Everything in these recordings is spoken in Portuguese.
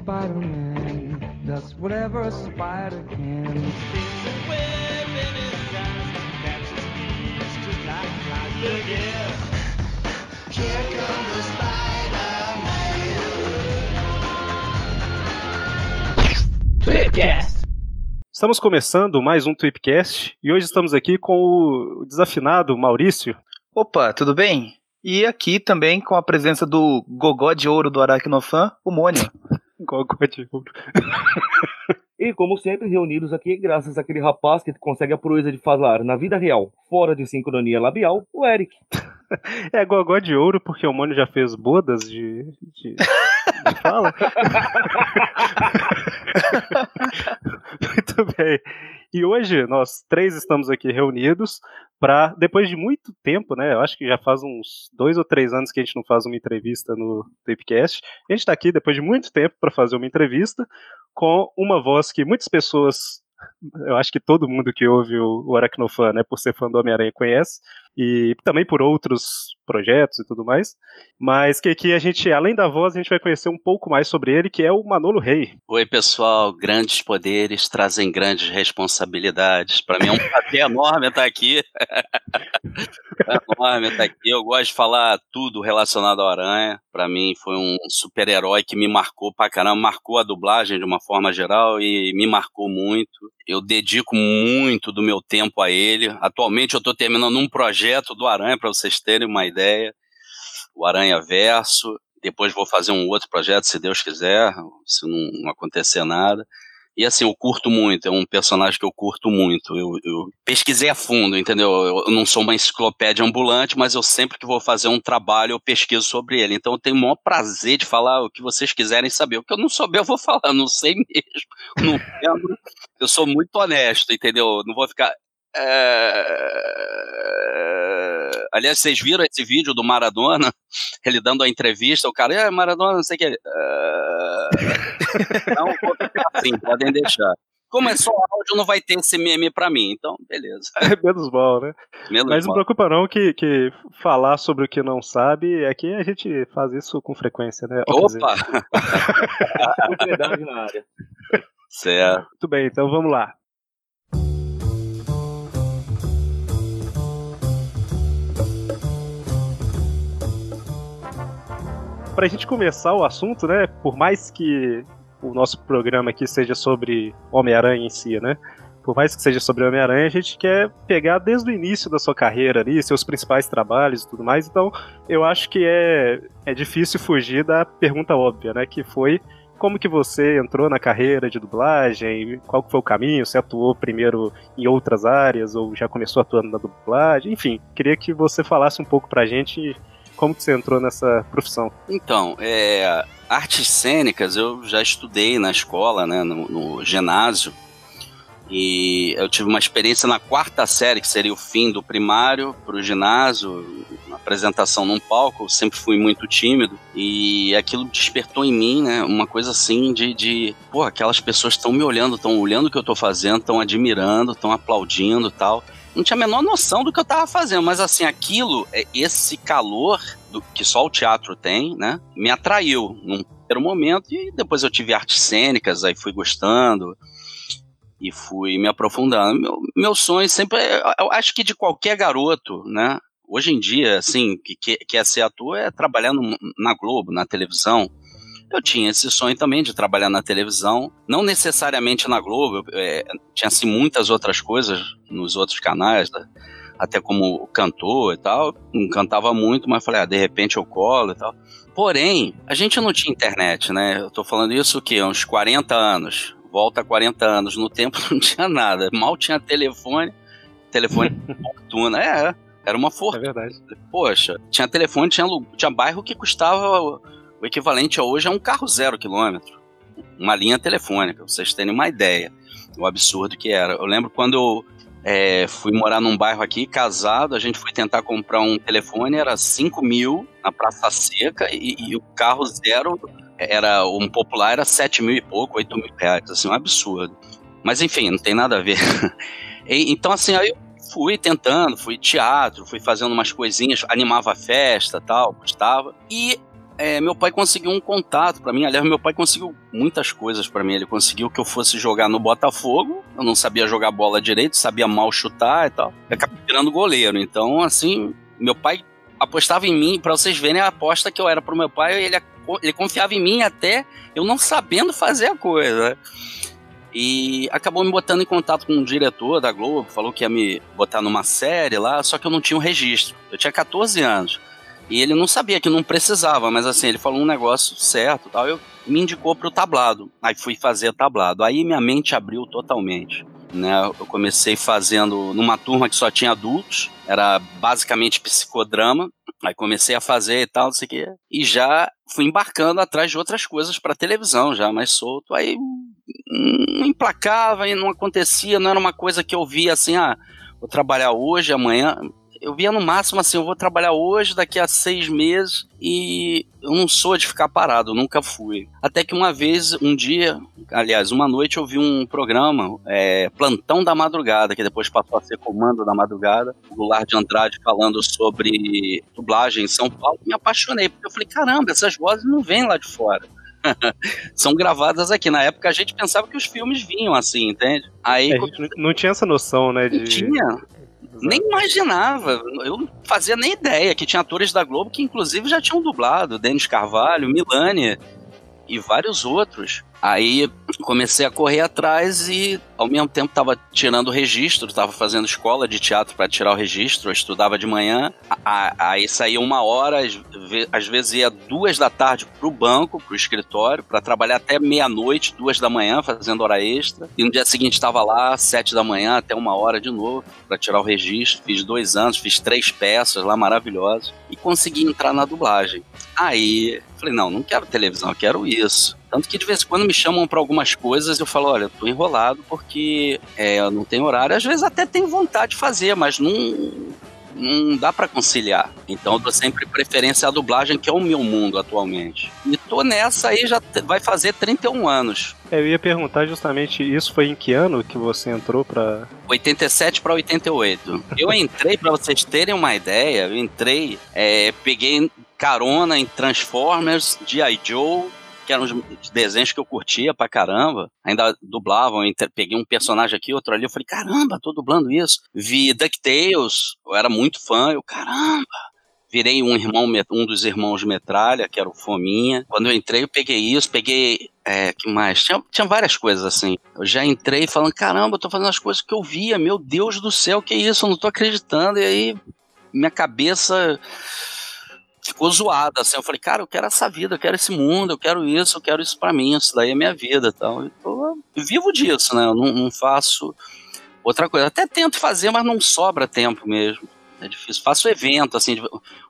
Spider-Man does whatever a spider can. Estamos começando mais um Tweepcast e hoje estamos aqui com o desafinado Maurício. Opa, tudo bem? E aqui também com a presença do Gogó de Ouro do Aracnofan, o Mônio. Gogó de Ouro. E como sempre, reunidos aqui, graças àquele rapaz que consegue a proeza de falar na vida real, fora de sincronia labial, o Eric. É Gogó de Ouro porque o Mônio já fez bodas de, de, de fala. Muito bem. E hoje nós três estamos aqui reunidos para, depois de muito tempo, né? Eu acho que já faz uns dois ou três anos que a gente não faz uma entrevista no Tapecast. A gente está aqui depois de muito tempo para fazer uma entrevista com uma voz que muitas pessoas eu acho que todo mundo que ouve o, o Aracnofan, né, por ser fã do Homem-Aranha, conhece, e também por outros projetos e tudo mais, mas que aqui a gente, além da voz, a gente vai conhecer um pouco mais sobre ele, que é o Manolo Rei. Oi, pessoal, grandes poderes trazem grandes responsabilidades. Para mim é um prazer enorme estar aqui. é enorme estar aqui. Eu gosto de falar tudo relacionado ao Aranha. Para mim foi um super-herói que me marcou pra caramba, marcou a dublagem de uma forma geral e me marcou muito. Eu dedico muito do meu tempo a ele. Atualmente eu estou terminando um projeto do Aranha, para vocês terem uma ideia. O Aranha Verso. Depois vou fazer um outro projeto, se Deus quiser, se não, não acontecer nada. E assim, eu curto muito, é um personagem que eu curto muito. Eu, eu, pesquisei a fundo, entendeu? Eu não sou uma enciclopédia ambulante, mas eu sempre que vou fazer um trabalho, eu pesquiso sobre ele. Então eu tenho o maior prazer de falar o que vocês quiserem saber. O que eu não souber, eu vou falar, não sei mesmo. Não lembro. Eu sou muito honesto, entendeu? Não vou ficar. É... Aliás, vocês viram esse vídeo do Maradona, ele dando a entrevista, o cara, é, Maradona, não sei o que. É... Não, vou ficar assim, podem deixar. Como é só áudio, não vai ter esse meme pra mim, então, beleza. É menos mal, né? Menos Mas não mal. preocupa não que, que falar sobre o que não sabe, aqui a gente faz isso com frequência, né? Opa! Propriedade na área. certo. Muito bem, então vamos lá. Para a gente começar o assunto, né? Por mais que o nosso programa aqui seja sobre Homem-Aranha em si, né? Por mais que seja sobre Homem-Aranha, a gente quer pegar desde o início da sua carreira ali, seus principais trabalhos e tudo mais. Então, eu acho que é, é difícil fugir da pergunta óbvia, né? Que foi como que você entrou na carreira de dublagem, qual foi o caminho, você atuou primeiro em outras áreas ou já começou atuando na dublagem, enfim, queria que você falasse um pouco pra gente como que você entrou nessa profissão. Então, é, artes cênicas eu já estudei na escola, né, no, no ginásio, e eu tive uma experiência na quarta série, que seria o fim do primário, para o ginásio, uma apresentação num palco, eu sempre fui muito tímido, e aquilo despertou em mim, né, uma coisa assim de, de pô, aquelas pessoas estão me olhando, estão olhando o que eu estou fazendo, estão admirando, estão aplaudindo tal. Não tinha a menor noção do que eu estava fazendo, mas assim, aquilo, é, esse calor do, que só o teatro tem, né, me atraiu num primeiro momento, e depois eu tive artes cênicas, aí fui gostando, e fui me aprofundando. Meu, meu sonho sempre, é, eu acho que de qualquer garoto, né? Hoje em dia, assim, que que quer ser ator é trabalhar no- na Globo, na televisão. Eu tinha esse sonho também de trabalhar na televisão, não necessariamente na Globo, é, tinha assim muitas outras coisas nos outros canais, né? até como cantor e tal. Não cantava muito, mas falei, ah, de repente eu colo e tal. Porém, a gente não tinha internet, né? Eu tô falando isso o quê? Uns 40 anos. Volta 40 anos. No tempo não tinha nada. Mal tinha telefone. Telefone fortuna. É, era uma É fortuna. verdade. Poxa, tinha telefone, tinha, tinha bairro que custava o, equivalente a hoje a um carro zero quilômetro. Uma linha telefônica, vocês terem uma ideia. O absurdo que era. Eu lembro quando eu é, fui morar num bairro aqui, casado, a gente foi tentar comprar um telefone, era 5 mil na Praça Seca e, e o carro zero era um popular era 7 mil e pouco, 8 mil reais, assim, um absurdo. Mas enfim, não tem nada a ver. E- então, assim, aí eu fui tentando, fui teatro, fui fazendo umas coisinhas, animava a festa tal, gostava. E é, meu pai conseguiu um contato para mim. Aliás, meu pai conseguiu muitas coisas para mim. Ele conseguiu que eu fosse jogar no Botafogo. Eu não sabia jogar bola direito, sabia mal chutar e tal. Eu acabei virando goleiro. Então, assim, meu pai apostava em mim. Para vocês verem a aposta que eu era pro meu pai, ele, ele confiava em mim até eu não sabendo fazer a coisa. E acabou me botando em contato com um diretor da Globo, falou que ia me botar numa série lá, só que eu não tinha um registro. Eu tinha 14 anos. E ele não sabia que não precisava, mas assim, ele falou um negócio certo tal. Eu me indicou para o tablado. Aí fui fazer tablado. Aí minha mente abriu totalmente. Né? Eu comecei fazendo numa turma que só tinha adultos, era basicamente psicodrama. Aí comecei a fazer e tal, não sei o quê. E já fui embarcando atrás de outras coisas para televisão, já mais solto. Aí não emplacava e não acontecia, não era uma coisa que eu via assim, ah, vou trabalhar hoje, amanhã eu via no máximo assim, eu vou trabalhar hoje, daqui a seis meses, e eu não sou de ficar parado, nunca fui. Até que uma vez, um dia, aliás, uma noite eu vi um programa, é, Plantão da Madrugada, que depois passou a ser Comando da Madrugada, o Goulart de Andrade falando sobre dublagem em São Paulo, me apaixonei, porque eu falei, caramba, essas vozes não vêm lá de fora. são gravadas aqui. Na época a gente pensava que os filmes vinham assim, entende? Aí é, gente não tinha essa noção, né? De... Não tinha. Nem imaginava, eu não fazia nem ideia que tinha atores da Globo que inclusive já tinham dublado, Denis Carvalho, Milani e vários outros. Aí comecei a correr atrás e ao mesmo tempo estava tirando registro, estava fazendo escola de teatro para tirar o registro, eu estudava de manhã, aí saía uma hora, às vezes ia duas da tarde pro banco, pro escritório, para trabalhar até meia-noite, duas da manhã, fazendo hora extra, e no dia seguinte estava lá, sete da manhã, até uma hora de novo, para tirar o registro, fiz dois anos, fiz três peças lá maravilhosas, e consegui entrar na dublagem. Aí, falei, não, não quero televisão, eu quero isso. Tanto que de vez em quando me chamam para algumas coisas, eu falo, olha, eu tô enrolado porque é, eu não tenho horário. Às vezes até tenho vontade de fazer, mas não, não dá para conciliar. Então eu dou sempre preferência à dublagem, que é o meu mundo atualmente. E tô nessa aí, já vai fazer 31 anos. É, eu ia perguntar justamente isso foi em que ano que você entrou para 87 para 88. Eu entrei para vocês terem uma ideia, eu entrei, é, peguei carona em Transformers, G.I. Joe, que eram os desenhos que eu curtia pra caramba. Ainda dublavam, peguei um personagem aqui, outro ali. Eu falei, caramba, tô dublando isso. Vi DuckTales, eu era muito fã. Eu, caramba, virei um irmão, um dos irmãos Metralha, que era o Fominha. Quando eu entrei, eu peguei isso, peguei. É, que mais? Tinha, tinha várias coisas assim. Eu já entrei falando, caramba, eu tô fazendo as coisas que eu via, meu Deus do céu, que isso? Eu não tô acreditando. E aí, minha cabeça ficou zoada, assim. Eu falei, cara, eu quero essa vida, eu quero esse mundo, eu quero isso, eu quero isso para mim, isso daí é minha vida tal. Eu tô vivo disso, né? Eu não, não, faço outra coisa. Até tento fazer, mas não sobra tempo mesmo. É difícil. Faço evento, assim,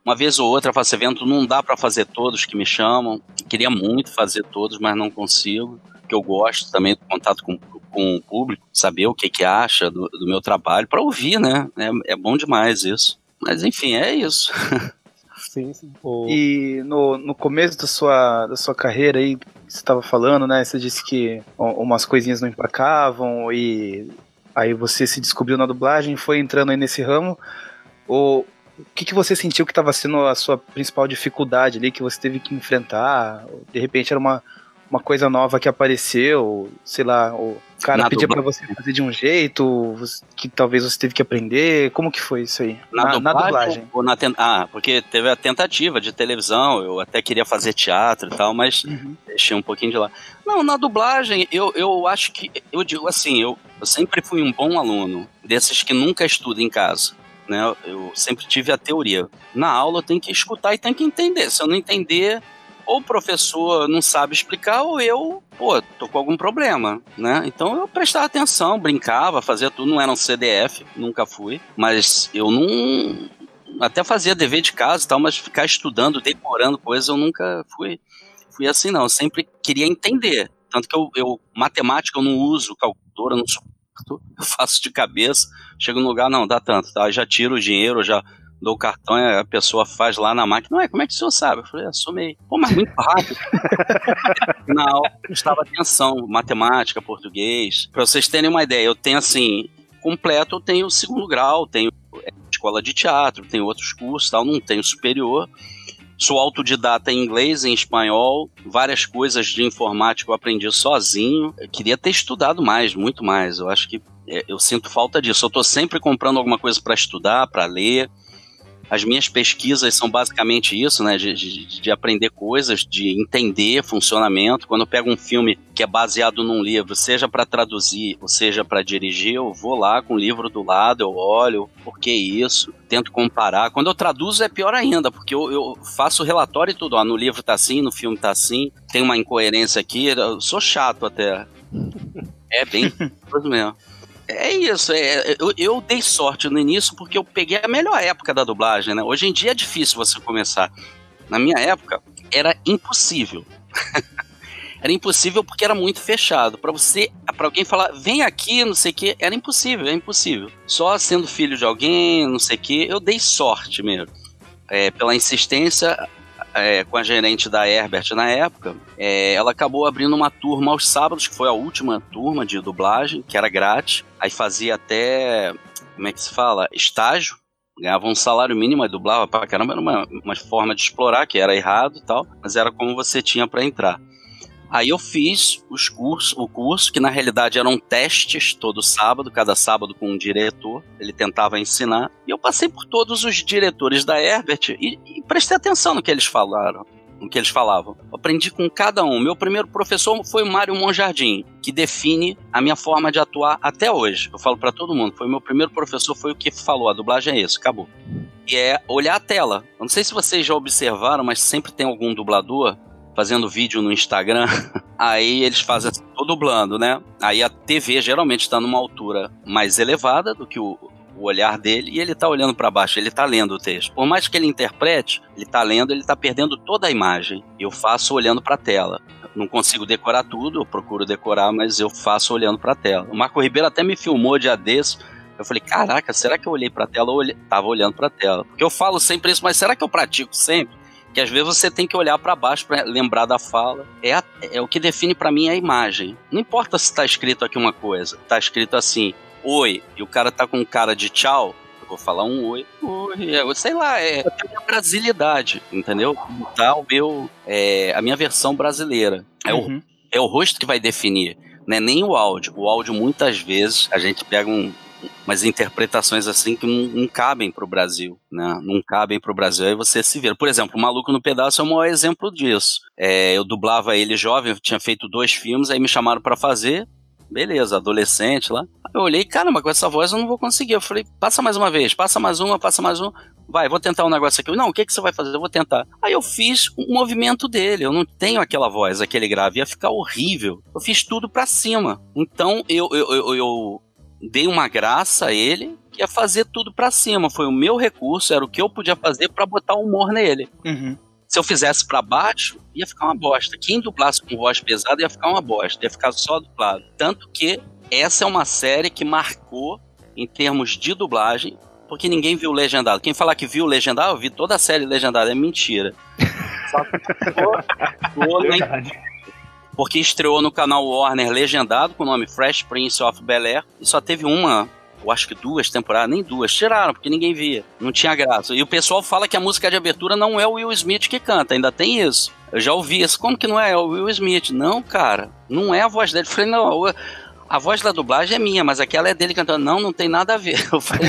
uma vez ou outra faço evento, não dá para fazer todos que me chamam. Queria muito fazer todos, mas não consigo. Que eu gosto também do contato com, com o público, saber o que que acha do, do meu trabalho, para ouvir, né? É, é bom demais isso. Mas enfim, é isso. Sim, sim. O... E no, no começo da sua, da sua carreira aí, você estava falando, né? Você disse que umas coisinhas não emplacavam e aí você se descobriu na dublagem, foi entrando aí nesse ramo. O, o que, que você sentiu que estava sendo a sua principal dificuldade ali, que você teve que enfrentar? De repente era uma, uma coisa nova que apareceu, sei lá, o cara na pedia para você fazer de um jeito que talvez você teve que aprender? Como que foi isso aí? Na, na, dublagem? Na dublagem. Ou na ten... Ah, porque teve a tentativa de televisão, eu até queria fazer teatro e tal, mas uhum. deixei um pouquinho de lá. Não, na dublagem, eu, eu acho que, eu digo assim, eu, eu sempre fui um bom aluno, desses que nunca estudam em casa. Né, eu sempre tive a teoria. Na aula eu tenho que escutar e tenho que entender. Se eu não entender, ou o professor não sabe explicar, ou eu, pô, tô com algum problema, né? Então eu prestava atenção, brincava, fazia tudo, não era um CDF, nunca fui, mas eu não. Até fazia dever de casa e tal, mas ficar estudando, decorando coisas, eu nunca fui, fui assim, não. Eu sempre queria entender. Tanto que eu, eu matemática eu não uso, calculadora, não suporto, eu faço de cabeça, chego no lugar, não, dá tanto, tá? Já tiro o dinheiro, já dou o cartão e a pessoa faz lá na máquina. Não é, como é que o senhor sabe? Eu falei, assumei. Pô, mas muito rápido. na aula prestava atenção, matemática, português. Para vocês terem uma ideia, eu tenho assim, completo, eu tenho segundo grau, tenho é, escola de teatro, tenho outros cursos, tal, não tenho superior. Sou autodidata em inglês, em espanhol, várias coisas de informática eu aprendi sozinho. Eu queria ter estudado mais, muito mais. Eu acho que é, eu sinto falta disso. Eu estou sempre comprando alguma coisa para estudar, para ler. As minhas pesquisas são basicamente isso, né? De, de, de, aprender coisas, de entender funcionamento. Quando eu pego um filme que é baseado num livro, seja para traduzir ou seja para dirigir, eu vou lá com o livro do lado, eu olho, por que isso? Tento comparar. Quando eu traduzo é pior ainda, porque eu, eu faço relatório e tudo. Ó, no livro tá assim, no filme tá assim, tem uma incoerência aqui. Eu sou chato até. É bem mesmo. É isso, é, eu, eu, dei sorte no início porque eu peguei a melhor época da dublagem, né? Hoje em dia é difícil você começar. Na minha época, era impossível. era impossível porque era muito fechado. Para você, para alguém falar, vem aqui, não sei o que, era impossível, é impossível. Só sendo filho de alguém, não sei o que, eu dei sorte mesmo. É, pela insistência, é, com a gerente da Herbert na época, é, ela acabou abrindo uma turma aos sábados, que foi a última turma de dublagem, que era grátis. Aí fazia até, como é que se fala? Estágio. Ganhava um salário mínimo e dublava pra caramba. Era uma, uma forma de explorar, que era errado e tal, mas era como você tinha para entrar. Aí eu fiz os cursos, o curso, que na realidade eram testes todo sábado, cada sábado com um diretor, ele tentava ensinar. E eu passei por todos os diretores da Herbert e, e prestei atenção no que eles falaram. No que eles falavam. Eu aprendi com cada um. Meu primeiro professor foi o Mário Monjardim, que define a minha forma de atuar até hoje. Eu falo para todo mundo, foi meu primeiro professor, foi o que falou, a dublagem é isso, acabou. E é olhar a tela. Eu não sei se vocês já observaram, mas sempre tem algum dublador fazendo vídeo no Instagram, aí eles fazem assim, tô dublando, né? Aí a TV geralmente está numa altura mais elevada do que o, o olhar dele e ele está olhando para baixo, ele está lendo o texto. Por mais que ele interprete, ele está lendo, ele está perdendo toda a imagem. Eu faço olhando para a tela. Não consigo decorar tudo, eu procuro decorar, mas eu faço olhando para a tela. O Marco Ribeiro até me filmou dia desse. Eu falei, caraca, será que eu olhei para a tela ou olhei... tava olhando para a tela? Porque eu falo sempre isso, mas será que eu pratico sempre? Que às vezes você tem que olhar para baixo para lembrar da fala. É, a, é o que define para mim a imagem. Não importa se está escrito aqui uma coisa, está escrito assim, oi, e o cara tá com cara de tchau, eu vou falar um oi, oi, é, sei lá, é a minha brasilidade, entendeu? Tá o meu, é, a minha versão brasileira. É, uhum. o, é o rosto que vai definir, né? nem o áudio. O áudio, muitas vezes, a gente pega um, umas interpretações assim que não, não cabem pro Brasil, né? Não cabem pro Brasil, aí você se vira. Por exemplo, o Maluco no Pedaço é o maior exemplo disso. É, eu dublava ele jovem, tinha feito dois filmes, aí me chamaram para fazer, beleza, adolescente lá. Eu olhei, caramba, com essa voz eu não vou conseguir. Eu falei, passa mais uma vez, passa mais uma, passa mais uma. Vai, vou tentar um negócio aqui. Não, o que, que você vai fazer? Eu vou tentar. Aí eu fiz o movimento dele. Eu não tenho aquela voz, aquele grave. Ia ficar horrível. Eu fiz tudo pra cima. Então eu, eu, eu, eu dei uma graça a ele, que é fazer tudo para cima. Foi o meu recurso, era o que eu podia fazer para botar humor nele. Uhum. Se eu fizesse para baixo, ia ficar uma bosta. Quem dublasse com voz pesada ia ficar uma bosta, ia ficar só dublado. Tanto que essa é uma série que marcou em termos de dublagem, porque ninguém viu legendado. Quem falar que viu legendado, eu vi toda a série legendada, é mentira. Só que porque estreou no canal Warner legendado com o nome Fresh Prince of Bel Air e só teve uma eu acho que duas temporadas, nem duas, tiraram, porque ninguém via. Não tinha graça. E o pessoal fala que a música de abertura não é o Will Smith que canta, ainda tem isso. Eu já ouvi isso. Como que não é? É o Will Smith. Não, cara, não é a voz dele. Eu falei, não, a voz da dublagem é minha, mas aquela é dele cantando. Não, não tem nada a ver. Eu falei...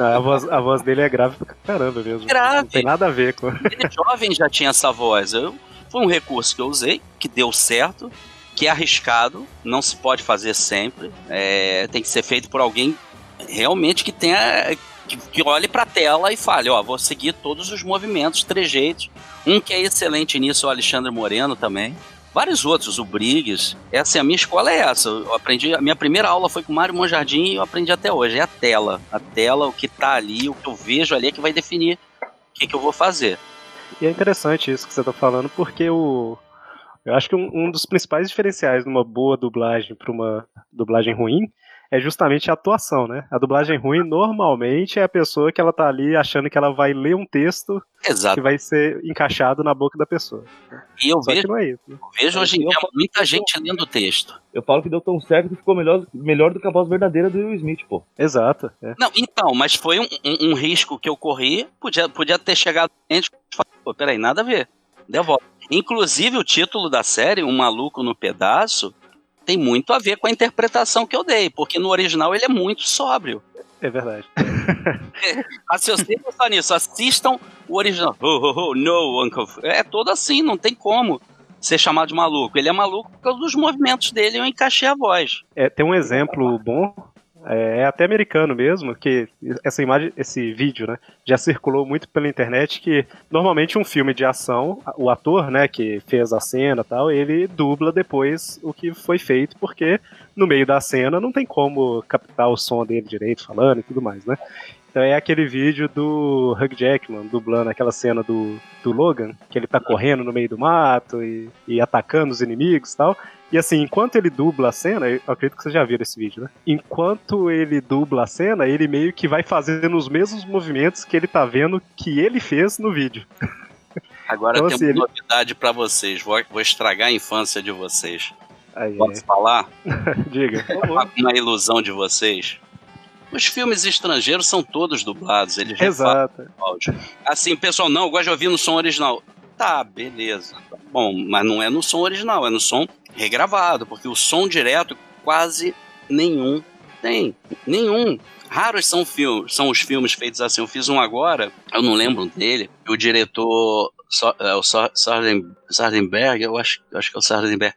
a, voz, a voz dele é grave pra caramba mesmo. Grave. Não tem nada a ver com. Ele jovem já tinha essa voz. Eu foi um recurso que eu usei, que deu certo, que é arriscado, não se pode fazer sempre, é, tem que ser feito por alguém realmente que tenha que, que olhe para a tela e fale, ó, vou seguir todos os movimentos, trejeitos. Um que é excelente nisso é o Alexandre Moreno também. Vários outros, o Briggs. Essa é a minha escola é essa. Eu aprendi, a minha primeira aula foi com o Mário Monjardim e eu aprendi até hoje. É a tela. A tela, o que tá ali, o que eu vejo ali é que vai definir o que, que eu vou fazer. E é interessante isso que você está falando, porque o, eu acho que um, um, dos principais diferenciais de uma boa dublagem para uma dublagem ruim é justamente a atuação, né? A dublagem ruim normalmente é a pessoa que ela tá ali achando que ela vai ler um texto Exato. que vai ser encaixado na boca da pessoa. E eu Só vejo, não é isso, né? vejo hoje em dia muita gente lendo o texto. Eu falo que deu tão certo que ficou melhor, melhor do que a voz verdadeira do Will Smith, pô. Exato. É. Não, então, mas foi um, um, um, risco que eu corri, podia, podia ter chegado gente Pô, peraí, nada a ver. Devolve. Inclusive, o título da série, Um Maluco no Pedaço, tem muito a ver com a interpretação que eu dei, porque no original ele é muito sóbrio. É verdade. Raciocinem só nisso, assistam o original. Oh, oh, oh, no, Uncle. É todo assim, não tem como ser chamado de maluco. Ele é maluco por causa dos movimentos dele, eu encaixei a voz. É, tem um exemplo bom é, é, até americano mesmo, que essa imagem, esse vídeo, né, já circulou muito pela internet que normalmente um filme de ação, o ator, né, que fez a cena tal, ele dubla depois o que foi feito, porque no meio da cena não tem como captar o som dele direito falando e tudo mais, né? Então é aquele vídeo do Hugh Jackman dublando aquela cena do, do Logan, que ele tá correndo no meio do mato e, e atacando os inimigos e tal. E assim, enquanto ele dubla a cena, eu acredito que vocês já viram esse vídeo, né? Enquanto ele dubla a cena, ele meio que vai fazendo os mesmos movimentos que ele tá vendo que ele fez no vídeo. Agora então, tem assim, uma ele... novidade para vocês. Vou, vou, estragar a infância de vocês. Aí, Posso falar? Diga. Uma ilusão de vocês. Os filmes estrangeiros são todos dublados, eles Exato. áudio. Assim, pessoal, não, eu gosto de ouvir no som original. Tá, beleza. Tá bom, mas não é no som original, é no som regravado, porque o som direto quase nenhum tem. Nenhum. Raros são, filmes, são os filmes feitos assim. Eu fiz um agora, eu não lembro dele. O diretor, é, o Sardenberg, eu acho, acho que é o Sardenberg,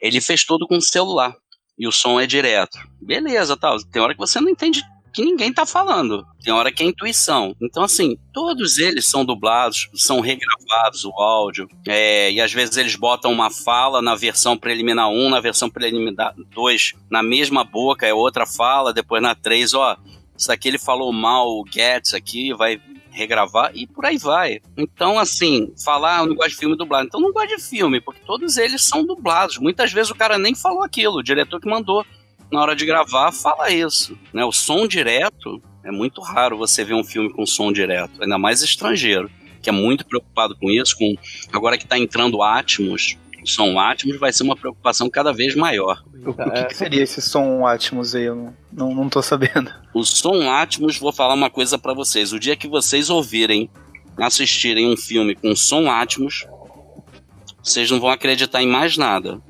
ele fez tudo com celular e o som é direto. Beleza, tal. Tem hora que você não entende que ninguém tá falando. Tem hora que é intuição. Então, assim, todos eles são dublados, são regravados o áudio. É, e às vezes eles botam uma fala na versão preliminar 1, na versão preliminar 2, na mesma boca, é outra fala, depois na 3, ó. Isso daqui ele falou mal o Getz aqui, vai regravar e por aí vai. Então, assim, falar, ah, eu não gosto de filme dublado. Então, não gosto de filme, porque todos eles são dublados. Muitas vezes o cara nem falou aquilo, o diretor que mandou. Na hora de gravar, fala isso. Né? O som direto, é muito raro você ver um filme com som direto, ainda mais estrangeiro, que é muito preocupado com isso. Com Agora que está entrando Atmos, som Atmos vai ser uma preocupação cada vez maior. O, o que, que, seria esse som Atmos aí? Eu não, não, não tô sabendo. O som Atmos, vou falar uma coisa para vocês. O dia que vocês ouvirem, assistirem um filme com som Atmos, vocês não vão acreditar em mais nada.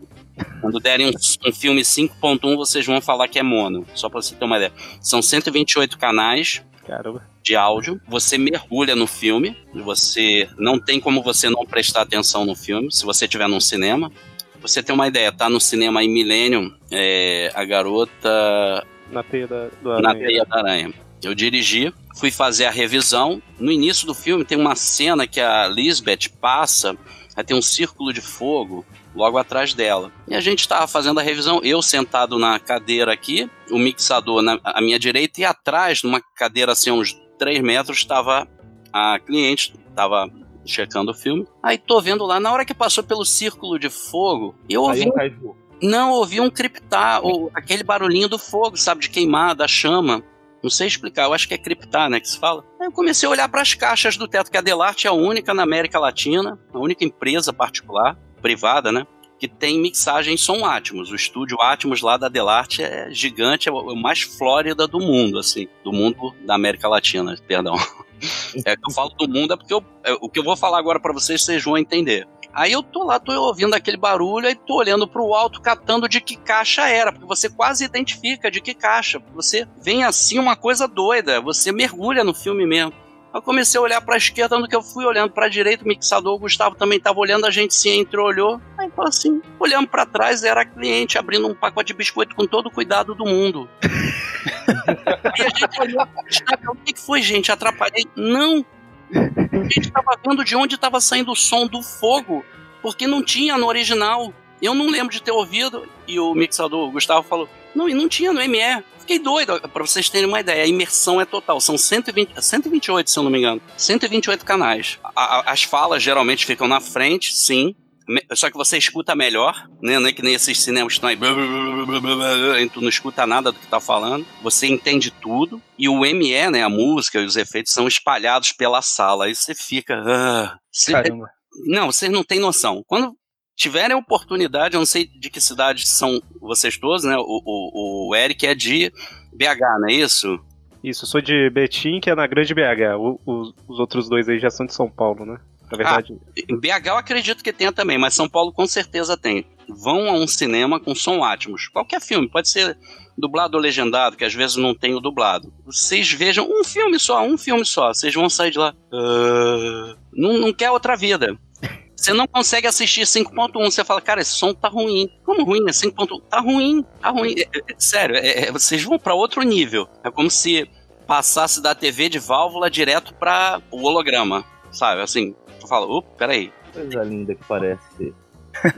Quando derem um, um filme 5.1, vocês vão falar que é mono. Só pra você ter uma ideia. São 128 canais. Caramba de áudio, você mergulha no filme, você não tem como você não prestar atenção no filme, se você estiver num cinema. Você tem uma ideia, tá no cinema aí Millennium, é, a garota... Na teia da, aranha. Na teia da aranha. Eu dirigi, fui fazer a revisão. No início do filme tem uma cena que a Lisbeth passa, aí tem um círculo de fogo logo atrás dela. E a gente estava fazendo a revisão, eu sentado na cadeira aqui, o mixador na à minha direita e atrás, numa cadeira assim, uns 3 metros estava a cliente, estava checando o filme. Aí tô vendo lá, na hora que passou pelo círculo de fogo, eu ouvi. Um... Não, ouvi um criptar, ou aquele barulhinho do fogo, sabe, de queimar, da chama. Não sei explicar, eu acho que é criptar, né, que se fala. Aí eu comecei a olhar para as caixas do teto, que a Delarte é a única na América Latina, a única empresa particular, privada, né, que tem mixagem em som Atmos. O estúdio Atmos lá da Delarte é gigante, é o mais flórida do mundo, assim, do mundo da América Latina, perdão. É que eu falo do mundo é porque eu, é, o que eu vou falar agora para vocês vocês vão entender. Aí eu tô lá, tô ouvindo aquele barulho e tô olhando pro alto, catando de que caixa era, porque você quase identifica de que caixa. Você vem assim uma coisa doida, você mergulha no filme mesmo. Eu comecei a olhar para a esquerda, no que eu fui olhando para a direita, o mixador, o Gustavo também estava olhando, a gente se entrou, olhou. Aí falou assim, olhando para trás, era a cliente abrindo um pacote de biscoito com todo o cuidado do mundo. e a gente olhou, o que foi, gente? Atrapalhei? Não! A gente estava vendo de onde estava saindo o som do fogo, porque não tinha no original. Eu não lembro de ter ouvido, e o mixador, o Gustavo, falou: não, e não tinha no ME fiquei doido, para vocês terem uma ideia. A imersão é total. São 120, 128, se eu não me engano. 128 canais. A, a, as falas geralmente ficam na frente, sim. Só que você escuta melhor, né? Não é que nem esses cinemas estão aí. E tu não escuta nada do que tá falando. Você entende tudo. E o ME, né? A música e os efeitos são espalhados pela sala. Aí você fica. Uh, você, Caramba. Não, vocês não têm noção. Quando tiverem oportunidade, eu não sei de que cidade são vocês todos, né? O, o, o Eric é de BH, não é isso? Isso, eu sou de Betim, que é na Grande BH. O, o, os outros dois aí já são de São Paulo, né? Na verdade. Ah, em BH eu acredito que tenha também, mas São Paulo com certeza tem. Vão a um cinema com som Atmos. Qualquer filme, pode ser dublado ou legendado, que às vezes não tem o dublado. Vocês vejam um filme só, um filme só. Vocês vão sair de lá. Uh, não, não quer outra vida. Você não consegue assistir 5.1. Você fala, cara, esse som tá ruim. Como ruim? É 5.1. Tá ruim, tá ruim. É, é, sério, é, é vocês vão para outro nível. É como se passasse da TV de válvula direto para o holograma. Sabe? Assim, tu fala, opa, peraí. Coisa linda que parece.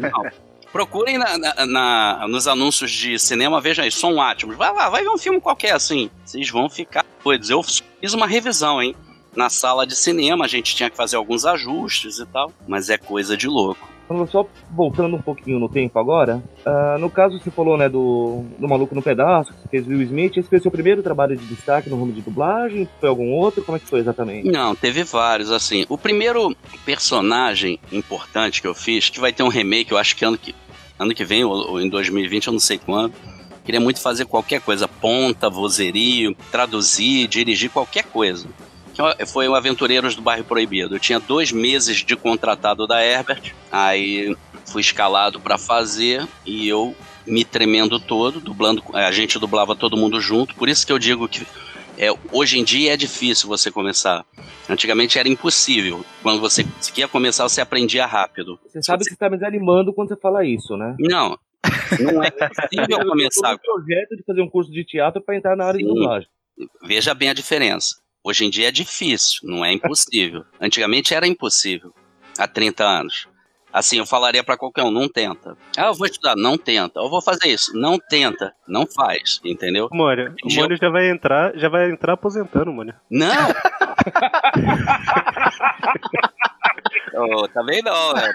Não. Procurem na, na, na, nos anúncios de cinema, vejam aí, som Atmos. Vai lá, vai ver um filme qualquer assim. Vocês vão ficar doidos. Eu fiz uma revisão, hein? Na sala de cinema, a gente tinha que fazer alguns ajustes e tal, mas é coisa de louco. Só voltando um pouquinho no tempo agora, uh, no caso você falou, né, do, do Maluco no Pedaço, que você fez Will Smith, esse foi seu primeiro trabalho de destaque no rumo de dublagem? Foi algum outro? Como é que foi exatamente? Não, teve vários, assim. O primeiro personagem importante que eu fiz, que vai ter um remake, eu acho que ano que, ano que vem, ou, ou em 2020, eu não sei quando, queria muito fazer qualquer coisa, ponta, vozerio, traduzir, dirigir qualquer coisa foi o Aventureiros do Bairro Proibido. Eu tinha dois meses de contratado da Herbert, aí fui escalado para fazer e eu me tremendo todo, dublando, a gente dublava todo mundo junto, por isso que eu digo que é, hoje em dia é difícil você começar. Antigamente era impossível. Quando você queria começar, você aprendia rápido. Você sabe você... que você está me desanimando quando você fala isso, né? Não, não é possível começar. Eu projeto de fazer um curso de teatro para entrar na área Sim. de dublagem. Veja bem a diferença. Hoje em dia é difícil, não é impossível. Antigamente era impossível, há 30 anos. Assim, eu falaria para qualquer um, não tenta. Ah, eu vou estudar, não tenta. Eu vou fazer isso, não tenta, não faz, entendeu? Mônio, o Mônio já vai entrar, já vai entrar aposentando, Mônio. Não! oh, bem não, velho.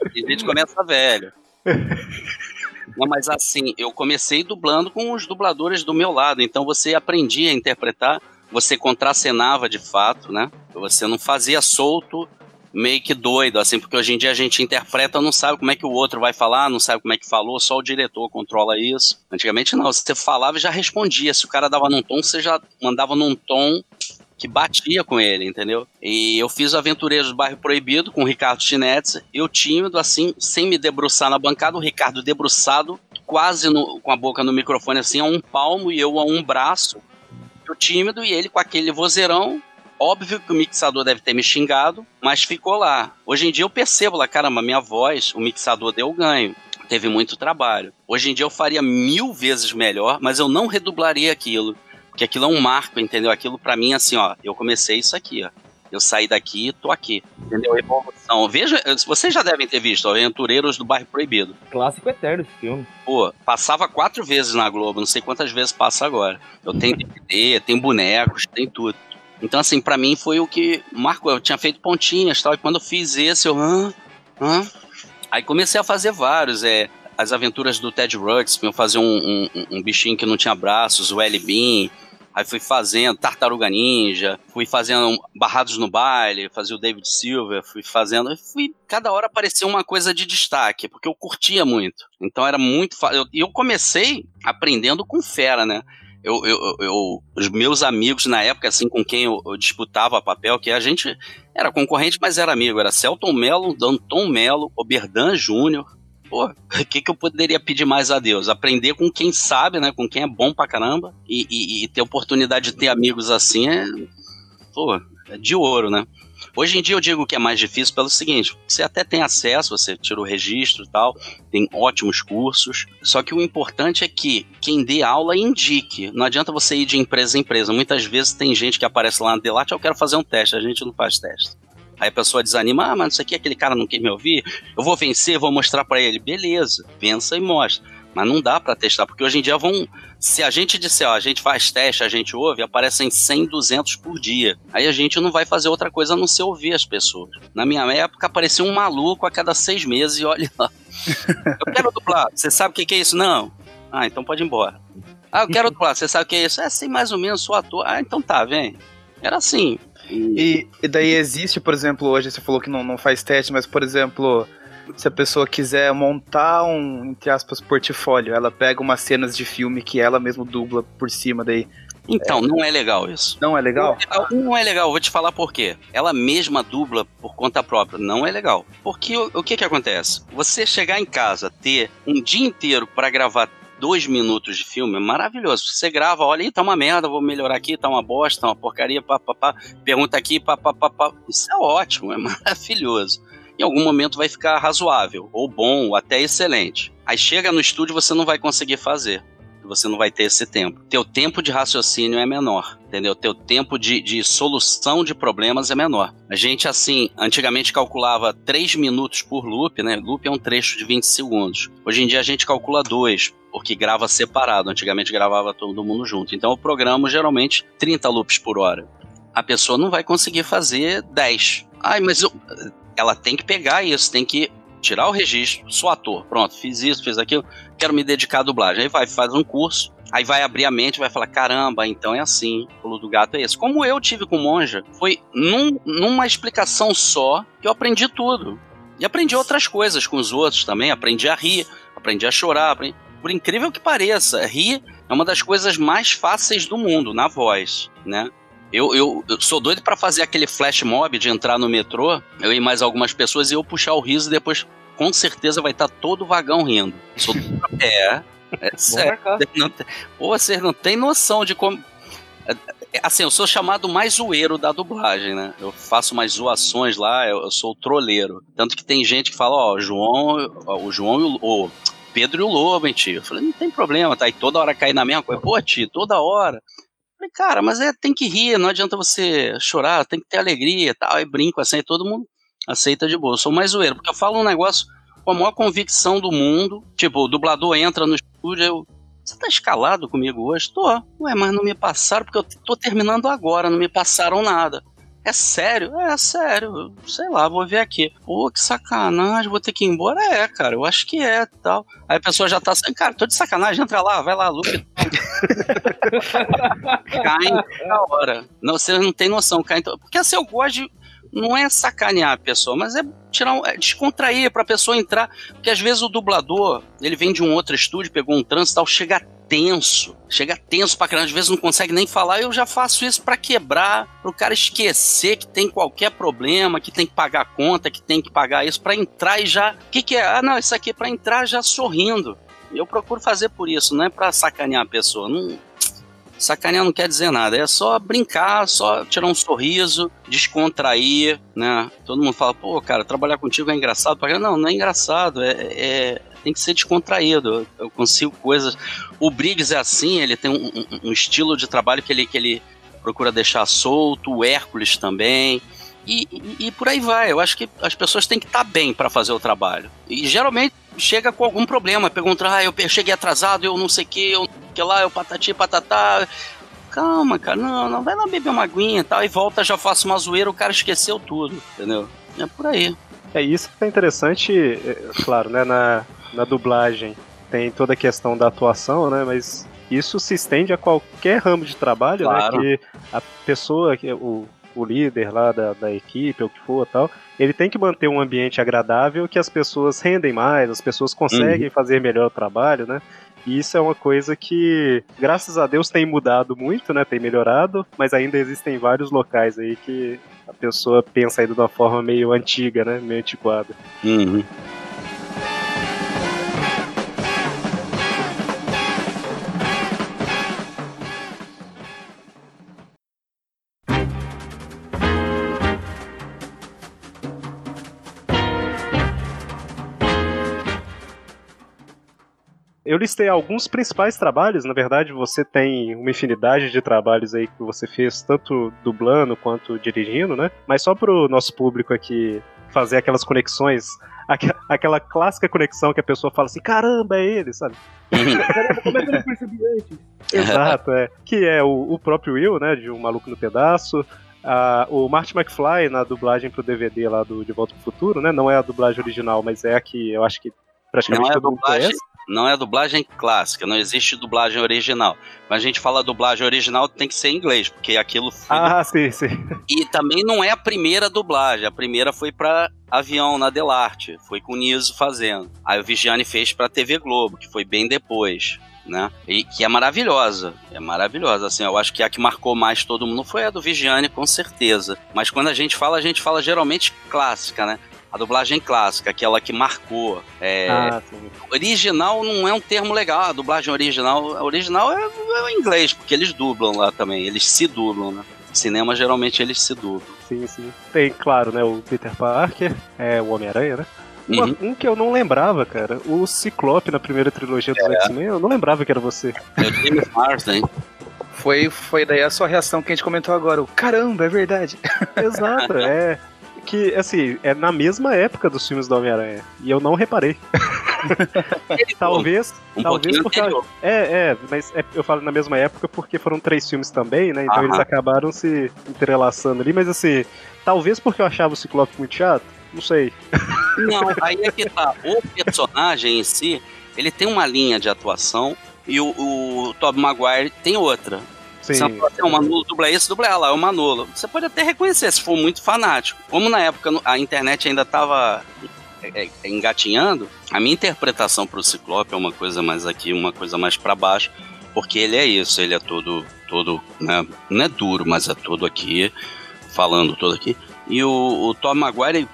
A gente começa velho. Não, mas assim, eu comecei dublando com os dubladores do meu lado, então você aprendia a interpretar, você contracenava de fato, né? Você não fazia solto, meio que doido, assim, porque hoje em dia a gente interpreta, não sabe como é que o outro vai falar, não sabe como é que falou, só o diretor controla isso. Antigamente não, você falava e já respondia. Se o cara dava num tom, você já mandava num tom que batia com ele, entendeu? E eu fiz o Aventureiros do Bairro Proibido com o Ricardo Chinetti, eu tímido, assim, sem me debruçar na bancada, o Ricardo debruçado, quase no, com a boca no microfone, assim, a um palmo e eu a um braço. Eu tímido e ele com aquele vozeirão. Óbvio que o mixador deve ter me xingado, mas ficou lá. Hoje em dia eu percebo lá, caramba, minha voz, o mixador deu ganho teve muito trabalho. Hoje em dia eu faria mil vezes melhor, mas eu não redublaria aquilo. Porque aquilo é um marco, entendeu? Aquilo para mim, assim, ó, eu comecei isso aqui, ó. Eu saí daqui e tô aqui. Entendeu? Evolução. Veja, vocês já devem ter visto, Aventureiros do Bairro Proibido. Clássico eterno esse filme. Pô, passava quatro vezes na Globo, não sei quantas vezes passa agora. Eu tenho DVD, tem bonecos, tem tudo. Então, assim, para mim foi o que marcou. Eu tinha feito pontinhas tal, e quando eu fiz esse, eu. Hã? Hã? Aí comecei a fazer vários. É, as aventuras do Ted Ruxpin, eu fazia um, um, um, bichinho que não tinha braços, o L. Aí fui fazendo Tartaruga Ninja, fui fazendo Barrados no Baile, fazia o David Silver, fui fazendo. Fui, cada hora aparecia uma coisa de destaque, porque eu curtia muito. Então era muito fácil. E eu, eu comecei aprendendo com fera, né? Eu, eu, eu, os meus amigos na época, assim, com quem eu, eu, disputava papel, que a gente era concorrente, mas era amigo, era Celton Mello, Danton Mello, Oberdan Júnior, pô, o que, que eu poderia pedir mais a Deus? Aprender com quem sabe, né? Com quem é bom pra caramba. E, e, e ter oportunidade de ter amigos assim é. Pô, é de ouro, né? Hoje em dia eu digo que é mais difícil pelo seguinte: você até tem acesso, você tira o registro e tal, tem ótimos cursos. Só que o importante é que quem dê aula indique. Não adianta você ir de empresa em empresa. Muitas vezes tem gente que aparece lá na Delate, eu quero fazer um teste. A gente não faz teste. Aí a pessoa desanima, ah, mas isso aqui aquele cara não quer me ouvir, eu vou vencer, vou mostrar para ele. Beleza, vença e mostra. Mas não dá para testar, porque hoje em dia vão. Se a gente disser, ó, a gente faz teste, a gente ouve, aparecem 100, 200 por dia. Aí a gente não vai fazer outra coisa a não ser ouvir as pessoas. Na minha época, aparecia um maluco a cada seis meses e olha lá. Eu quero dublar. Você sabe o que, que é isso? Não. Ah, então pode ir embora. Ah, eu quero dublar. Você sabe o que é isso? É assim, mais ou menos, sou ator. Ah, então tá, vem. Era assim. E, e daí existe, por exemplo, hoje você falou que não, não faz teste, mas, por exemplo, se a pessoa quiser montar um, entre aspas, portfólio, ela pega umas cenas de filme que ela mesma dubla por cima daí. Então, não é legal isso. Não é legal? Não é legal, vou te falar por quê. Ela mesma dubla por conta própria. Não é legal. Porque o, o que que acontece? Você chegar em casa, ter um dia inteiro para gravar dois minutos de filme é maravilhoso. Você grava, olha, aí tá uma merda, vou melhorar aqui, tá uma bosta, tá uma porcaria, pá, pá, pá. pergunta aqui, pá, pá, pá, pá. Isso é ótimo, é maravilhoso. Em algum momento vai ficar razoável, ou bom, ou até excelente. Aí chega no estúdio você não vai conseguir fazer você não vai ter esse tempo. Teu tempo de raciocínio é menor, entendeu? Teu tempo de, de solução de problemas é menor. A gente, assim, antigamente calculava 3 minutos por loop, né? Loop é um trecho de 20 segundos. Hoje em dia a gente calcula 2, porque grava separado. Antigamente gravava todo mundo junto. Então eu programo geralmente 30 loops por hora. A pessoa não vai conseguir fazer 10. Ai, mas eu... ela tem que pegar isso, tem que tirar o registro, sou ator, pronto, fiz isso, fiz aquilo, quero me dedicar à dublagem. Aí vai, faz um curso, aí vai abrir a mente, vai falar, caramba, então é assim, o pulo do gato é esse. Como eu tive com Monja, foi num, numa explicação só que eu aprendi tudo. E aprendi outras coisas com os outros também, aprendi a rir, aprendi a chorar, aprendi... por incrível que pareça, rir é uma das coisas mais fáceis do mundo, na voz, né? Eu, eu, eu, sou doido para fazer aquele flash mob de entrar no metrô, eu e mais algumas pessoas, e eu puxar o riso e depois com certeza vai estar tá todo o vagão rindo. Sou é, é sério. Não, pô, vocês não tem noção de como. É, é, assim, eu sou chamado mais zoeiro da dublagem, né? Eu faço mais zoações lá, eu, eu sou o troleiro. Tanto que tem gente que fala, ó, o João, o João e o, Pedro e o Lobo, hein, tio? Eu falei, não tem problema, tá? E toda hora cair na mesma coisa. Pô, tio, toda hora. Falei, cara, mas é, tem que rir, não adianta você chorar, tem que ter alegria e tal. Aí brinco assim, todo mundo aceita de boa. Eu sou mais zoeiro, porque eu falo um negócio com a maior convicção do mundo. Tipo, o dublador entra no estúdio, eu. Você tá escalado comigo hoje? Tô. Ué, mas não me passaram, porque eu tô terminando agora, não me passaram nada. É sério? É, sério. Sei lá, vou ver aqui. Pô, que sacanagem, vou ter que ir embora? É, cara, eu acho que é tal. Aí a pessoa já tá assim, cara, tô de sacanagem, entra lá, vai lá, Luke. cai na hora. Não, você não tem noção, cai. Porque assim, eu gosto de. Não é sacanear a pessoa, mas é tirar é descontrair pra pessoa entrar. Porque às vezes o dublador, ele vem de um outro estúdio, pegou um trânsito tal, chega tenso. Chega tenso pra caramba, às vezes não consegue nem falar. Eu já faço isso para quebrar, pro cara esquecer que tem qualquer problema, que tem que pagar a conta, que tem que pagar isso, para entrar e já. O que, que é? Ah, não, isso aqui é pra entrar já sorrindo. Eu procuro fazer por isso, não é pra sacanear a pessoa. Não, Sacanear não quer dizer nada, é só brincar, só tirar um sorriso, descontrair, né? Todo mundo fala, pô, cara, trabalhar contigo é engraçado. Não, não é engraçado, é, é tem que ser descontraído. Eu consigo coisas. O Briggs é assim, ele tem um, um, um estilo de trabalho que ele, que ele procura deixar solto, o Hércules também. E, e, e, por aí vai. Eu acho que as pessoas têm que estar tá bem para fazer o trabalho. E geralmente chega com algum problema, pergunta, ah, eu cheguei atrasado, eu não sei o que, eu que lá, eu patati patatá. Calma, cara, não, não, vai lá beber uma aguinha e tal, e volta, já faço uma zoeira, o cara esqueceu tudo, entendeu? É por aí. É isso que é interessante, claro, né, na, na dublagem tem toda a questão da atuação, né, mas isso se estende a qualquer ramo de trabalho, né, claro. né, que a pessoa, o, o líder lá da, da equipe, ou o que for tal, ele tem que manter um ambiente agradável que as pessoas rendem mais, as pessoas conseguem uhum. fazer melhor o trabalho, né? E isso é uma coisa que, graças a Deus, tem mudado muito, né? Tem melhorado, mas ainda existem vários locais aí que a pessoa pensa ainda de uma forma meio antiga, né? Meio antiquada. Uhum. Eu listei alguns principais trabalhos, na verdade você tem uma infinidade de trabalhos aí que você fez, tanto dublando quanto dirigindo, né? Mas só pro nosso público aqui fazer aquelas conexões, aquela clássica conexão que a pessoa fala assim, caramba, é ele, sabe? caramba, como é que eu não percebi antes? Exato, é. Que é o, o, próprio Will, né, de Um Maluco no Pedaço, o Marty McFly na dublagem pro DVD lá do De Volta pro Futuro, né? Não é a dublagem original, mas é a que eu acho que praticamente não é todo mundo conhece não é dublagem clássica, não existe dublagem original. Mas a gente fala dublagem original tem que ser em inglês, porque aquilo foi. Ah, sim, sim. E também não é a primeira dublagem, a primeira foi para Avião na Delarte, foi com o Niso fazendo. Aí o Vigiane fez para TV Globo, que foi bem depois. né? E que é maravilhosa, é maravilhosa. Assim, eu acho que a que marcou mais todo mundo foi a do Vigiane, com certeza. Mas quando a gente fala, a gente fala geralmente clássica, né? A dublagem clássica, aquela que marcou. É, Ah, sim. original não é um termo legal. A dublagem original, a original é, é o inglês, porque eles dublam lá também. Eles se dublam, né? Cinema geralmente eles se dublam. Sim, sim. Tem, claro, né, o Peter Parker, é o Homem-Aranha, né? Uma- Uhum. Um que eu não lembrava, cara, o Ciclope na primeira trilogia dos X-Men, eu não lembrava que era você. É o James Marsden. Foi, foi daí a sua reação que a gente comentou agora. O caramba, é verdade. Exato, é. Que, assim, é na mesma época dos filmes do Homem-Aranha. E eu não reparei. Talvez. Um talvez porque. anterior. É, é, mas é- eu falo na mesma época porque foram três filmes também, né? Então Aham. eles acabaram se entrelaçando ali, mas assim, talvez porque eu achava o Ciclope muito chato, não sei. Não, aí é que tá. O personagem em si, ele tem uma linha de atuação e o, o Tobey Maguire tem outra. Sim. Você fala assim, "Ah, o Manolo dubla esse, dubla ela, é o Manolo. Você pode até reconhecer se for muito fanático. Como na época a internet ainda tava é, é, engatinhando, a minha interpretação pro Ciclope é uma coisa mais aqui, uma coisa mais pra baixo, porque ele é isso, ele é todo, todo, né, não é duro, mas é todo aqui, falando todo aqui. E o, o Tom Maguire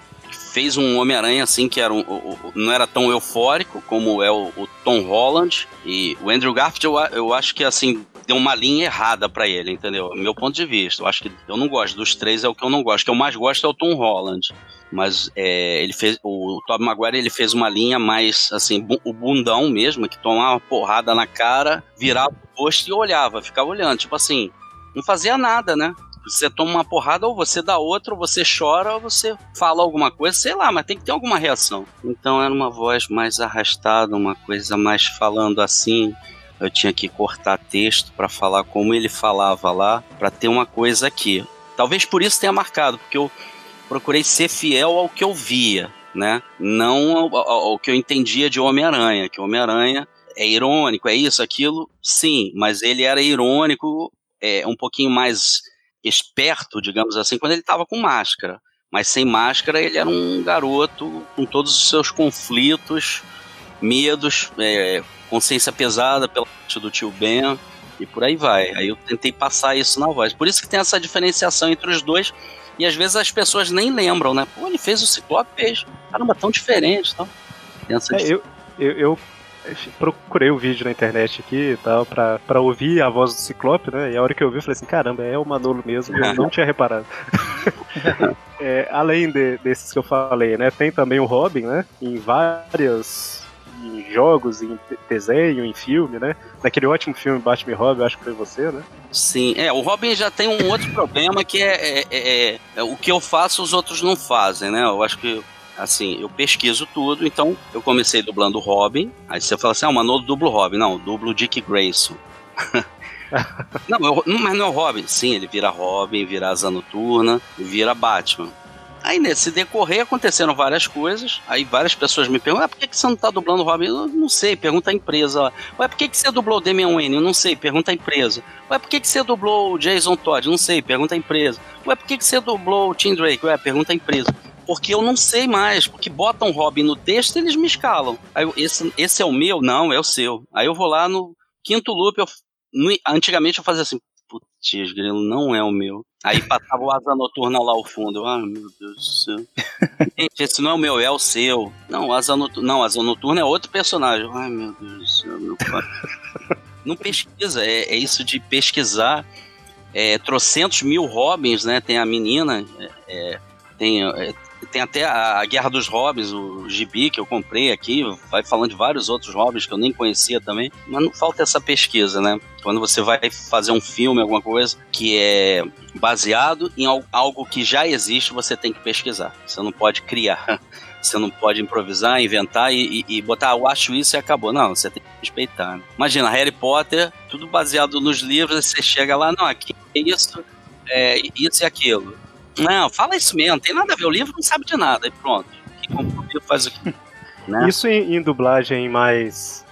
fez um Homem-Aranha assim que era um, o- o- não era tão eufórico como é o, o Tom Holland e o Andrew Garfield eu, eu acho que assim deu uma linha errada pra ele, entendeu? Meu ponto de vista, eu acho que eu não gosto dos três é o que eu não gosto, o que eu mais gosto é o Tom Holland. Mas é, ele fez o Tobey Maguire ele fez uma linha mais assim o bundão mesmo que tomava uma porrada na cara, virava o rosto e olhava, ficava olhando, tipo assim, não fazia nada, né? Você toma uma porrada, ou você dá outra, ou você chora, ou você fala alguma coisa, sei lá, mas tem que ter alguma reação. Então era uma voz mais arrastada, uma coisa mais falando assim. Eu tinha que cortar texto para falar como ele falava lá, para ter uma coisa aqui. Talvez por isso tenha marcado, porque eu procurei ser fiel ao que eu via, né? Não ao, ao- que eu entendia de Homem-Aranha, que Homem-Aranha é irônico, é isso, aquilo, sim, mas ele era irônico, é, um pouquinho mais esperto, digamos assim, quando ele estava com máscara. Mas sem máscara ele era um garoto com todos os seus conflitos, medos, é, consciência pesada pela parte do tio Ben e por aí vai. Aí eu tentei passar isso na voz. Por isso que tem essa diferenciação entre os dois. E às vezes as pessoas nem lembram, né? Pô, ele fez o Ciclope, fez. Caramba, tão diferente. Então. Tem essa É, eu, eu, eu procurei o vídeo na internet aqui e tal, pra, pra ouvir a voz do Ciclope, né? E a hora que eu ouvi, eu falei assim, caramba, é o Manolo mesmo, eu não tinha reparado. É, além de- desses que eu falei, né? Tem também o Robin, né? Em várias em jogos, em de- desenho, em filme, né? Naquele ótimo filme Batman e Robin, eu acho que foi você, né? Sim, é, o Robin já tem um outro problema que é, é- é- é o que eu faço os outros não fazem, né? Eu acho que, assim, eu pesquiso tudo, então eu comecei dublando o Robin, aí você fala assim, ah, o Manolo dubla o Robin. Não, dublo Dick Grayson. não, eu- mas não é o Robin. Sim, ele vira Robin, vira Asa Noturna, vira Batman. Aí nesse decorrer aconteceram várias coisas, aí várias pessoas me perguntam, ah, por que, você não tá dublando o Robin? Eu não sei, pergunta a empresa. lá. Ué, por que, você dublou o Damian Wayne? Eu não sei, pergunta a empresa. Ué, por que, você dublou o Jason Todd? Não sei, pergunta a empresa. Ué, por que, que você dublou o Tim Drake? Ué, pergunta a empresa. Porque eu não sei mais, porque botam Robin no texto e eles me escalam. Aí eu, esse, esse é o meu? Não, é o seu. Aí eu vou lá no quinto loop, eu, no- antigamente eu fazia assim, putz, grilo, não é o meu. Aí passava o Asa Noturna lá ao fundo. Ah, meu Deus do céu. Gente, esse não é o meu, é o seu. Não, Asa Noturna, não, Asa Noturna é outro personagem. Ai, meu Deus do céu, meu pai. Não pesquisa, é, é isso de pesquisar. É, trocentos mil Robins, né? Tem a menina, é, é, tem, é, tem até a, Guerra dos Robins, o gibi que eu comprei aqui, vai falando de vários outros Robins que eu nem conhecia também, mas não falta essa pesquisa, né? Quando você vai fazer um filme, alguma coisa que é baseado em al- algo que já existe, você tem que pesquisar. Você não pode criar. Você não pode improvisar, inventar e, e- e botar, "Ah, eu acho isso e acabou. Não, você tem que respeitar. né? Imagina, Harry Potter, tudo baseado nos livros, você chega lá, não, aqui é isso, é isso e aquilo. Não, fala isso mesmo, tem nada a ver, o livro não sabe de nada, e pronto. Que comprou o livro faz o? Né? Isso em, em dublagem mais.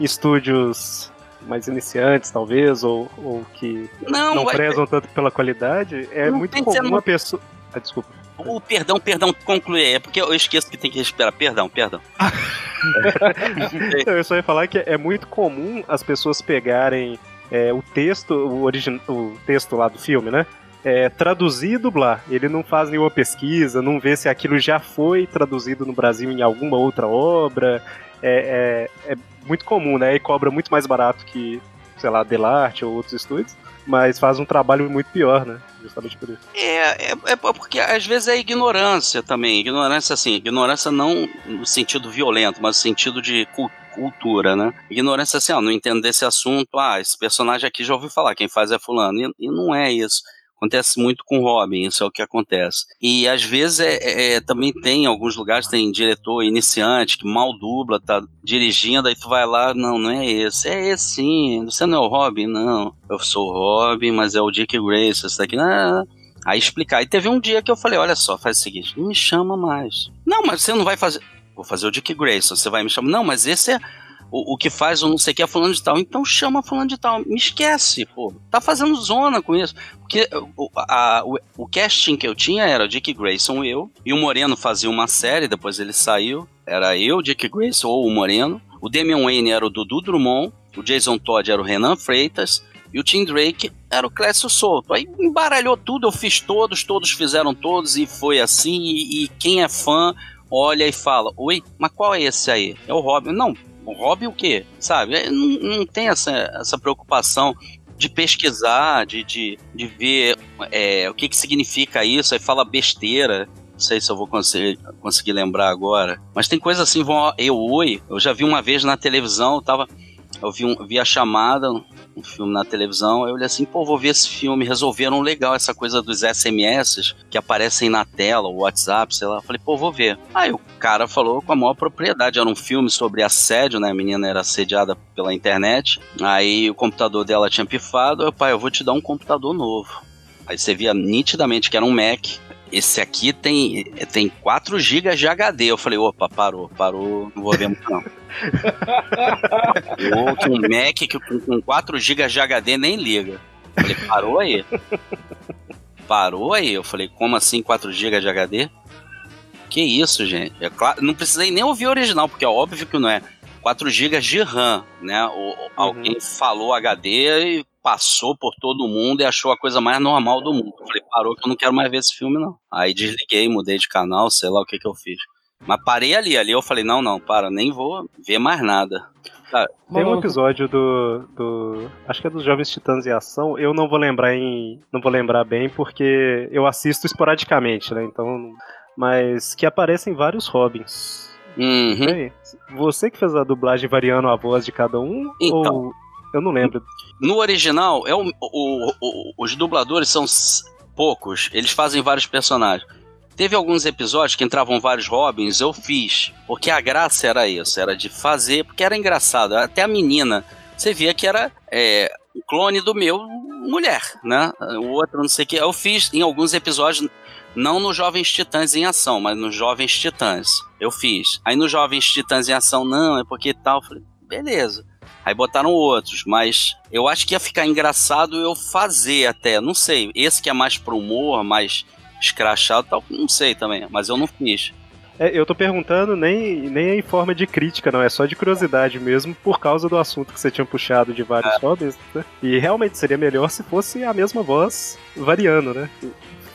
estúdios mais iniciantes, talvez, ou, ou que Não, não vai- prezam tanto pela qualidade, é Não muito comum no- a pessoa. Ah, desculpa. O perdão, perdão, concluir, é porque eu esqueço que tem que esperar. Perdão, perdão. Eu só ia falar que é muito comum as pessoas pegarem é, o texto, o, origin... o texto lá do filme, né? É, traduzir e dublar. Ele não faz nenhuma pesquisa, não vê se aquilo já foi traduzido no Brasil em alguma outra obra. É, é, é muito comum, né? E cobra muito mais barato que, sei lá, Delarte ou outros estúdios, mas faz um trabalho muito pior, né? Justamente por isso. É, é, é porque às vezes é ignorância também. Ignorância, assim, ignorância não no sentido violento, mas no sentido de cultura, né? Ignorância assim, ó, não entender esse assunto, ah, esse personagem aqui já ouviu falar, quem faz é fulano. E, e não é isso. Acontece muito com Robin, isso é o que acontece. E às vezes é, é, é, também tem, em alguns lugares tem diretor iniciante que mal dubla, tá dirigindo, aí tu vai lá, não, não é esse. É esse sim, você não é o Robin? Não, eu sou o Robin, mas é o Dick Grace, esse daqui. Ah, aí explicar. E teve um dia que eu falei, olha só, faz o seguinte, não me chama mais. Não, mas você não vai fazer... Vou fazer o Dick Grayson, você vai me chamar. Não, mas esse é o, o que faz o não sei o que é fulano de tal. Então chama fulano de tal. Me esquece, pô. Tá fazendo zona com isso. Porque o, a, o, o casting que eu tinha era o Dick Grayson, eu, e o Moreno fazia uma série, depois ele saiu. Era eu, Dick Grayson ou o Moreno. O Damian Wayne era o Dudu Drummond. O Jason Todd era o Renan Freitas. E o Tim Drake era o Clécio Souto. Aí embaralhou tudo, eu fiz todos, todos fizeram todos, e foi assim. E, e quem é fã olha e fala: Oi, mas qual é esse aí? É o Robin. Não, o hobby o quê? Sabe? É, não, não tem essa, essa preocupação de pesquisar, de, de, de ver é, o que, que significa isso, aí fala besteira. Não sei se eu vou conseguir, conseguir lembrar agora. Mas tem coisa assim, vão, eu oi, eu já vi uma vez na televisão, tava. Eu vi, um, vi a chamada, um filme na televisão, eu olhei assim, pô, vou ver esse filme. Resolveram legal essa coisa dos SMS que aparecem na tela, o WhatsApp, sei lá. Falei, pô, vou ver. Aí o cara falou com a maior propriedade. Era um filme sobre assédio, né? A menina era assediada pela internet. Aí o computador dela tinha pifado. Eu, pai, eu vou te dar um computador novo. Aí você via nitidamente que era um Mac. Esse aqui tem, tem 4 GB de HD. Eu falei, opa, parou, parou, não vou ver muito não. o outro, um Mac que com, com 4 GB de HD nem liga. Eu falei, parou aí. Parou aí. Eu falei, como assim 4 GB de HD? Que isso, gente? É claro, não precisei nem ouvir o original, porque é óbvio que não é. 4 GB de RAM, né? O, uhum. Alguém falou HD e passou por todo mundo e achou a coisa mais normal do mundo. Eu falei, parou que eu não quero mais ver esse filme, não. Aí desliguei, mudei de canal, sei lá o que que eu fiz. Mas parei ali, ali eu falei, não, não, para, nem vou ver mais nada. Tem um episódio do, do. Acho que é dos Jovens Titãs em Ação. Eu não vou lembrar em. Não vou lembrar bem porque eu assisto esporadicamente, né? Então. Mas que aparecem vários Robins. Uhum. Você que fez a dublagem variando a voz de cada um? Então, ou eu não lembro. No original, é o, o, o, os dubladores são poucos, eles fazem vários personagens. Teve alguns episódios que entravam vários Robins, eu fiz, porque a graça era isso, era de fazer, porque era engraçado. Até a menina, você via que era é, um clone do meu mulher, né? O outro não sei o que. Eu fiz em alguns episódios, não nos Jovens Titãs em Ação, mas nos Jovens Titãs. Eu fiz. Aí nos Jovens Titãs em Ação, não, é porque tal. Eu falei, beleza. Aí botaram outros, mas eu acho que ia ficar engraçado eu fazer até, não sei. Esse que é mais pro humor, mais escrachado tal, não sei também, mas eu não fiz. É, eu tô perguntando nem, nem em forma de crítica, não, é só de curiosidade mesmo, por causa do assunto que você tinha puxado de vários é. hobbies, né? E realmente seria melhor se fosse a mesma voz variando, né?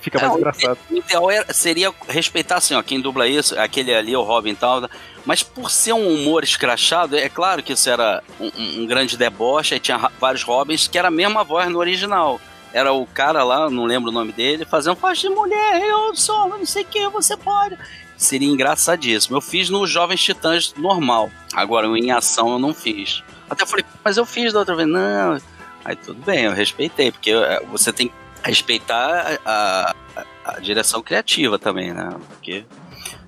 Fica mais engraçado. O ideal era, seria respeitar assim, ó, quem dubla isso, aquele ali, o Robin e tal, mas por ser um humor escrachado, é claro que isso era um, um grande deboche, aí tinha vários Robins que era a mesma voz no original era o cara lá, não lembro o nome dele, fazendo faz de mulher, eu sou, não sei o que, você pode. Seria engraçadíssimo. Eu fiz no Jovens Titãs normal. Agora, em ação eu não fiz. Até falei, mas eu fiz da outra vez. Não. Aí tudo bem, eu respeitei, porque é, você tem que respeitar a, a, a direção criativa também, né? Porque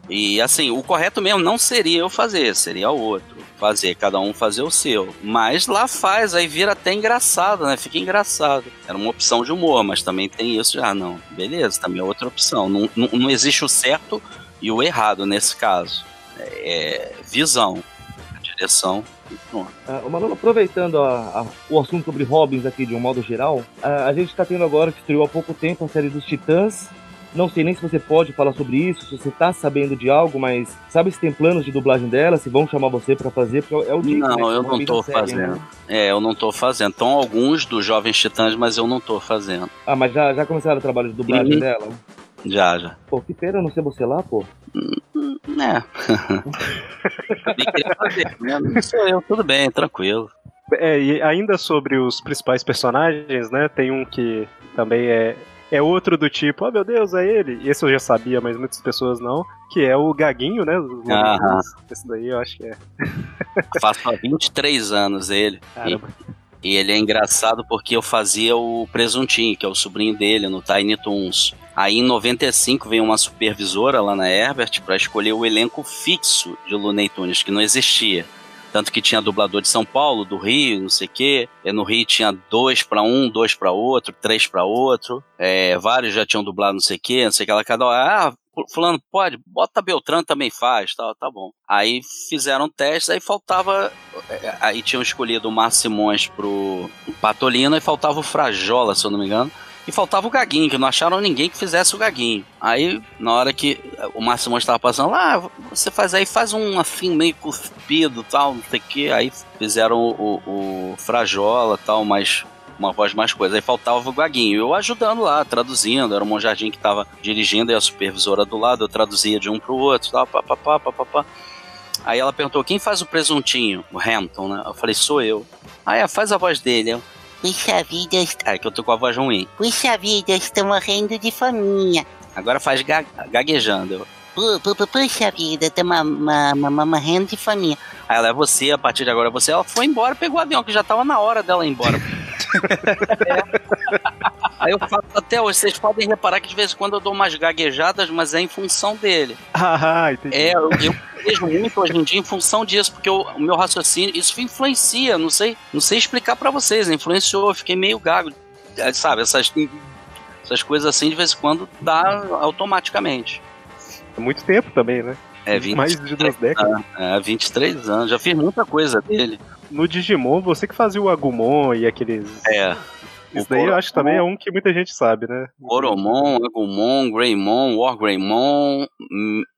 e assim, o correto mesmo não seria eu fazer, seria o outro fazer, cada um fazer o seu. Mas lá faz, aí vira até engraçado, né? Fica engraçado. Era uma opção de humor, mas também tem isso já, não. Beleza, também é outra opção. Não, não, não existe o certo e o errado nesse caso. É visão, direção. Uh, Manolo, aproveitando a, a, o assunto sobre Robbins aqui de um modo geral, uh, a gente está tendo agora, que estreou há pouco tempo, a série dos Titãs, Não sei nem se você pode falar sobre isso, se você tá sabendo de algo, mas sabe se tem planos de dublagem dela, se vão chamar você para fazer, porque é o Não, né, eu não tô série, fazendo. Né? É, eu não tô fazendo. Então alguns dos Jovens Titãs, mas eu não tô fazendo. Ah, mas já, já começaram o trabalho de dublagem uhum. dela? Já, já. Pô, que pena não ser você lá, pô. Hum, é. fazer, né? Não sou eu, tudo bem, tranquilo. É, e ainda sobre os principais personagens, né? Tem um que também é, é outro do tipo, oh meu Deus, é ele. Esse eu já sabia, mas muitas pessoas não. Que é o Gaguinho, né? Aham. Esse daí eu acho que é. Faço há 23 anos ele. Caramba. E, e ele é engraçado porque eu fazia o Presuntinho, que é o sobrinho dele, no Tiny Toons. Aí em 95 veio uma supervisora lá na Herbert para escolher o elenco fixo de Looney Tunes, que não existia. Tanto que tinha dublador de São Paulo, do Rio, não sei o quê. E no Rio tinha dois para um, dois para outro, três para outro. É, vários já tinham dublado não sei o quê, não sei o que. Ela cada ah, fulano pode, bota Beltrán também faz, tá, tá bom. Aí fizeram testes, aí faltava, é, aí tinham escolhido o Márcio Simões pro Patolino e faltava o Frajola, se eu não me engano. E faltava o Gaguinho, que não acharam ninguém que fizesse o Gaguinho. Aí, na hora que o Márcio estava passando lá, ah, você faz aí, faz um assim meio cuspido tal, não sei o que. Aí fizeram o, o, o Frajola tal, mas uma voz mais coisa. Aí faltava o Gaguinho. Eu ajudando lá, traduzindo. Era o Monjardim que estava dirigindo e a supervisora do lado. Eu traduzia de um pro outro, tal, papapá, papapá. Aí ela perguntou: quem faz o presuntinho? O Hampton, né? Eu falei: sou eu. Aí faz a voz dele. Eu, Puxa vida. É que eu tô com a voz ruim. Puxa vida, eu estou morrendo de fominha. Agora faz ga gaguejando. Puxa vida, tô morrendo de fominha. Aí ela é você, a partir de agora você. Ela foi embora, pegou o avião, que já tava na hora dela ir embora. é. Aí eu faço até hoje. Vocês podem reparar que de vez em quando eu dou umas gaguejadas, mas é em função dele. Ah, entendi. É, eu, eu vejo muito hoje em dia em função disso, porque eu, o meu raciocínio, isso influencia, não sei, não sei explicar para vocês, influenciou, eu fiquei meio gago, é, sabe, essas, essas coisas assim de vez em quando dá automaticamente. É muito tempo também, né? É, 20, mais de duas décadas. É, 23 anos, já fiz muita coisa dele. No Digimon, você que fazia o Agumon e aqueles. É. Isso daí eu acho que também é um que muita gente sabe, né? Goromon, Agumon, Greymon, War Greymon,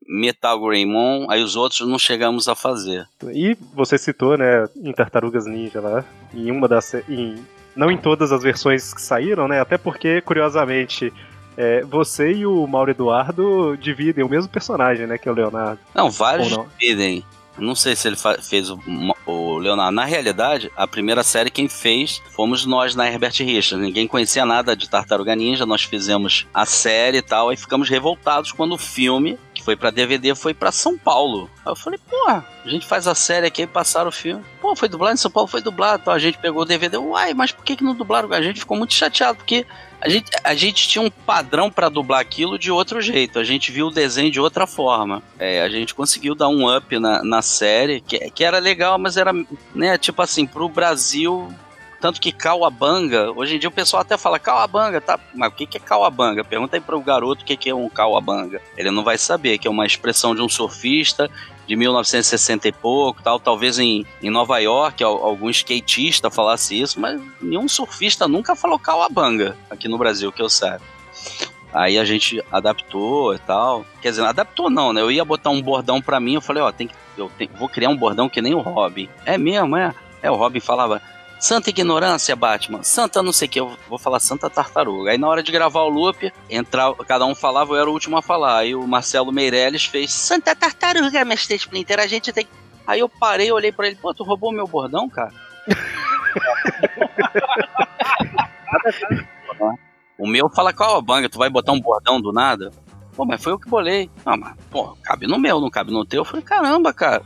Metal Greymon, aí os outros não chegamos a fazer. E você citou, né, em Tartarugas Ninja lá, em uma das. Em, não em todas as versões que saíram, né? Até porque, curiosamente, é, você e o Mauro Eduardo dividem o mesmo personagem, né? Que é o Leonardo. Não, vários não? dividem. Não sei se ele fez o, o, Leonardo. Na realidade, a primeira série quem fez fomos nós na Herbert Richards. Ninguém conhecia nada de Tartaruga Ninja. Nós fizemos a série e tal. E ficamos revoltados quando o filme, que foi para DVD, foi para São Paulo. Aí eu falei, porra, a gente faz a série aqui e passaram o filme. Pô, foi dublado em São Paulo, foi dublado. Então a gente pegou o DVD. Uai, mas por que, que não dublaram? A gente ficou muito chateado, porque a gente, a gente tinha um padrão para dublar aquilo de outro jeito. A gente viu o desenho de outra forma. É, a gente conseguiu dar um up na, na série, que, que era legal, mas era, né, tipo assim, pro Brasil. Tanto que Cauabanga, hoje em dia o pessoal até fala Cauabanga, tá? Mas o que é Cauabanga? Pergunta aí pro garoto o que é um Cauabanga. Ele não vai saber, que é uma expressão de um surfista de 1960 e pouco, tal, talvez em, em Nova York algum skatista falasse isso, mas nenhum surfista nunca falou Cauabanga aqui no Brasil, que eu saiba. Aí a gente adaptou e tal. Quer dizer, adaptou não, né? Eu ia botar um bordão pra mim, eu falei, ó, tem que, eu vou criar um bordão que nem o Robin. É mesmo, é? É, o Robin falava, Santa ignorância, Batman. Santa não sei o que. Eu vou falar Santa Tartaruga. Aí na hora de gravar o loop, entrar, cada um falava, eu era o último a falar. Aí o Marcelo Meirelles fez Santa Tartaruga, mestre Splinter. A gente tem. Aí eu parei, olhei para ele, pô, tu roubou meu bordão, cara? o meu fala qual a banga, tu vai botar um bordão do nada? Pô, mas foi eu que bolei. Ah, mas, pô, cabe no meu, não cabe no teu. Eu falei, caramba, cara.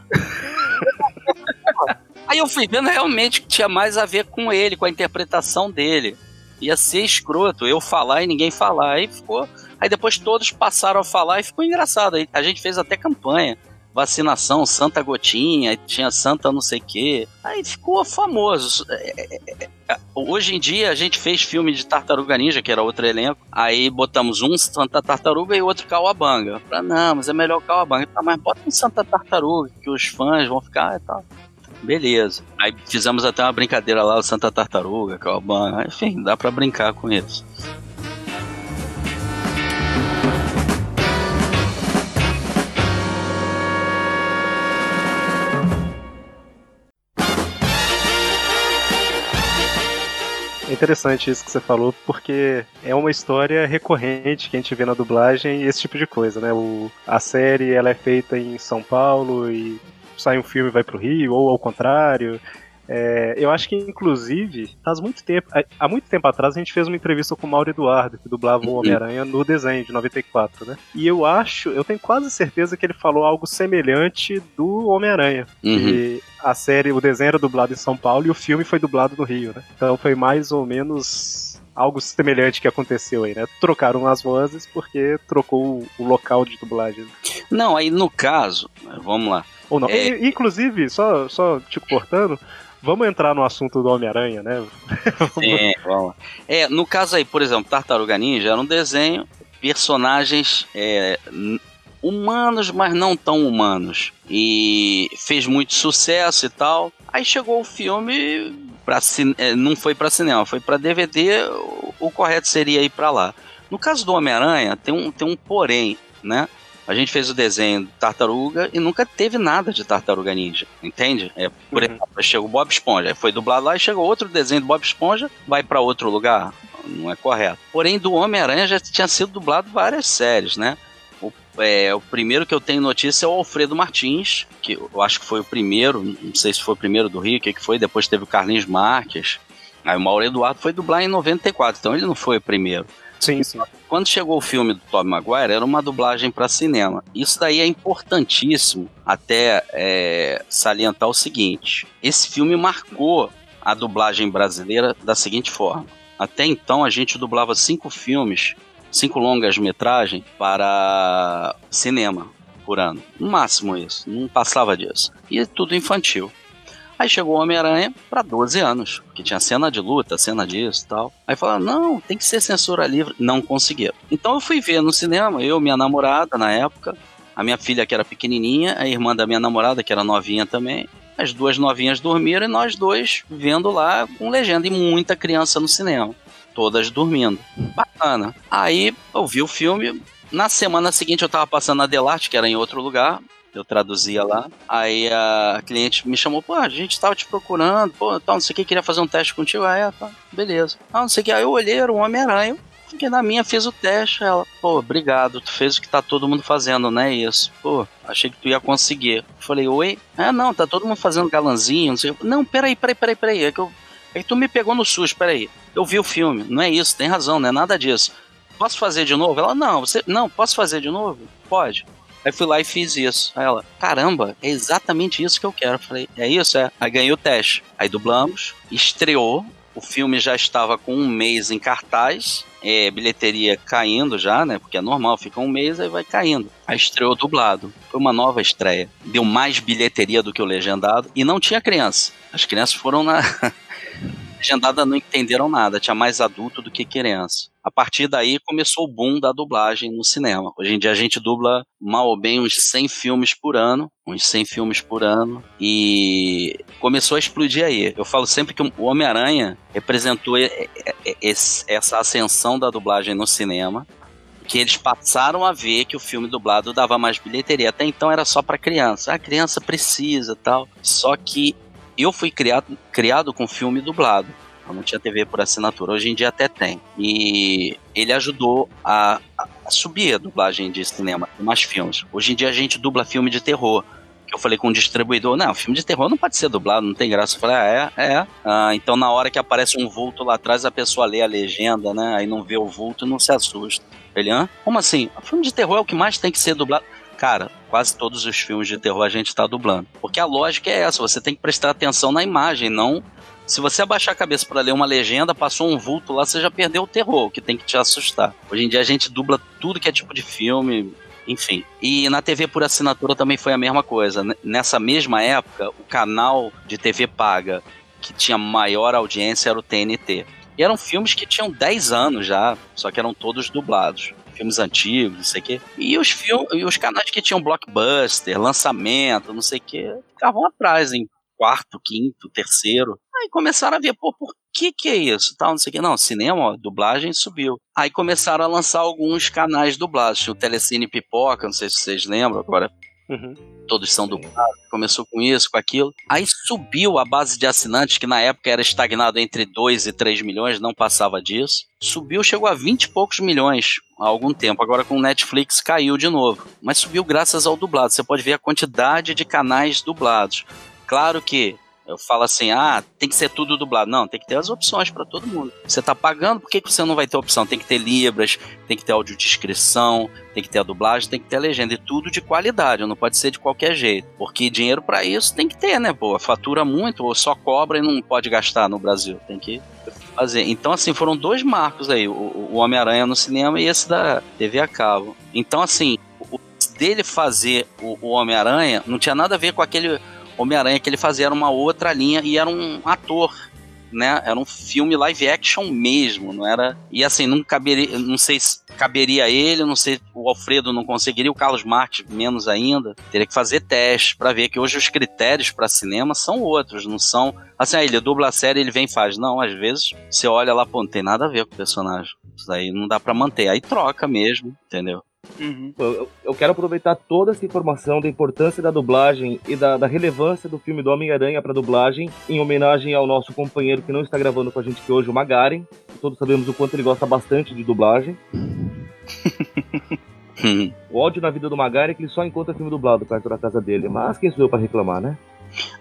Aí eu fui vendo realmente que tinha mais a ver com ele, com a interpretação dele. Ia ser escroto eu falar e ninguém falar. Aí ficou. Aí depois todos passaram a falar e ficou engraçado. A gente fez até campanha. Vacinação, Santa Gotinha, tinha Santa não sei o quê. Aí ficou famoso. É, é, é, hoje em dia a gente fez filme de Tartaruga Ninja, que era outro elenco. Aí botamos um Santa Tartaruga e outro Cauabanga. Falei, não, mas é melhor o Cauabanga. Tá, mas bota um Santa Tartaruga, que os fãs vão ficar e tal. Beleza. Aí fizemos até uma brincadeira lá, o Santa Tartaruga, Calban, enfim, dá para brincar com isso. É interessante isso que você falou, porque é uma história recorrente que a gente vê na dublagem esse tipo de coisa, né? O, a série ela é feita em São Paulo e sai um filme e vai pro Rio, ou ao contrário. É, eu acho que, inclusive, faz muito tempo, há muito tempo atrás, a gente fez uma entrevista com o Mauro Eduardo, que dublava o uhum. Homem-Aranha no desenho de 94, né? E eu acho, eu tenho quase certeza que ele falou algo semelhante do Homem-Aranha. Uhum. E a série, o desenho era dublado em São Paulo e o filme foi dublado no Rio, né? Então foi mais ou menos algo semelhante que aconteceu aí, né? Trocaram as vozes porque trocou o local de dublagem. Não, aí no caso, vamos lá. Ou não. É... Inclusive, só, só te cortando, Vamos entrar no assunto do Homem-Aranha, né? Sim, vamos. É, no caso aí, por exemplo, Tartaruga Ninja era um desenho, personagens é, humanos, mas não tão humanos. E fez muito sucesso e tal. Aí chegou o filme, pra, é, não foi para cinema, foi para DVD, o, o correto seria ir para lá. No caso do Homem-Aranha, tem um, tem um porém, né? A gente fez o desenho de tartaruga e nunca teve nada de tartaruga ninja, entende? É, por uhum. exemplo, chega o Bob Esponja, foi dublado lá e chega outro desenho do Bob Esponja, vai para outro lugar. Não é correto. Porém, do Homem-Aranha já tinha sido dublado várias séries, né? O, é, o primeiro que eu tenho notícia é o Alfredo Martins, que eu acho que foi o primeiro, não sei se foi o primeiro do Rio, o que, que foi, depois teve o Carlinhos Marques. Aí o Mauro Eduardo foi dublar em 94, então ele não foi o primeiro. Sim, sim. Quando chegou o filme do Tobey Maguire, era uma dublagem para cinema. Isso daí é importantíssimo até é, salientar o seguinte: esse filme marcou a dublagem brasileira da seguinte forma. Até então a gente dublava cinco filmes, cinco longas-metragens para cinema por ano. No máximo isso, não passava disso. E tudo infantil. Aí chegou o Homem-Aranha para 12 anos, que tinha cena de luta, cena disso e tal. Aí falaram, não, tem que ser censura livre. Não conseguiram. Então eu fui ver no cinema, eu, minha namorada na época, a minha filha que era pequenininha, a irmã da minha namorada que era novinha também. As duas novinhas dormiram e nós dois vendo lá com legenda e muita criança no cinema. Todas dormindo. Bacana. Aí eu vi o filme. Na semana seguinte eu tava passando na Delarte, que era em outro lugar eu traduzia lá. Aí a cliente me chamou, pô, a gente tava te procurando, pô, tal, não sei o que, queria fazer um teste contigo. Aí, tá, beleza. Ah, não sei o que. Aí eu olhei, era um Homem-Aranha. Fiquei na minha, fez o teste. Ela, pô, obrigado, tu fez o que tá todo mundo fazendo, né? Isso. Pô, achei que tu ia conseguir. Falei, oi? Ah, não, tá todo mundo fazendo galanzinho, não sei o que. Não, peraí, peraí, peraí, peraí. É que eu. Que tu me pegou no SUS, peraí. Eu vi o filme, não é isso, tem razão, não é nada disso. Posso fazer de novo? Ela, não, você. Não, posso fazer de novo? Pode. Aí fui lá e fiz isso. Aí ela, caramba, é exatamente isso que eu quero. falei, é isso? É. Aí ganhei o teste. Aí dublamos, estreou. O filme já estava com um mês em cartaz, é, bilheteria caindo já, né? Porque é normal, fica um mês e vai caindo. Aí estreou dublado. Foi uma nova estreia. Deu mais bilheteria do que o legendado e não tinha criança. As crianças foram na. legendada não entenderam nada, tinha mais adulto do que criança. A partir daí começou o boom da dublagem no cinema. Hoje em dia a gente dubla mal ou bem uns 100 filmes por ano, uns 100 filmes por ano, e começou a explodir aí. Eu falo sempre que o Homem-Aranha representou essa ascensão da dublagem no cinema, que eles passaram a ver que o filme dublado dava mais bilheteria. Até então era só para criança. A criança precisa, tal. Só que eu fui criado, criado com filme dublado. Eu não tinha TV por assinatura, hoje em dia até tem. E ele ajudou a, a subir a dublagem de cinema, mais filmes. Hoje em dia a gente dubla filme de terror eu falei com o distribuidor, não, filme de terror não pode ser dublado, não tem graça. Eu falei, ah, é, é. Ah, então na hora que aparece um vulto lá atrás, a pessoa lê a legenda, né? Aí não vê o vulto e não se assusta. Ele, hã? Como assim? Filme de terror é o que mais tem que ser dublado. Cara, quase todos os filmes de terror a gente está dublando. Porque a lógica é essa, você tem que prestar atenção na imagem, não. Se você abaixar a cabeça para ler uma legenda, passou um vulto lá, você já perdeu o terror, que tem que te assustar. Hoje em dia a gente dubla tudo que é tipo de filme, enfim. E na TV por assinatura também foi a mesma coisa. Nessa mesma época, o canal de TV paga que tinha maior audiência era o TNT. E eram filmes que tinham 10 anos já, só que eram todos dublados filmes antigos, não sei o quê. E os, filmes, e os canais que tinham blockbuster, lançamento, não sei o quê, ficavam atrás em quarto, quinto, terceiro. Aí começaram a ver, pô, por que que é isso? Tal, não sei o que. Não, cinema, dublagem subiu. Aí começaram a lançar alguns canais dublados. O Telecine Pipoca, não sei se vocês lembram, agora Uhum. Todos são dublados, começou com isso, com aquilo. Aí subiu a base de assinantes, que na época era estagnado entre 2 e 3 milhões, não passava disso. Subiu, chegou a 20 e poucos milhões há algum tempo. Agora com o Netflix caiu de novo. Mas subiu graças ao dublado. Você pode ver a quantidade de canais dublados. Claro que eu falo assim, ah, tem que ser tudo dublado. Não, tem que ter as opções para todo mundo. Você tá pagando, por que, que você não vai ter opção? Tem que ter libras, tem que ter audiodescrição, tem que ter a dublagem, tem que ter a legenda. E tudo de qualidade, não pode ser de qualquer jeito. Porque dinheiro para isso tem que ter, né? Pô, fatura muito, ou só cobra e não pode gastar no Brasil. Tem que fazer. Então, assim, foram dois marcos aí: o, o Homem-Aranha no cinema e esse da TV a cabo. Então, assim, o dele fazer o, o Homem-Aranha não tinha nada a ver com aquele Homem-Aranha que ele fazia era uma outra linha e era um ator. Né? Era um filme live action mesmo, não era. E assim, não caberia, não sei se caberia ele, não sei, o Alfredo não conseguiria, o Carlos Martins menos ainda. Teria que fazer teste para ver que hoje os critérios para cinema são outros, não são assim, ah, ele dubla a série, ele vem e faz. Não, às vezes você olha lá, pô, não tem nada a ver com o personagem. Isso aí não dá para manter, aí troca mesmo, entendeu? Uhum. Eu, eu, quero aproveitar toda essa informação da importância da dublagem e da, da relevância do filme do Homem-Aranha para dublagem, em homenagem ao nosso companheiro que não está gravando com a gente aqui hoje, o Magaren. Todos sabemos o quanto ele gosta bastante de dublagem. o ódio na vida do Magaren é que ele só encontra filme dublado perto da casa dele. Mas quem sou eu para reclamar, né?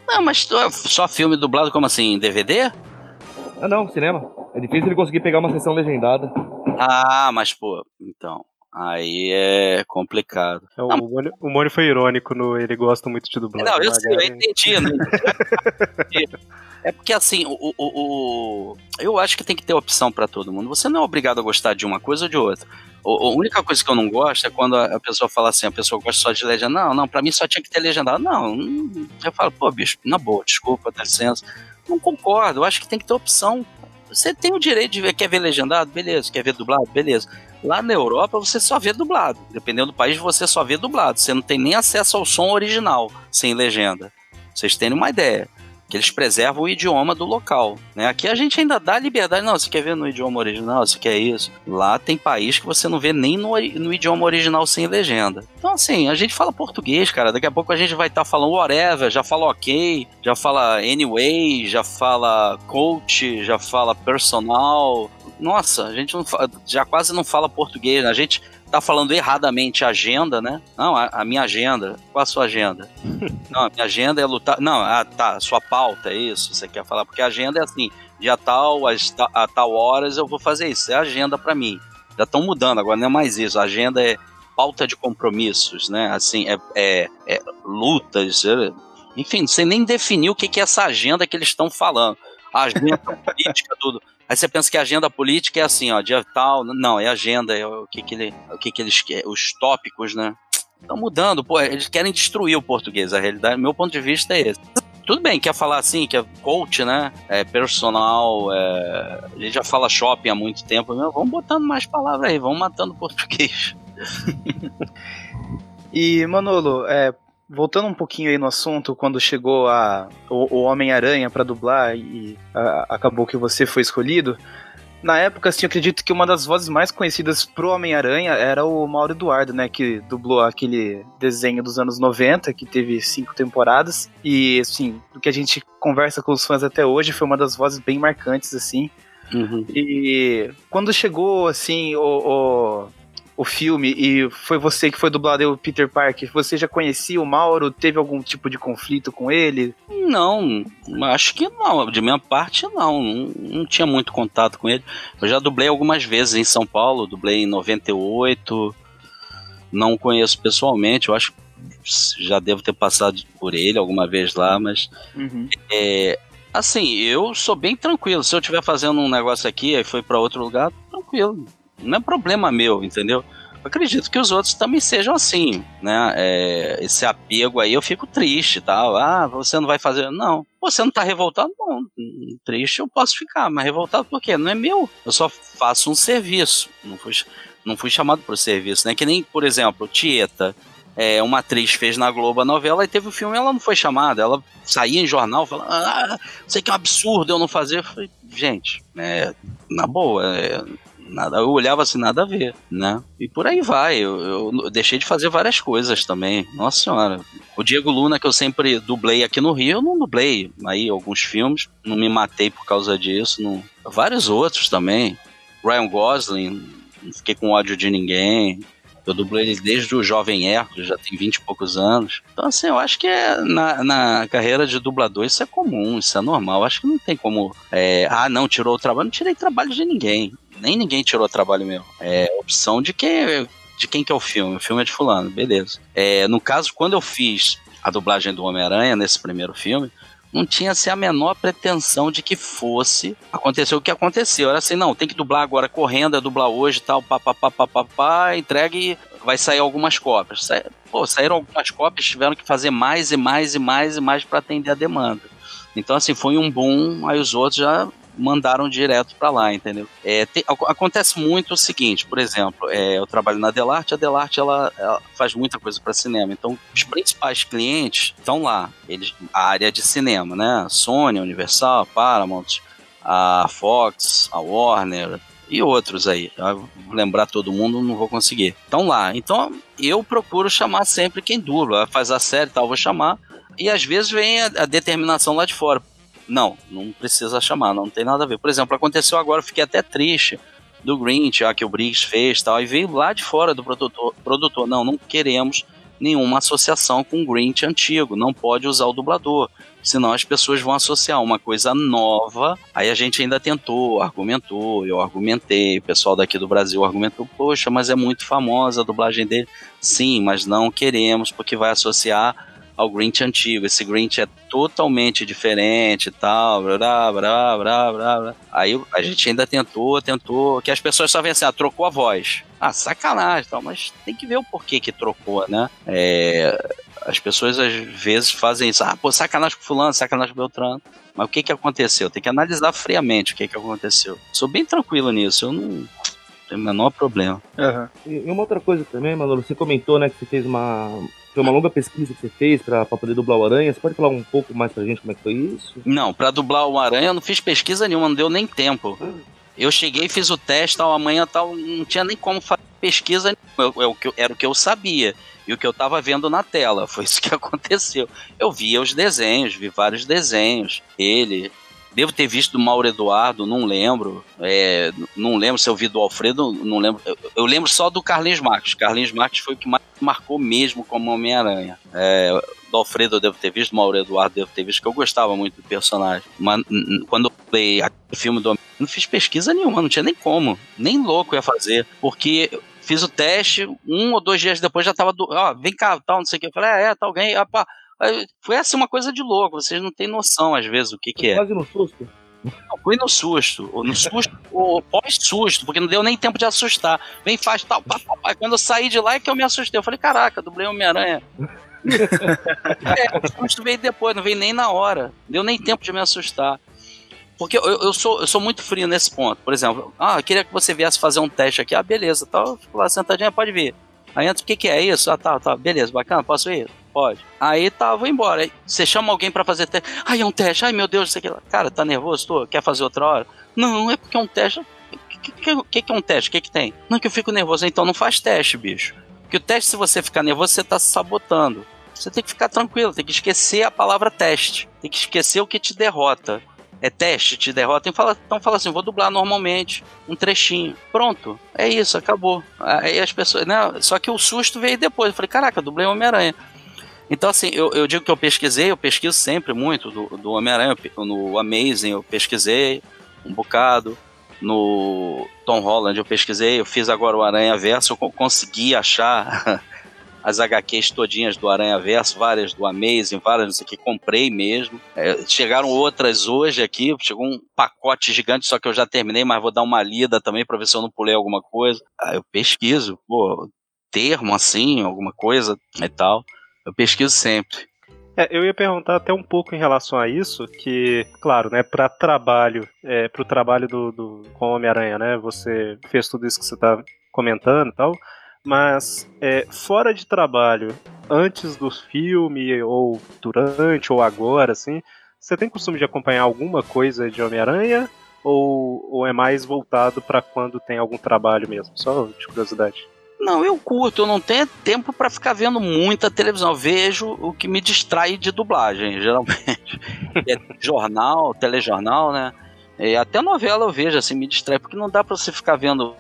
Não, mas só filme dublado como assim? DVD? Ah, não, cinema. É difícil ele conseguir pegar uma sessão legendada. Ah, mas pô, então. Aí é complicado. É, o, o Mônio foi irônico no ele gosta muito de dublagem. Não, eu, sei, eu entendi, né? É porque assim, o, o, o, eu acho que tem que ter opção para todo mundo. Você não é obrigado a gostar de uma coisa ou de outra. a única coisa que eu não gosto é quando a, pessoa fala assim, a pessoa gosta só de legenda. Não, não, pra mim só tinha que ter legendado. Não, eu falo, pô, bicho, na boa, desculpa, dá licença. Não concordo, eu acho que tem que ter opção. Você tem o direito de ver, quer ver legendado? Beleza. Quer ver dublado? Beleza. Lá na Europa você só vê dublado. Dependendo do país, você só vê dublado. Você não tem nem acesso ao som original sem legenda. Vocês terem uma ideia. Que eles preservam o idioma do local. Né? Aqui a gente ainda dá liberdade. Não, você quer ver no idioma original? Você quer isso? Lá tem país que você não vê nem no, no idioma original sem legenda. Então, assim, a gente fala português, cara. Daqui a pouco a gente vai estar tá falando whatever, já fala ok, já fala anyway, já fala coach, já fala personal, nossa, a gente fala, já quase não fala português, né? a gente tá falando erradamente agenda, né? Não, a, a, minha agenda. Qual a sua agenda? não, a minha agenda é lutar. Não, ah, tá, sua pauta é isso, você quer falar? Porque a agenda é assim, dia tal, a, a tal horas eu vou fazer isso, é agenda para mim. Já estão mudando, agora não é mais isso, a agenda é pauta de compromissos, né? Assim, é, é, é lutas, é, enfim, você nem definiu o que, que é essa agenda que eles estão falando. A agenda política, tudo. Aí você pensa que a agenda política é assim, ó, dia tal. Não, é agenda, é o que, que, ele, o que, que eles os tópicos, né? Estão mudando, pô, eles querem destruir o português. A realidade, meu ponto de vista é esse. Tudo bem, quer falar assim, que é coach, né? É personal, é... a gente já fala shopping há muito tempo, meu, vamos botando mais palavras aí, vamos matando o português. e, Manolo, é, voltando um pouquinho aí no assunto, quando chegou a, o, o Homem-Aranha para dublar e a, acabou que você foi escolhido, na época, assim, eu acredito que uma das vozes mais conhecidas pro Homem-Aranha era o Mauro Eduardo, né? Que dublou aquele desenho dos anos 90, que teve cinco temporadas. E, assim, do que a gente conversa com os fãs até hoje, foi uma das vozes bem marcantes, assim. Uhum. E quando chegou, assim, o, o o filme e foi você que foi dublado o Peter Parker, você já conhecia o Mauro? Teve algum tipo de conflito com ele? Não, acho que não. De minha parte, não. não. Não tinha muito contato com ele. Eu já dublei algumas vezes em São Paulo, dublei em 98. Não conheço pessoalmente, eu acho que já devo ter passado por ele alguma vez lá, mas. Uhum. É, assim, eu sou bem tranquilo. Se eu estiver fazendo um negócio aqui e foi para outro lugar, tranquilo não é problema meu, entendeu? Eu acredito que os outros também sejam assim, né? É, esse apego aí eu fico triste, tal. Ah, você não vai fazer. Não. Você não tá revoltado? Não. Triste eu posso ficar, mas revoltado por quê? Não é meu. Eu só faço um serviço. Não fui, não fui chamado pro serviço, né? Que nem, por exemplo, Tieta. É, uma atriz fez na Globo a novela e teve o filme ela não foi chamada. Ela saía em jornal falando: Ah, sei que é um absurdo eu não fazer. Eu falei, gente, é, na boa, é, nada. Eu olhava assim, nada a ver, né? E por aí vai. Eu, eu deixei de fazer várias coisas também. Nossa senhora. O Diego Luna, que eu sempre dublei aqui no Rio, eu não dublei aí alguns filmes. Não me matei por causa disso. Não... Vários outros também. Ryan Gosling, não fiquei com ódio de ninguém. Eu dublei ele desde o Jovem Hércules, já tem 20 e poucos anos. Então, assim, eu acho que é, na, na carreira de dublador isso é comum, isso é normal. Eu acho que não tem como. É, ah, não, tirou o trabalho. Não tirei trabalho de ninguém. Nem ninguém tirou trabalho meu. É opção de quem, de quem que é o filme. O filme é de Fulano, beleza. É, no caso, quando eu fiz a dublagem do Homem-Aranha nesse primeiro filme, não tinha assim, a menor pretensão de que fosse acontecer o que aconteceu. Era assim, não, tem que dublar agora correndo, é dublar hoje tal, papapá, entregue vai sair algumas cópias. Sa... Pô, saíram algumas cópias, tiveram que fazer mais e mais e mais e mais para atender a demanda. Então, assim, foi um boom, aí os outros já mandaram direto para lá, entendeu? É, acontece muito o seguinte, por exemplo, é, eu trabalho na Delarte, a Delarte ela, ela faz muita coisa para cinema, então os principais clientes estão lá, eles, a área de cinema, né? Sony, Universal, Paramount, a Fox, a Warner, e outros aí. Lembrar todo mundo, não vou conseguir. Estão lá. Então eu procuro chamar sempre quem dubla, faz a série e tal, vou chamar. E às vezes vem a, a, determinação lá de fora. Não, não precisa chamar, não tem nada a ver. Por exemplo, aconteceu agora, eu fiquei até triste do Grinch, a que o Briggs fez tal, e veio lá de fora do produtor, produtor. Não, não queremos nenhuma associação com o Grinch antigo, não pode usar o dublador, senão as pessoas vão associar uma coisa nova. Aí a gente ainda tentou, argumentou, eu argumentei, o pessoal daqui do Brasil argumentou, poxa, mas é muito famosa a dublagem dele. Sim, mas não queremos porque vai associar ao Grinch antigo. Esse Grinch é totalmente diferente e tal, blá, blá, blá, blá, blá. Aí a gente ainda tentou, tentou, que as pessoas só veem assim, ah, trocou a voz. Ah, sacanagem tal, mas tem que ver o porquê que trocou, né? É, as pessoas às vezes fazem isso, ah, pô, sacanagem com fulano, sacanagem com Beltrano. Mas o que que aconteceu? Tem que analisar friamente o que que aconteceu. Sou bem tranquilo nisso, eu não tenho o menor problema. Uhum. E uma outra coisa também, Manolo, você comentou, né, que você fez uma, foi uma longa pesquisa que você fez para poder dublar o Aranha. Você pode falar um pouco mais pra gente como é que foi isso? Não, para dublar o Aranha eu não fiz pesquisa nenhuma, não deu nem tempo. Eu cheguei, fiz o teste, tal, amanhã tal, não tinha nem como fazer pesquisa, eu, eu, era o que eu sabia e o que eu estava vendo na tela. Foi isso que aconteceu. Eu via os desenhos, vi vários desenhos. Ele, Devo ter visto do Mauro Eduardo, não lembro. É, não lembro se eu vi do Alfredo, não lembro. Eu, eu, lembro só do Carlinhos Marques. Carlinhos Marques foi o que mais marcou mesmo como Homem-Aranha. É, do Alfredo eu devo ter visto, do Mauro Eduardo devo ter visto, que eu gostava muito do personagem. Mas quando eu falei o filme do não fiz pesquisa nenhuma, não tinha nem como. Nem louco ia fazer. Porque fiz o teste, um ou dois dias depois já tava do. Ó, vem cá, tal, não sei o que. Eu falei, ah, é, tá alguém. Opa, foi assim uma coisa de louco, vocês não têm noção às vezes o que, que é. Quase no susto. Não, fui no susto, ou no susto, ou pós-susto, porque não deu nem tempo de assustar. Vem, faz tal, pá, pá, pá. Quando eu saí de lá é que eu me assustei. Eu falei, caraca, dublei Homem-Aranha. é, o susto veio depois, não veio nem na hora. Deu nem tempo de me assustar. Porque eu, eu, sou, eu sou muito frio nesse ponto. Por exemplo, ah, eu queria que você viesse fazer um teste aqui. Ah, beleza, tal. Fico lá sentadinha, pode vir. Aí entra, o que, que é isso? Ah, tá, tá, beleza, bacana, posso ir? Pode. Aí tá, vou embora. Você chama alguém para fazer teste. Ai, é um teste. Ai, meu Deus, isso aqui. Cara, tá nervoso? Tô? Quer fazer outra hora? Não, é porque é um teste. O que, que, que, que, é um teste? O que, que tem? Não, que eu fico nervoso. Então não faz teste, bicho. Porque o teste, se você ficar nervoso, você tá se sabotando. Você tem que ficar tranquilo, tem que esquecer a palavra teste. Tem que esquecer o que te derrota é teste, te derrota. Então fala, então fala assim, vou dublar normalmente, um trechinho. Pronto, é isso, acabou. Aí as pessoas, né? Só que o susto veio depois. Eu falei, caraca, dublei Homem-Aranha. Então, assim, eu, eu, digo que eu pesquisei, eu pesquiso sempre muito do, do Homem-Aranha, no Amazing eu pesquisei um bocado, no Tom Holland eu pesquisei, eu fiz agora o Aranha Verso, eu consegui achar as HQs todinhas do Aranha Verso, várias do Amazing, várias não sei o que, comprei mesmo. É, chegaram outras hoje aqui, chegou um pacote gigante, só que eu já terminei, mas vou dar uma lida também para ver se eu não pulei alguma coisa. Aí eu pesquiso, pô, termo assim, alguma coisa e tal. Eu pesquiso sempre. É, eu ia perguntar até um pouco em relação a isso, que, claro, né, para trabalho, é, para o trabalho do, do com Homem-Aranha, né, você fez tudo isso que você está comentando e tal, mas é, fora de trabalho, antes do filme, ou durante, ou agora, assim, você tem costume de acompanhar alguma coisa de Homem-Aranha? ou, ou é mais voltado para quando tem algum trabalho mesmo? Só de curiosidade. Não, eu curto, eu não tenho tempo para ficar vendo muita televisão. Eu vejo o que me distrai de dublagem, geralmente. é jornal, telejornal, né? E até novela eu vejo, assim, me distrai, porque não dá para você ficar vendo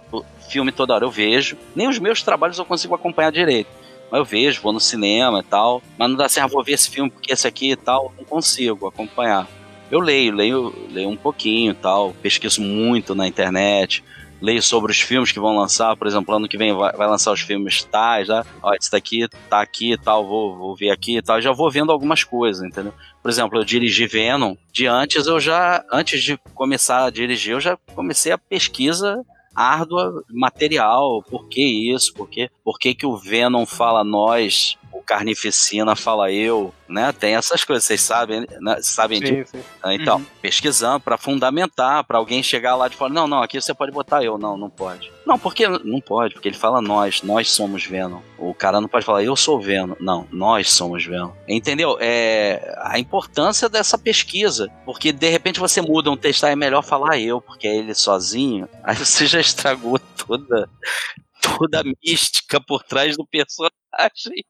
filme toda hora. Eu vejo. Nem os meus trabalhos eu consigo acompanhar direito. Mas eu vejo, vou no cinema e tal. Mas não dá assim, ah, vou ver esse filme porque esse aqui e tal. Não consigo acompanhar. Eu leio, leio, leio um pouquinho e tal. Pesquiso muito na internet leio sobre os filmes que vão lançar, por exemplo, ano que vem vai, vai lançar os filmes tais, né? Ó, esse daqui tá aqui tal, vou, vou ver aqui e tal, já vou vendo algumas coisas, entendeu? Por exemplo, eu dirigi Venom, de antes eu já, antes de começar a dirigir, eu já comecei a pesquisa árdua, material, por que isso, por por que, que o Venom fala nós, o Carnificina fala eu, né? Tem essas coisas, vocês sabem, né? sabem Sim, disso. sim. Então, Uhum. pesquisando para fundamentar, para alguém chegar lá de fora, não, não, aqui você pode botar eu, não, não pode. Não, porque não pode, porque ele fala nós, nós somos Venom. O cara não pode falar eu sou Venom, não, nós somos Venom. Entendeu? É a importância dessa pesquisa, porque de repente você muda um texto, aí é melhor falar eu, porque é ele sozinho. Aí você já estragou toda toda a mística por trás do personagem.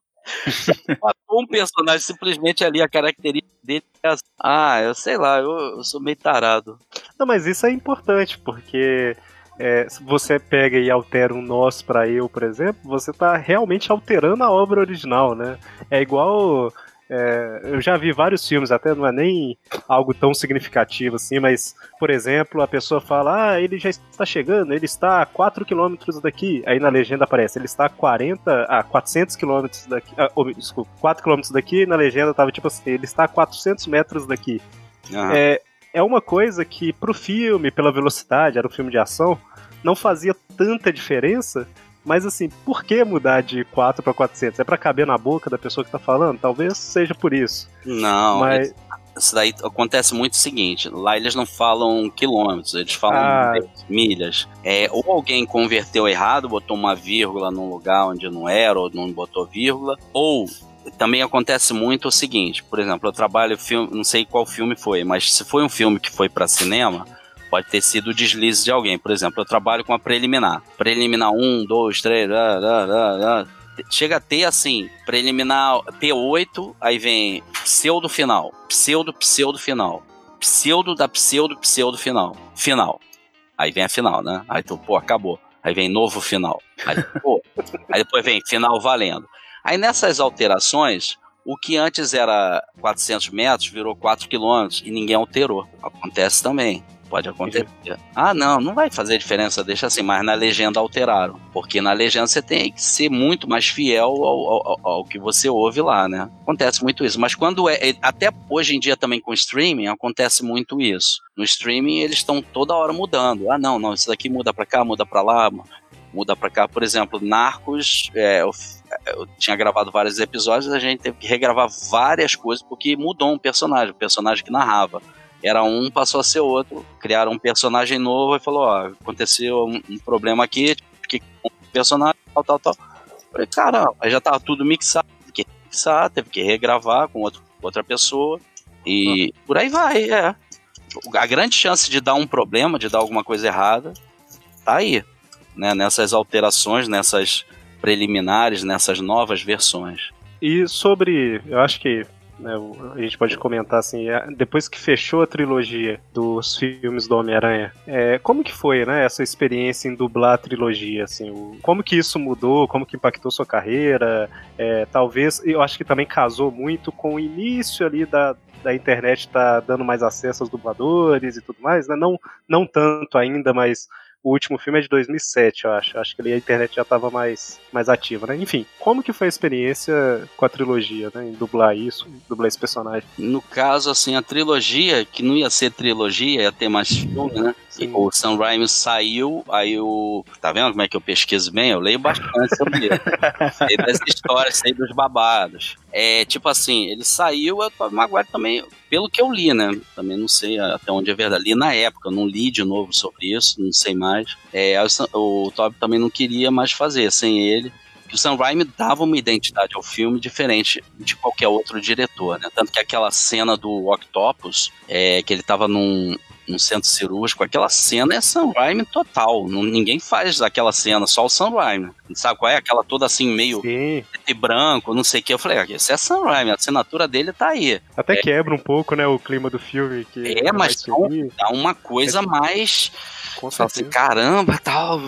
Matou um personagem simplesmente ali, a característica dele é assim. Ah, eu sei lá, eu, eu sou meio tarado. Não, mas isso é importante, porque é, se você pega e altera um nós pra eu, por exemplo, você tá realmente alterando a obra original, né? É igual. É, eu já vi vários filmes, até não é nem algo tão significativo assim, mas, por exemplo, a pessoa fala: Ah, ele já está chegando, ele está a 4 km daqui. Aí na legenda aparece: Ele está a 40, a 400 km daqui. Ah, oh, desculpa, 4 km daqui. Na legenda tava tipo assim: Ele está a 400 metros daqui. Ah, É, é uma coisa que pro filme, pela velocidade, era um filme de ação, não fazia tanta diferença, mas assim, por que mudar de 4 para 400? É pra caber na boca da pessoa que tá falando? Talvez seja por isso. Não, mas isso daí acontece muito o seguinte: lá eles não falam quilômetros, eles falam Ah. milhas. É, ou alguém converteu errado, botou uma vírgula num lugar onde não era, ou não botou vírgula, ou também acontece muito o seguinte, por exemplo, eu trabalho filme, não sei qual filme foi, mas se foi um filme que foi para cinema, pode ter sido o deslize de alguém. Por exemplo, eu trabalho com a preliminar. Preliminar 1, 2, 3, lá, lá, lá, chega a ter assim, preliminar P8, aí vem pseudo final, pseudo pseudo final, pseudo da pseudo pseudo final, final. Aí vem a final, né? Aí tu, pô, acabou. Aí vem novo final. Aí, pô, aí depois vem final valendo. Aí nessas alterações, o que antes era 400 metros virou 4 quilômetros e ninguém alterou. Acontece também. Pode acontecer. Ah, não, não vai fazer diferença, deixa assim, mas na legenda alteraram. Porque na legenda você tem que ser muito mais fiel ao, ao, ao que você ouve lá, né? Acontece muito isso. Mas quando é. é- Até hoje em dia também com streaming, acontece muito isso. No streaming eles estão toda hora mudando. Ah, não, não, isso daqui muda pra cá, muda pra lá, muda pra cá. Por exemplo, Narcos, é, eu, eu tinha gravado vários episódios, a gente teve que regravar várias coisas porque mudou um personagem, o personagem que narrava. Era um, passou a ser outro, criaram um personagem novo e falou, ó, aconteceu um, um problema aqui, que um personagem, tal, tal, tal. Falei, caramba, aí já tava tudo mixado, teve que mixar, teve que regravar com outro, outra pessoa. E por aí vai, é. A grande chance de dar um problema, de dar alguma coisa errada, tá aí. Né, nessas alterações, nessas preliminares, nessas novas versões. E sobre. Eu acho que. Né, a gente pode comentar assim, é, depois que fechou a trilogia dos filmes do Homem-Aranha, é, como que foi, né, essa experiência em dublar a trilogia, assim, o- como que isso mudou, como que impactou sua carreira, é, talvez, eu acho que também casou muito com o início ali da, da internet tá dando mais acesso aos dubladores e tudo mais, né, não, não tanto ainda, mas o último filme é de 2007, eu acho. Acho que ali a internet já estava mais, mais ativa, né? Enfim, como que foi a experiência com a trilogia, né? Em dublar isso, em dublar esse personagem? No caso, assim, a trilogia, que não ia ser trilogia, ia ter mais filme, né? O Sam Raimi saiu, aí o. Tá vendo como é que eu pesquiso bem? Eu leio bastante sobre ele. sei das histórias, sei dos babados. É, tipo assim, ele saiu, o Tobey Maguire também, pelo que eu li, né? Também não sei até onde é verdade. Li na época, não li de novo sobre isso, não sei mais. É, o, o Tobey também não queria mais fazer sem ele. O Sam Raimi dava uma identidade ao filme diferente de qualquer outro diretor, né? Tanto que aquela cena do Octopus, é, que ele tava num, num centro cirúrgico, aquela cena é Sam Raimi total. Não, ninguém faz aquela cena, só o Sam Raimi. Sabe qual é? Aquela toda assim, meio Sim. e branco, não sei o que. Eu falei, ah, esse é Sam Raimi, a assinatura dele tá aí. Até É. quebra um pouco, né, o clima do filme. Que É, mas mais dá dá uma coisa mais. com assim, caramba, tal.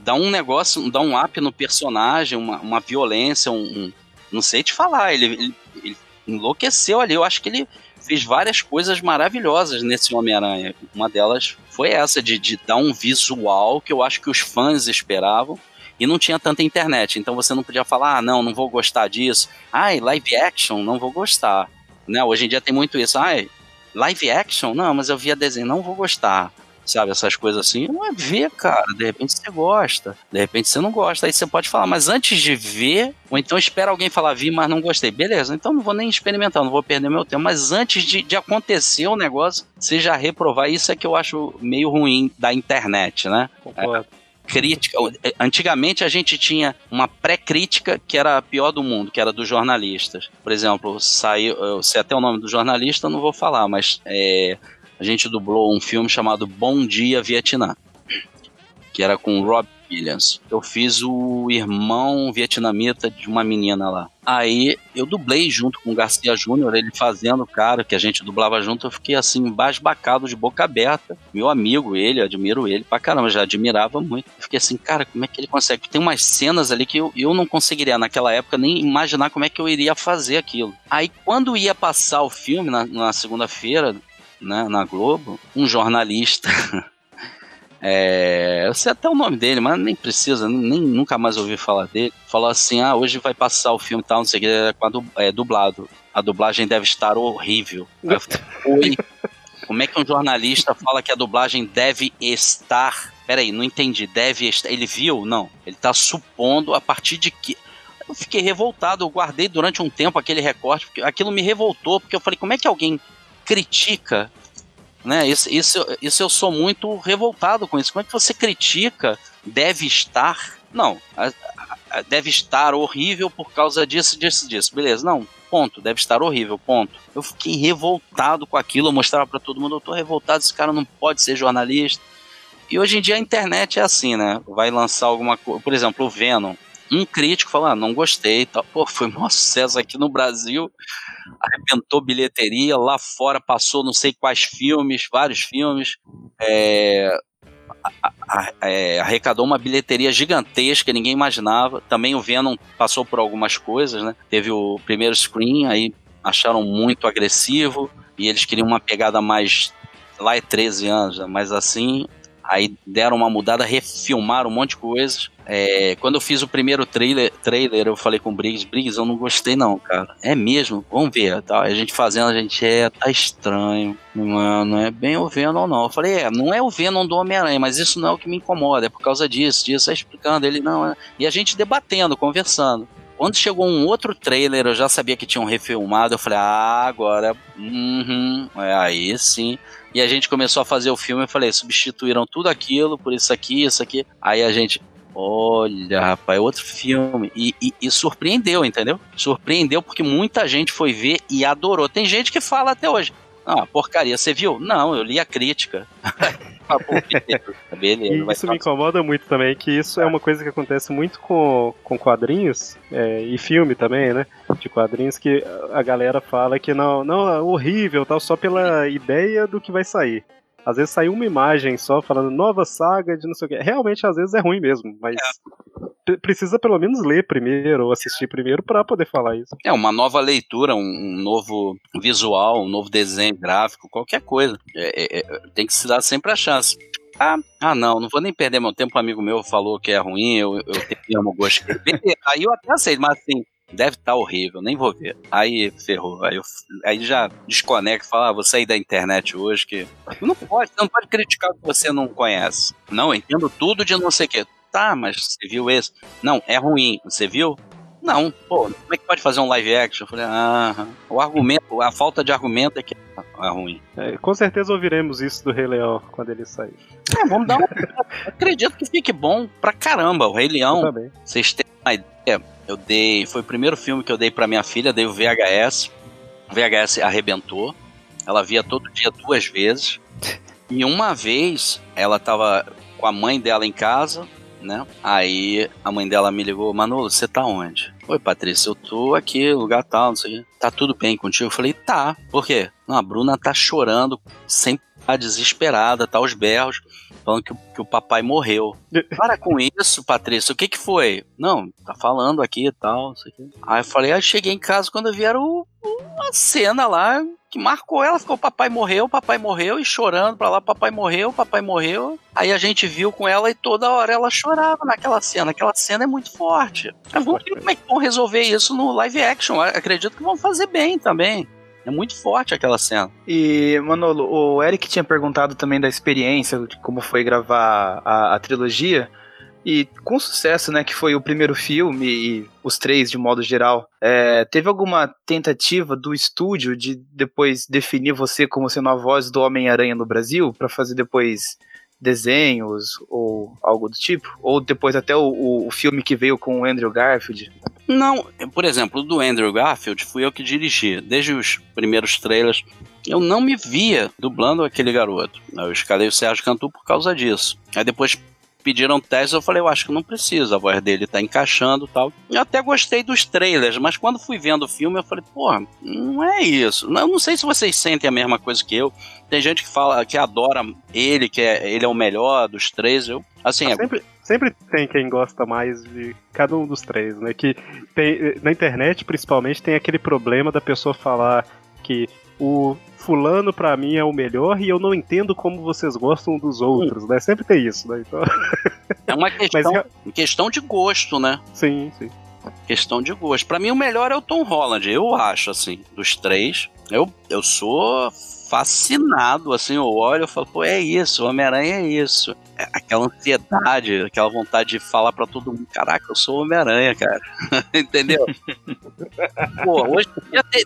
Dá um negócio, dá um up no personagem, uma, uma violência, um, um- Não sei te falar, ele, ele, ele enlouqueceu ali. Eu acho que ele fez várias coisas maravilhosas nesse Homem-Aranha. Uma delas foi essa, de, de dar um visual que eu acho que os fãs esperavam. E não tinha tanta internet, então você não podia falar, ah, não, não vou gostar disso. Ai, live action, não vou gostar. Né? Hoje em dia tem muito isso. Ai, live action? Não, mas eu via desenho, não vou gostar. Sabe, essas coisas assim. Não é ver, cara. De repente você gosta. De repente você não gosta. Aí você pode falar, mas antes de ver, ou então espera alguém falar, vi, mas não gostei. Beleza, então não vou nem experimentar, não vou perder meu tempo. Mas antes de, de acontecer o negócio, você já reprovar. Isso é que eu acho meio ruim da internet, né? Concordo. crítica. Antigamente a gente tinha uma pré-crítica que era a pior do mundo, que era dos jornalistas. Por exemplo, saiu, eu sei até o nome do jornalista, eu não vou falar, mas é, a gente dublou um filme chamado Bom Dia Vietnã, que era com Rob Williams. Eu fiz o irmão vietnamita de uma menina lá. Aí eu dublei junto com o Garcia Júnior, ele fazendo cara que a gente dublava junto, eu fiquei assim, embasbacado de boca aberta. Meu amigo, ele, admiro ele pra caramba, já admirava muito. Eu fiquei assim, cara, como é que ele consegue? Tem umas cenas ali que eu, eu não conseguiria naquela época nem imaginar como é que eu iria fazer aquilo. Aí quando ia passar o filme na, na segunda-feira, né, na Globo, um jornalista É, eu sei até o nome dele, mas nem precisa, nem nunca mais ouvi falar dele. Falou assim: ah, hoje vai passar o filme tal, não sei o que, é, é dublado. A dublagem deve estar horrível. Oi. Como é que um jornalista fala que a dublagem deve estar? Peraí, não entendi. Deve estar. Ele viu? Não. Ele tá supondo a partir de que. Eu fiquei revoltado, eu guardei durante um tempo aquele recorte, porque aquilo me revoltou, porque eu falei, como é que alguém critica né? Isso, isso, isso eu sou muito revoltado com isso. Como é que você critica deve estar? Não, deve estar horrível por causa disso, disso, disso. Beleza, não, ponto, deve estar horrível, ponto. Eu fiquei revoltado com aquilo, eu mostrava pra todo mundo, eu tô revoltado, esse cara não pode ser jornalista. E hoje em dia a internet é assim, né? Vai lançar alguma coisa, por exemplo, o Venom. Um crítico fala, ah, não gostei tal. Pô, foi um sucesso aqui no Brasil arrebentou bilheteria, lá fora passou não sei quais filmes, vários filmes, é, é, arrecadou uma bilheteria gigantesca, ninguém imaginava. Também o Venom passou por algumas coisas, né? Teve o primeiro screen, aí acharam muito agressivo e eles queriam uma pegada mais lá é 13 anos, né? mas assim, aí deram uma mudada, refilmaram um monte de coisas. É, quando eu fiz o primeiro trailer, trailer, eu falei com o Briggs, Briggs, eu não gostei não, cara. É mesmo? Vamos ver. Tá? A gente fazendo, a gente, é, tá estranho. Não é bem o Venom, não. Eu falei, é, não é o Venom do Homem-Aranha, mas isso não é o que me incomoda, é por causa disso, disso, aí explicando. Ele, não, é... E a gente debatendo, conversando. Quando chegou um outro trailer, eu já sabia que tinham refilmado, eu falei, ah, agora, uhum, é aí sim. E a gente começou a fazer o filme, eu falei, substituíram tudo aquilo por isso aqui, isso aqui. Aí a gente, olha, rapaz, é outro filme. E, e- e surpreendeu, entendeu? Surpreendeu porque muita gente foi ver e adorou. Tem gente que fala até hoje, ah, porcaria, você viu? Não, eu li a crítica. Beleza, E isso me incomoda muito também, que isso é uma coisa que acontece muito com, com quadrinhos é, e filme também, né? De quadrinhos que a galera fala que não, não, é horrível, tal, só pela ideia do que vai sair. Às vezes sai uma imagem só falando nova saga de não sei o que. Realmente, às vezes é ruim mesmo, mas pre- precisa pelo menos ler primeiro ou assistir primeiro pra poder falar isso. É, uma nova leitura, um, um novo visual, um novo desenho gráfico, qualquer coisa. É, é, é, tem que se dar sempre a chance. Ah, ah, não, não vou nem perder meu tempo. Um amigo meu falou que é ruim, eu, eu tenho gosto. Beleza, Aí eu até aceito, mas assim, deve estar horrível, nem vou ver. Aí ferrou. Aí, eu, aí já desconecta e fala, ah, vou sair da internet hoje que. Não pode, você não pode criticar o que você não conhece. Não, eu entendo tudo de não sei o quê. Tá, mas você viu esse? Não, é ruim. Você viu? Não, pô, como é que pode fazer um live action? Eu falei, ah, o argumento, a falta de argumento é que é ruim. É, com certeza ouviremos isso do Rei Leão quando ele sair. É, vamos dar um. Acredito que fique bom pra caramba. O Rei Leão, vocês têm uma ideia? Eu dei. Foi o primeiro filme que eu dei pra minha filha, dei o VHS. O VHS arrebentou. Ela via todo dia duas vezes. E uma vez ela tava com a mãe dela em casa, né? Aí a mãe dela me ligou, Manolo, você tá onde? Oi, Patrícia, eu tô aqui, lugar tal, não sei o quê. Tá tudo bem contigo? Eu falei, tá. Por quê? Não, a Bruna tá chorando, sem tá desesperada, tá aos berros, falando que, que o papai morreu. Para com isso, Patrícia, o que que foi? Não, tá falando aqui e tal, não sei o quê. Aí eu falei, aí cheguei em casa quando vieram uma cena lá que marcou ela, ficou papai morreu, papai morreu e chorando pra lá, papai morreu, papai morreu. Aí a gente viu com ela e toda hora ela chorava naquela cena. Aquela cena é muito forte. Eu vou ver como é que vão resolver isso no live action. Acredito que vão fazer bem também. É muito forte aquela cena. E, Manolo, o Eric tinha perguntado também da experiência, de como foi gravar a, a trilogia. E com sucesso, né, que foi o primeiro filme e os três de modo geral, é, teve alguma tentativa do estúdio de depois definir você como sendo a voz do Homem-Aranha no Brasil para fazer depois desenhos ou algo do tipo? Ou depois até o, o filme que veio com o Andrew Garfield? Não, por exemplo, do Andrew Garfield fui eu que dirigi. Desde os primeiros trailers, eu não me via dublando aquele garoto. Eu escalei o Sérgio Cantu por causa disso. Aí depois pediram teste, eu falei, eu acho que não precisa, a voz dele tá encaixando tal. Eu até gostei dos trailers, mas quando fui vendo o filme, eu falei, porra, não é isso. Eu não sei se vocês sentem a mesma coisa que eu. Tem gente que fala que adora ele, que é, ele é o melhor dos três. Eu, assim, é... sempre, sempre tem quem gosta mais de cada um dos três, né? Que tem, na internet, principalmente, tem aquele problema da pessoa falar que o fulano para mim é o melhor e eu não entendo como vocês gostam dos outros, né? Sempre tem isso, né? Então... É uma questão, Mas, questão de gosto, né? Sim, sim. Questão de gosto. Para mim o melhor é o Tom Holland, eu acho, assim, dos três. Eu, eu sou fascinado, assim, eu olho e falo, pô, é isso, Homem-Aranha é isso. É aquela ansiedade, aquela vontade de falar para todo mundo, caraca, eu sou Homem-Aranha, cara. Entendeu? pô, hoje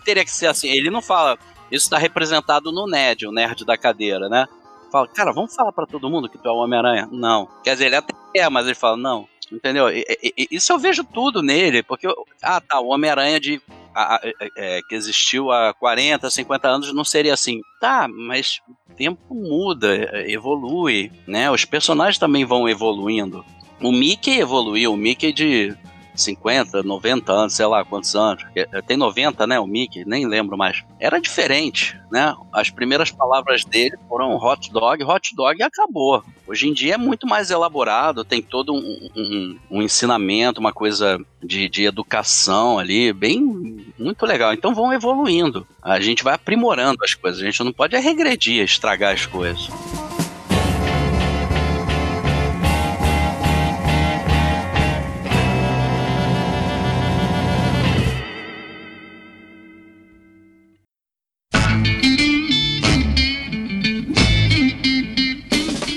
teria que ser assim, ele não fala, isso está representado no Ned, o nerd da cadeira, né? Fala, cara, vamos falar para todo mundo que tu é o Homem-Aranha? Não. Quer dizer, ele até é, mas ele fala, não. Entendeu? E, e, isso eu vejo tudo nele, porque, ah, tá, o Homem-Aranha de a, é, que existiu há 40, 50 anos não seria assim. Tá, mas o tempo muda, evolui, né? Os personagens também vão evoluindo. O Mickey evoluiu, o Mickey de 50, 90 anos, sei lá quantos anos. Eh, tem 90, né? O Mickey, nem lembro mais. Era diferente, né? As primeiras palavras dele foram hot dog, hot dog e acabou. Hoje em dia é muito mais elaborado, tem todo um, um, um ensinamento, uma coisa de, de educação ali, bem, muito legal. Então vão evoluindo. A gente vai aprimorando as coisas, a gente não pode regredir, estragar as coisas.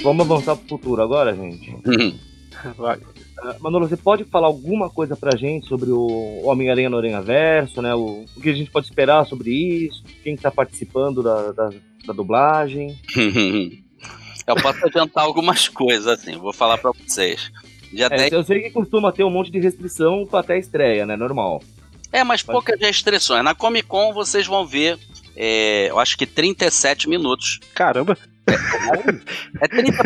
Vamos avançar pro futuro agora, gente? Vai. Uh, Manolo, você pode falar alguma coisa pra gente sobre o Homem-Aranha no Aranha Verso, né? O, o, que a gente pode esperar sobre isso? Quem tá participando da, da, da dublagem? Eu posso adiantar algumas coisas, assim, vou falar pra vocês. Dia é, 10... Eu sei que costuma ter um monte de restrição até a estreia, né? Normal. É, mas poucas restrições. Na Comic Con vocês vão ver, é, eu acho que 37 minutos. Caramba! É 30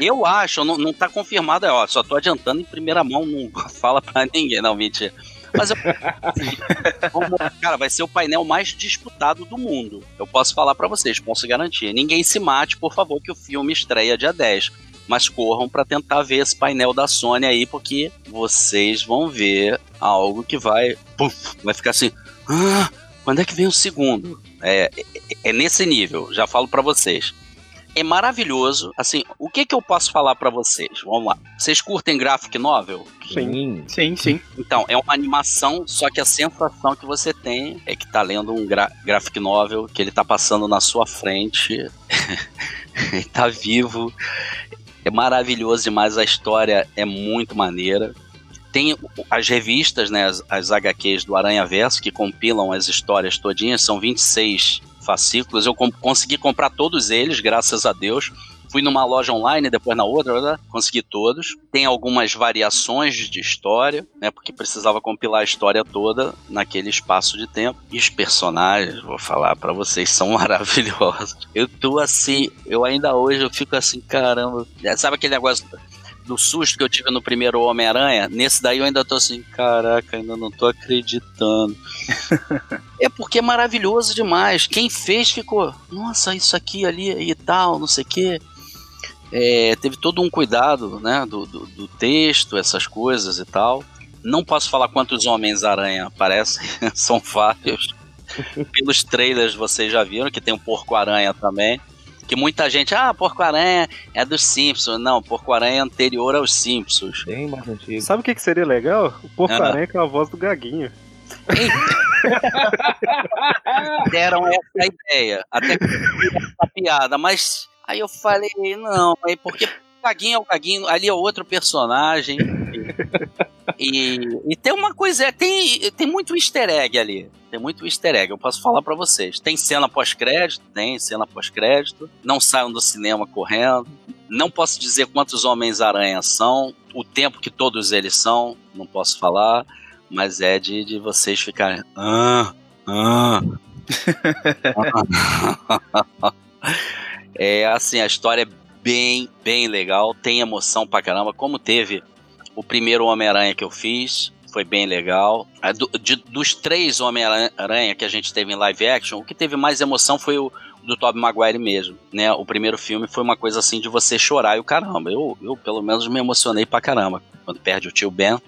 Eu acho, não, não tá confirmado, é, ó, só tô adiantando em primeira mão, não fala pra ninguém, não, mentira. Mas eu, cara, vai ser o painel mais disputado do mundo. Eu posso falar para vocês, posso garantir. Ninguém se mate, por favor, que o filme estreia dia 10. Mas corram para tentar ver esse painel da Sony aí, porque vocês vão ver algo que vai. Puff, vai ficar assim. Ah, quando é que vem o segundo? É, é, é nesse nível, já falo para vocês é maravilhoso. Assim, o que que eu posso falar para vocês? Vamos lá. Vocês curtem graphic novel? Sim. Sim, sim. Então, é uma animação, só que a sensação que você tem é que tá lendo um gra graphic novel, que ele tá passando na sua frente, ele tá vivo. É maravilhoso demais, a história é muito maneira. Tem as revistas, né, as, as HQs do Aranha Verso, que compilam as histórias todinhas, são 26 fascículos. Eu consegui comprar todos eles, graças a Deus. Fui numa loja online, depois na outra, consegui todos. Tem algumas variações de história, né? Porque precisava compilar a história toda naquele espaço de tempo. E os personagens, vou falar para vocês, são maravilhosos. Eu tô assim, eu ainda hoje eu fico assim, caramba. Sabe aquele negócio do susto que eu tive no primeiro Homem-Aranha, nesse daí eu ainda tô assim, caraca, ainda não tô acreditando. é porque é maravilhoso demais. Quem fez ficou, nossa, isso aqui, ali e tal, não sei o quê. É, teve todo um cuidado, né, do, do, do, texto, essas coisas e tal. Não posso falar quantos Homens-Aranha aparecem, são vários. Pelos trailers vocês já viram que tem um Porco-Aranha também. Que muita gente, ah, Porco-Aranha é dos Simpsons. Não, Porco-Aranha é anterior aos Simpsons. Bem mais antigo. Sabe o que, que seria legal? O Porco-Aranha com a voz do Gaguinho. Deram essa ideia. Até que essa piada, mas aí eu falei, não, é porque Gaguinho é o Gaguinho, ali é outro personagem. E, e, tem uma coisa, tem, tem muito easter egg ali. Tem muito easter egg, eu posso falar para vocês. Tem cena pós-crédito, tem cena pós-crédito. Não saiam do cinema correndo. Não posso dizer quantos Homens-Aranha são, o tempo que todos eles são, não posso falar, mas é de, de vocês ficarem. Ah, ah. é assim, a história é bem, bem legal, tem emoção pra caramba, como teve o primeiro Homem-Aranha que eu fiz, foi bem legal. Do, de, dos três Homem-Aranha que a gente teve em live action, o que teve mais emoção foi o do Tobey Maguire mesmo, né? O primeiro filme foi uma coisa assim de você chorar e o caramba. Eu, eu pelo menos me emocionei pra caramba quando perde o tio Ben.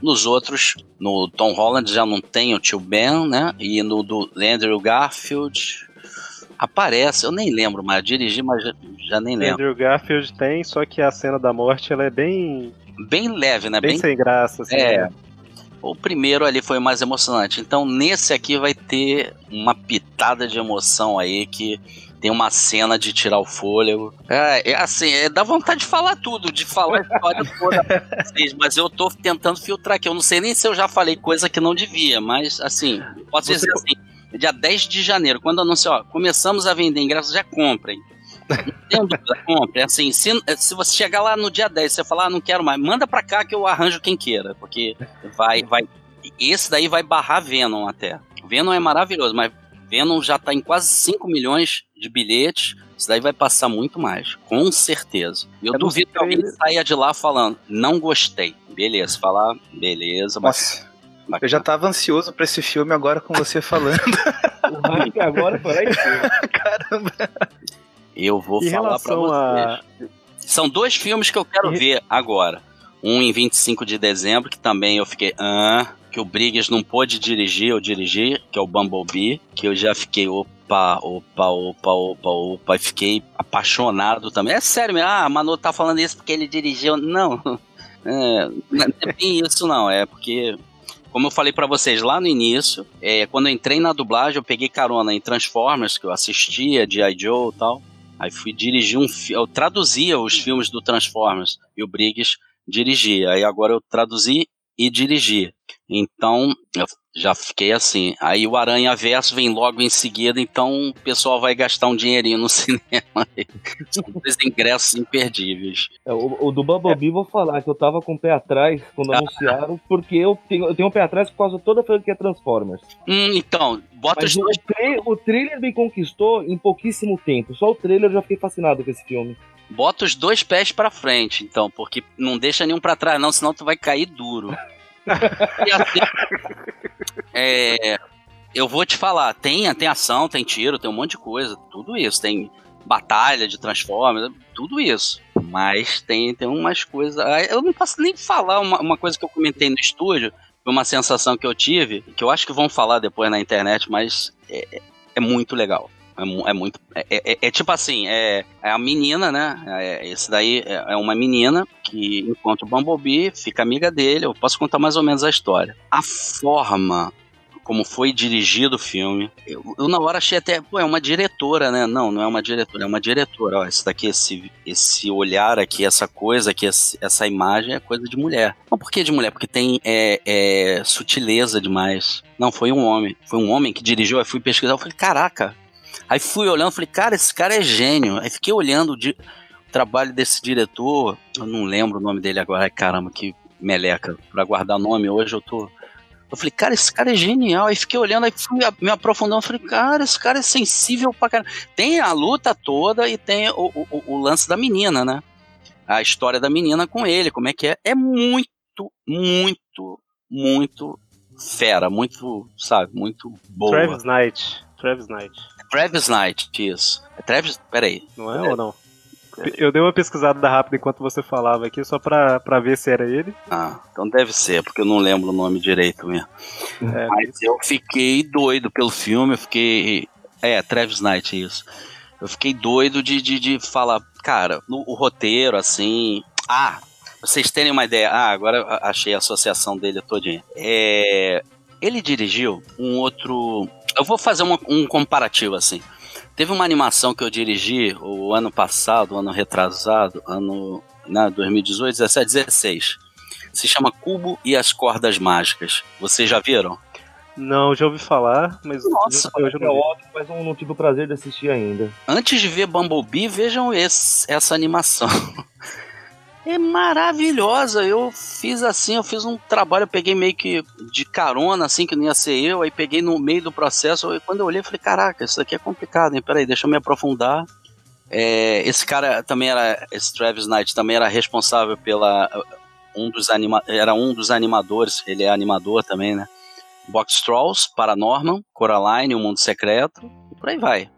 Nos outros, no Tom Holland já não tem o tio Ben, né? E no do Andrew Garfield, aparece, eu nem lembro mais, dirigi, mas já, já nem lembro. Andrew Garfield tem, só que a cena da morte ela é bem. Bem leve, né? Bem, bem sem graça, assim. É. Né? O primeiro ali foi mais emocionante. Então, nesse aqui vai ter uma pitada de emoção aí que tem uma cena de tirar o fôlego. É, é assim, é, dá vontade de falar tudo, de falar a história toda mas eu tô tentando filtrar aqui. Eu não sei nem se eu já falei coisa que não devia, mas assim, posso Você... dizer assim, dia 10 de janeiro, quando anunciou, ó, começamos a vender ingressos, já comprem. Não tem dúvida, compre. Assim, se, se você chegar lá no dia 10 e você falar, ah, não quero mais, manda pra cá que eu arranjo quem queira, porque vai, vai. Esse daí vai barrar Venom até. Venom é maravilhoso, mas Venom já tá em quase 5 milhões de bilhetes. Isso daí vai passar muito mais, com certeza. E eu é duvido que alguém saia de lá falando, não gostei. Beleza, falar, beleza, mas. Bacana. Eu já tava ansioso pra esse filme agora com você falando. o hype agora foi lá em cima. Caramba. Eu vou em falar pra vocês. A... São dois filmes que eu quero e... ver agora. Um em 25 de dezembro, que também eu fiquei. Ah, que o Briggs não pôde dirigir, eu dirigi, que é o Bumblebee, que eu já fiquei, opa, opa, opa, opa, opa, e fiquei apaixonado também. É sério, ah, Manu tá falando isso porque ele dirigiu. Não, é, não é bem isso não, é porque como eu falei para vocês lá no início, é, quando eu entrei na dublagem, eu peguei carona em Transformers, que eu assistia, G.I. Joe e tal. Aí fui dirigir um eu traduzia os filmes do Transformers e o Briggs dirigia. Aí agora eu traduzi e dirigi. Então, eu já fiquei assim. Aí o Aranha Verso vem logo em seguida, então o pessoal vai gastar um dinheirinho no cinema. São dois ingressos imperdíveis. É, o, o, do Bumblebee, é. vou falar que eu tava com o pé atrás quando ah. anunciaram, porque eu tenho, eu tenho um pé atrás por causa toda a franquia Transformers. Hum, então, bota Mas os. O, o trailer me conquistou em pouquíssimo tempo. Só o trailer eu já fiquei fascinado com esse filme. Bota os dois pés para frente, então, porque não deixa nenhum para trás, não, senão tu vai cair duro. assim, é, eu vou te falar, tem, tem ação, tem tiro, tem um monte de coisa, tudo isso. Tem batalha de Transformers, tudo isso. Mas tem, tem umas coisas. Ah, eu não posso nem falar uma, uma coisa que eu comentei no estúdio, uma sensação que eu tive, que eu acho que vão falar depois na internet, mas é, é muito legal. É, é muito. É, é, é, tipo assim, é, é a menina, né? É, esse daí é, é, uma menina que encontra o Bumblebee, fica amiga dele. Eu posso contar mais ou menos a história. A forma como foi dirigido o filme. Eu, eu, na hora achei até, pô, é uma diretora, né? Não, não é uma diretora, é uma diretora. Ó, esse daqui, esse, esse olhar aqui, essa coisa aqui, essa imagem é coisa de mulher. Não, por que de mulher? Porque tem é, é, sutileza demais. Não, foi um homem. Foi um homem que dirigiu, aí fui pesquisar, eu falei, caraca, Aí fui olhando, falei, cara, esse cara é gênio. Aí fiquei olhando de trabalho desse diretor, eu não lembro o nome dele agora, caramba, que meleca. Pra guardar nome hoje eu tô. Eu falei, cara, esse cara é genial. Aí fiquei olhando, aí fui me aprofundando. Falei, cara, esse cara é sensível pra caramba. Tem a luta toda e tem o, o, o lance da menina, né? A história da menina com ele, como é que é. É muito, muito, muito fera, muito, sabe, muito boa. Travis Knight. Travis Knight. Travis Knight, isso. É Travis, peraí. Não é, é ou não? Eu dei uma pesquisada rápida enquanto você falava aqui, só pra, pra ver se era ele. Ah, então deve ser, porque eu não lembro o nome direito mesmo. É, Mas eu fiquei doido pelo filme, eu fiquei. É, Travis Knight, isso. Eu fiquei doido de, de, de falar, cara, no, o roteiro, assim. Ah, vocês terem uma ideia. Ah, agora achei a associação dele todinha. É, ele dirigiu um outro. Eu vou fazer uma, um comparativo assim. Teve uma animação que eu dirigi o ano passado, o ano retrasado, ano né, 2018, 17, 16. Se chama Cubo e as Cordas Mágicas. Vocês já viram? Não, já ouvi falar, mas Nossa, eu já não é ótimo, mas eu não tive o prazer de assistir ainda. Antes de ver Bumblebee, vejam esse, essa animação. é maravilhosa. Eu fiz assim, eu fiz um trabalho, eu peguei meio que de carona, assim, que não ia ser eu, aí peguei no meio do processo, e quando eu olhei, eu falei, caraca, isso aqui é complicado, hein? Peraí, deixa eu me aprofundar. É, esse cara também era, esse Travis Knight também era responsável pela um dos anima, era um dos animadores, ele é animador também, né? Box Trolls, Paranorman, Coraline, O Mundo Secreto, e por aí vai.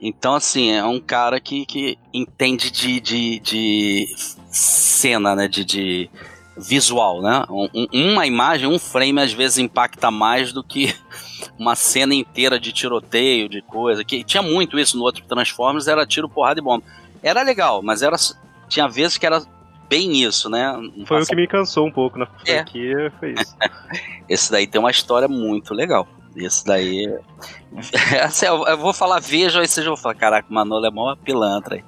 Então, assim, é um cara que, que entende de, de, de cena, né? De, de visual, né? Um, uma imagem, um frame, às vezes impacta mais do que uma cena inteira de tiroteio, de coisa. Que tinha muito isso no outro Transformers, era tiro, porrada e bomba. Era legal, mas era tinha vezes que era bem isso, né? Não foi passa... o que me cansou um pouco na franquia, é. foi isso. Esse daí tem uma história muito legal. Esse daí. assim, eu vou falar veja, aí vocês vão falar: caraca, o Manolo é mó pilantra aí.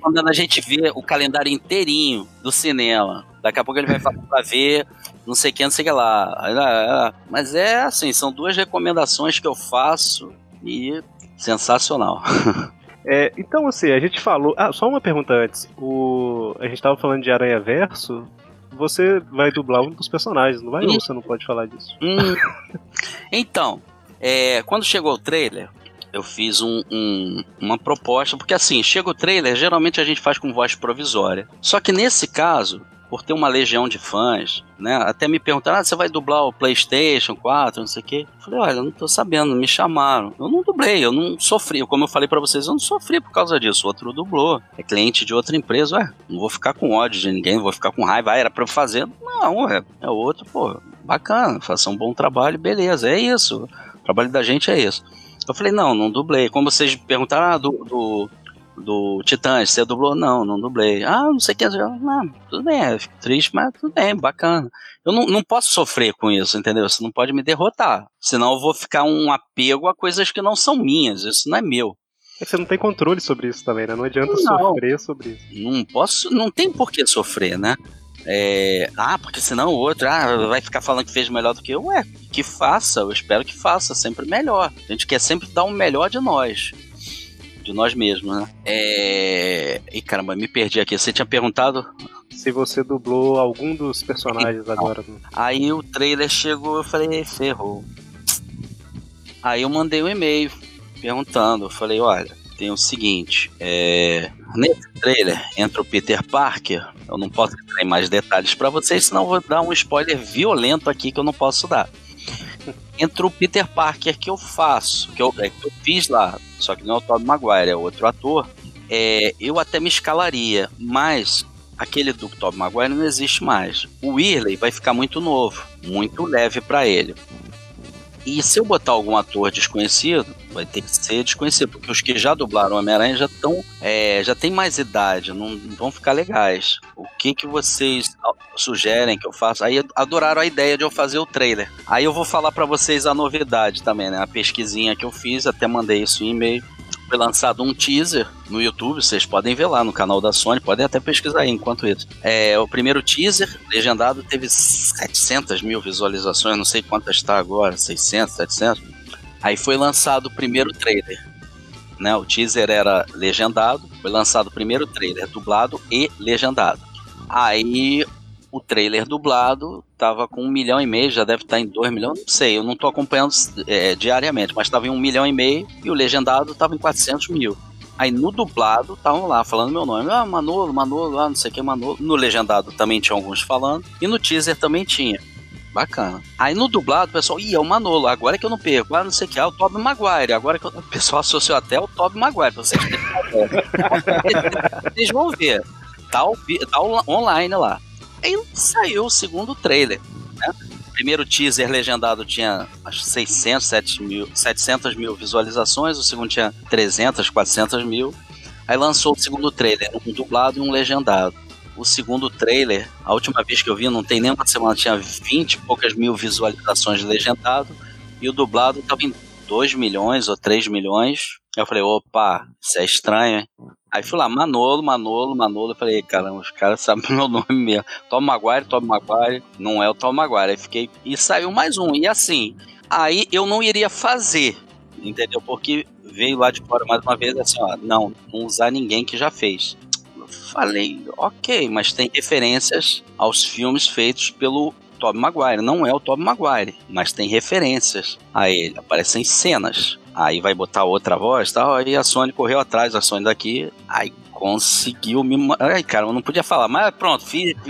Quando a gente vê o calendário inteirinho do cinema. Daqui a pouco ele vai falar pra ver não sei quem, não sei o que lá. Mas é assim, são duas recomendações que eu faço e sensacional. É, então, assim, a gente falou. Ah, só uma pergunta antes. O... A gente tava falando de Aranha Verso você vai dublar um dos personagens, não vai? Hum. Você não pode falar disso? Hum. então, é, quando chegou o trailer, eu fiz um, um, uma proposta, porque assim, chega o trailer, geralmente a gente faz com voz provisória. Só que nesse caso, por ter uma legião de fãs, né? Até me perguntaram, ah, você vai dublar o PlayStation 4, não sei o quê. Eu falei, olha, eu não tô sabendo, me chamaram. Eu não dublei, eu não sofri. Como eu falei para vocês, eu não sofri por causa disso. Outro dublou. É cliente de outra empresa, ué, não vou ficar com ódio de ninguém, vou ficar com raiva. Ah, era pra eu fazer. Não, é, é outro, pô, bacana, faça um bom trabalho, beleza, é isso. O trabalho da gente é isso. Eu falei, não, não dublei. Como vocês perguntaram, ah, do, do do Titãs, você dublou? Não, não dublei. Ah, não sei o que. Não, tudo bem, fico triste, mas tudo bem, bacana. Eu não, não posso sofrer com isso, entendeu? Você não pode me derrotar. Senão eu vou ficar um apego a coisas que não são minhas. Isso não é meu. É que você não tem controle sobre isso também, né? Não adianta não. sofrer sobre isso. Não posso, não tem por que sofrer, né? É, ah, porque senão o outro ah, vai ficar falando que fez melhor do que eu. Ué, que faça, eu espero que faça sempre melhor. A gente quer sempre dar o melhor de nós de nós mesmos, né? É... Ih, caramba, me perdi aqui. Você tinha perguntado? Se você dublou algum dos personagens então, agora. Aí o trailer chegou, eu falei, ferrou. Aí eu mandei um e-mail perguntando, eu falei, olha, tem o seguinte, é... nesse trailer entra o Peter Parker, eu não posso dar mais detalhes para vocês, senão eu vou dar um spoiler violento aqui que eu não posso dar entra o Peter Parker que eu faço, que eu, é, que eu fiz lá, só que não é o Tobey Maguire, é outro ator, é, eu até me escalaria, mas aquele do Tobey Maguire não existe mais. O Whirley vai ficar muito novo, muito leve para ele. E se eu botar algum ator desconhecido, vai ter que ser desconhecido, porque os que já dublaram Homem-Aranha já estão, é, já tem mais idade, não, não, vão ficar legais. O que que vocês sugerem que eu faça? Aí adoraram a ideia de eu fazer o trailer. Aí eu vou falar para vocês a novidade também, né? A pesquisinha que eu fiz, até mandei isso em e-mail foi lançado um teaser no YouTube, vocês podem ver lá no canal da Sony, podem até pesquisar aí enquanto isso. É, o primeiro teaser, legendado, teve 700 mil visualizações, não sei quantas está agora, 600, 700. Aí foi lançado o primeiro trailer. Né? O teaser era legendado, Foi lançado o primeiro trailer dublado e legendado. Aí o trailer dublado tava com um milhão e meio, já deve estar em dois milhões, não sei, eu não tô acompanhando é, diariamente, mas tava em um milhão e meio e o legendado tava em 400 mil. Aí no dublado estavam lá falando meu nome, ah, Manolo, Manolo, ah, não sei o que, Manolo. No legendado também tinha alguns falando e no teaser também tinha. Bacana. Aí no dublado, pessoal, ih, é o Manolo, agora é que eu não perco. Ah, não sei o que, é o Tobey Maguire. Agora que eu... o pessoal associou até o Tobey Maguire. Vocês, vocês vão ver. Tá, tá online lá. Aí saiu o segundo trailer. Né? O primeiro teaser legendado tinha acho 600, 700 mil, 700 mil visualizações, o segundo tinha 300, 400 mil. Aí lançou o segundo trailer, um dublado e um legendado. O segundo trailer, a última vez que eu vi, não tem nem uma semana, tinha 20 e poucas mil visualizações legendado, e o dublado estava em 2 milhões ou 3 milhões. Eu falei, opa, isso é estranho, hein? Aí fui lá, Manolo, Manolo, Manolo. Eu falei, caramba, os caras sabem meu nome mesmo. Tom Maguire, Tom Maguire. Não é o Tom Maguire. Aí fiquei. E saiu mais um. E assim, aí eu não iria fazer, entendeu? Porque veio lá de fora mais uma vez assim, ó, não, não usar ninguém que já fez. Eu falei, ok, mas tem referências aos filmes feitos pelo Tobey Maguire. Não é o Tobey Maguire, mas tem referências a ele. Aparecem cenas. Aí vai botar outra voz e tal. Aí a Sony correu atrás, a Sony daqui. Aí conseguiu me. Ai, cara, eu não podia falar, mas pronto, fiz.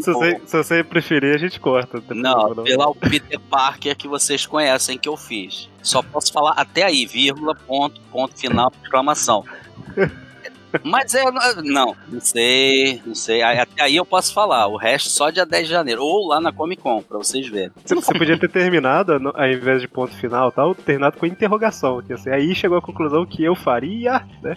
se, você, se você preferir, a gente corta. Não, pela o Peter Parker que vocês conhecem que eu fiz. Só posso falar até aí, vírgula, ponto, ponto final, exclamação. Mas é. Não, não sei, não sei. Até aí eu posso falar. O resto só dia 10 de janeiro. Ou lá na Comic Con, pra vocês verem. Você, você podia ter terminado, ao invés de ponto final tal, terminado com interrogação. Que, assim, aí chegou a conclusão que eu faria, né?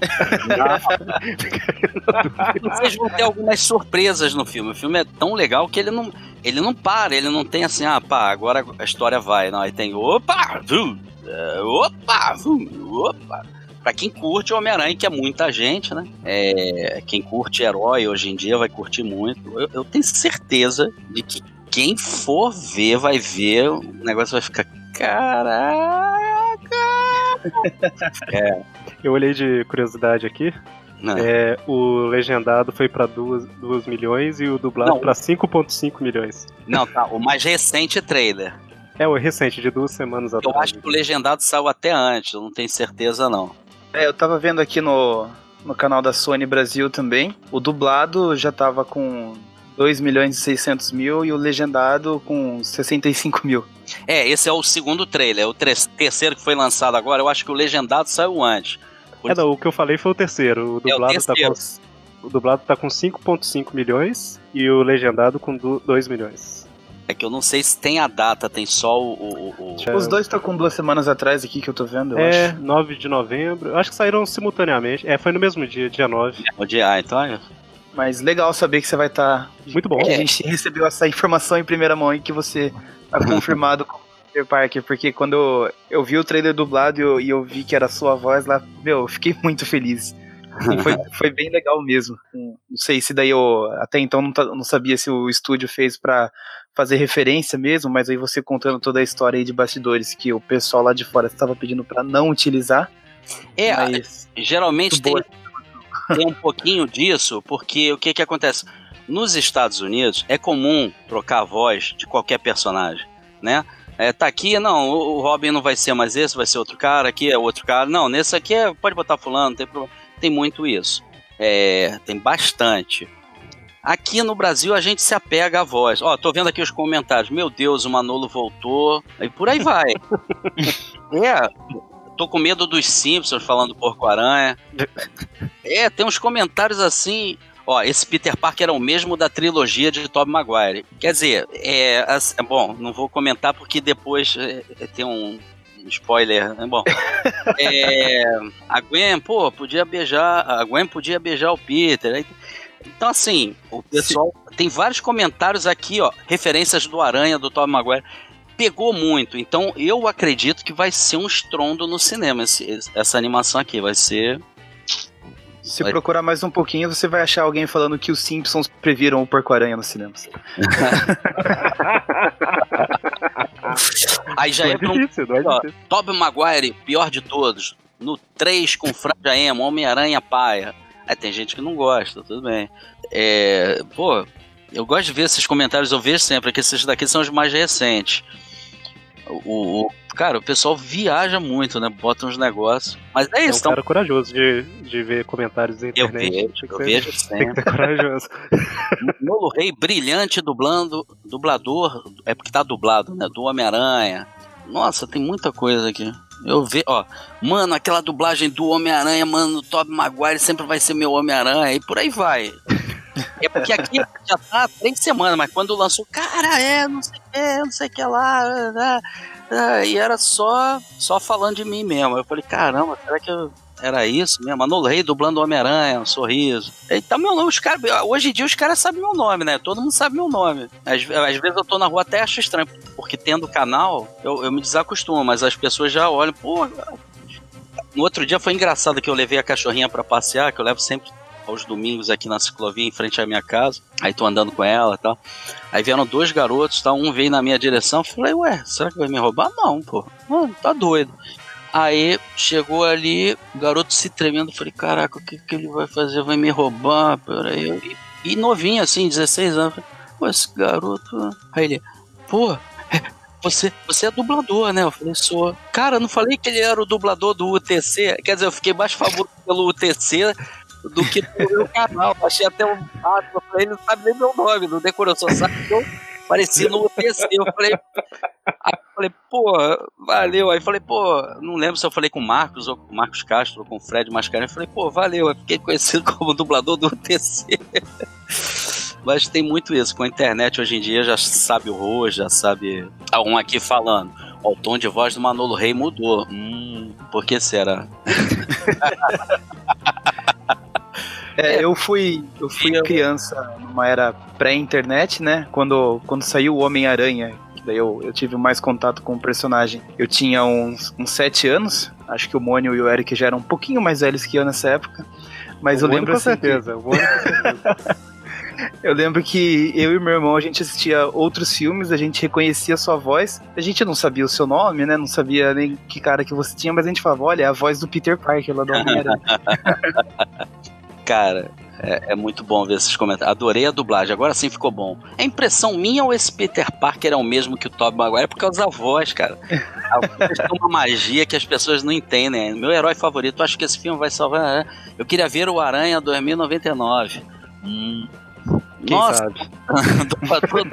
vocês vão ter algumas surpresas no filme. O filme é tão legal que ele não. Ele não para, ele não tem assim, ah, pá, agora a história vai. Não, aí tem opa, vum, opa, vum, opa para quem curte Homem-Aranha, que é muita gente, né? É, quem curte herói hoje em dia vai curtir muito. Eu, eu tenho certeza de que quem for ver vai ver, o negócio vai ficar. Caraca! é. Eu olhei de curiosidade aqui. É, o legendado foi para 2 milhões e o dublado para 5,5 milhões. Não, tá. O mais recente trailer. É, o recente, de duas semanas atrás. Eu acho que o legendado saiu até antes, eu não tenho certeza não. É, eu tava vendo aqui no, no canal da Sony Brasil também. O dublado já tava com 2 milhões e 600 mil e o legendado com 65 mil. É, esse é o segundo trailer. É o terceiro que foi lançado agora. Eu acho que o legendado saiu antes. Por... É, não, o que eu falei foi o terceiro. O dublado, é o terceiro. Tá com, o dublado tá com 5,5 milhões e o legendado com 2 milhões. É que eu não sei se tem a data, tem só o. o, o... Os dois estão com duas semanas atrás aqui que eu tô vendo, eu é, acho. 9 de novembro. Eu acho que saíram simultaneamente. É, foi no mesmo dia, dia 9. É, o dia, ah, então é. Mas legal saber que você vai estar. Tá... Muito bom. Que a gente recebeu essa informação em primeira mão e que você tá confirmado com Peter Parker, porque quando eu vi o trailer dublado e eu, e eu vi que era a sua voz lá, meu, eu fiquei muito feliz. E foi, foi bem legal mesmo. Não sei se daí eu até então não, não sabia se o estúdio fez para fazer referência mesmo, mas aí você contando toda a história aí de bastidores que o pessoal lá de fora estava pedindo para não utilizar. É, mas... geralmente tem, tem um pouquinho disso, porque o que que acontece? Nos Estados Unidos é comum trocar a voz de qualquer personagem, né? É, tá aqui, não, o Robin não vai ser mais esse, vai ser outro cara, aqui é outro cara. Não, nesse aqui é, pode botar fulano, tem. Tem muito isso. É, tem bastante. Aqui no Brasil a gente se apega à voz. Ó, tô vendo aqui os comentários. Meu Deus, o Manolo voltou. E por aí vai. é, tô com medo dos Simpsons falando Porco-Aranha. É, tem uns comentários assim. Ó, esse Peter Parker era o mesmo da trilogia de Tobey Maguire. Quer dizer, é, é bom, não vou comentar porque depois é, é, tem um, spoiler, né? Bom, é, a Gwen, pô, podia beijar, a Gwen podia beijar o Peter. Aí, então, assim, o pessoal. Tem vários comentários aqui, ó. Referências do Aranha, do Tom Maguire. Pegou muito. Então, eu acredito que vai ser um estrondo no cinema esse, essa animação aqui. Vai ser. Se vai... procurar mais um pouquinho, você vai achar alguém falando que os Simpsons previram o Porco-Aranha nos cinemas. Aí Aí já Não é entra um difícil, é ó, difícil. Tobey Maguire, pior de todos. No 3 com Franja Emo, Homem-Aranha Paia. Aí tem gente que não gosta, tudo bem. É, pô, eu gosto de ver esses comentários, eu vejo sempre que esses daqui são os mais recentes. O, o- cara, o pessoal viaja muito, né? Bota uns negócios. Mas é É um isso, então, cara corajoso de, de ver comentários na eu internet. vejo, que eu vejo Tem que sempre. ser corajoso. Nolo Rei brilhante dublando, dublador, é porque tá dublado, né? Do Homem-Aranha. Nossa, tem muita coisa aqui. Eu vejo, ó, mano, aquela dublagem do Homem-Aranha, mano, o Tobey Maguire sempre vai ser meu Homem-Aranha, e por aí vai. É porque aqui já tá três semanas, mas quando lançou, cara, é, não sei o que, não sei o que lá, ah, ah, e era só, só falando de mim mesmo. Eu falei, caramba, será que eu, era isso mesmo? Manolo Rei dublando Homem-Aranha, um sorriso. Então, meu nome, os caras, hoje em dia os caras sabem meu nome, né? Todo mundo sabe meu nome. Às, às vezes eu tô na rua até acho estranho, porque tendo canal, eu, eu me desacostumo, mas as pessoas já olham, pô. No outro dia foi engraçado que eu levei a cachorrinha pra passear, que eu levo sempre aos domingos aqui na ciclovia em frente à minha casa. Aí tô andando com ela e tal. Aí vieram dois garotos, tá? um veio na minha direção. Falei, ué, será que vai me roubar? Não, pô. Mano, tá doido. Aí chegou ali, garoto se tremendo. Falei, caraca, o que, que ele vai fazer? Vai me roubar? Peraí. E, e novinho, assim, 16 anos. Falei, pô, esse garoto. Aí ele, pô, você, você é dublador, né? Eu falei, sou. Cara, não falei que ele era o dublador do UTC. Quer dizer, eu fiquei mais favorito pelo UTC do que pelo meu canal. Achei até um falei, ele não sabe nem meu nome, não decorou, só sabe que eu pareci no UTC. Eu falei, aí eu falei, pô, valeu. Aí falei, pô, não lembro se eu falei com o Marcos ou com o Marcos Castro ou com o Fred Mascarenhas. Eu falei, pô, valeu. Eu fiquei conhecido como dublador do UTC. Mas tem muito isso. Com a internet hoje em dia já sabe o rosto, já sabe. Ah, um aqui falando. Ó, o tom de voz do Manolo Rei mudou. Hum, por que será? É, eu fui, eu fui Eu- criança numa era pré-internet, né? Quando, quando saiu o Homem-Aranha, que daí eu, eu tive mais contato com o personagem. Eu tinha uns, uns sete anos, acho que o Mônio e o Eric já eram um pouquinho mais velhos que eu nessa época. Mas eu O Mônio, lembro com assim, que- certeza. o Mônio, com certeza. eu lembro que eu e meu irmão a gente assistia outros filmes, a gente reconhecia a sua voz. A gente não sabia o seu nome, né? Não sabia nem que cara que você tinha, mas a gente falava, olha, é a voz do Peter Parker lá do Homem-Aranha. Cara, é, é muito bom ver esses comentários. Adorei a dublagem, agora sim ficou bom. É impressão minha ou esse Peter Parker é o mesmo que o Tobey Maguire? É por causa da voz, cara. A voz tem uma magia que as pessoas não entendem. Meu herói favorito, acho que esse filme vai salvar. é. Eu queria ver o Aranha 2099. Hum. Quem Nossa, dublador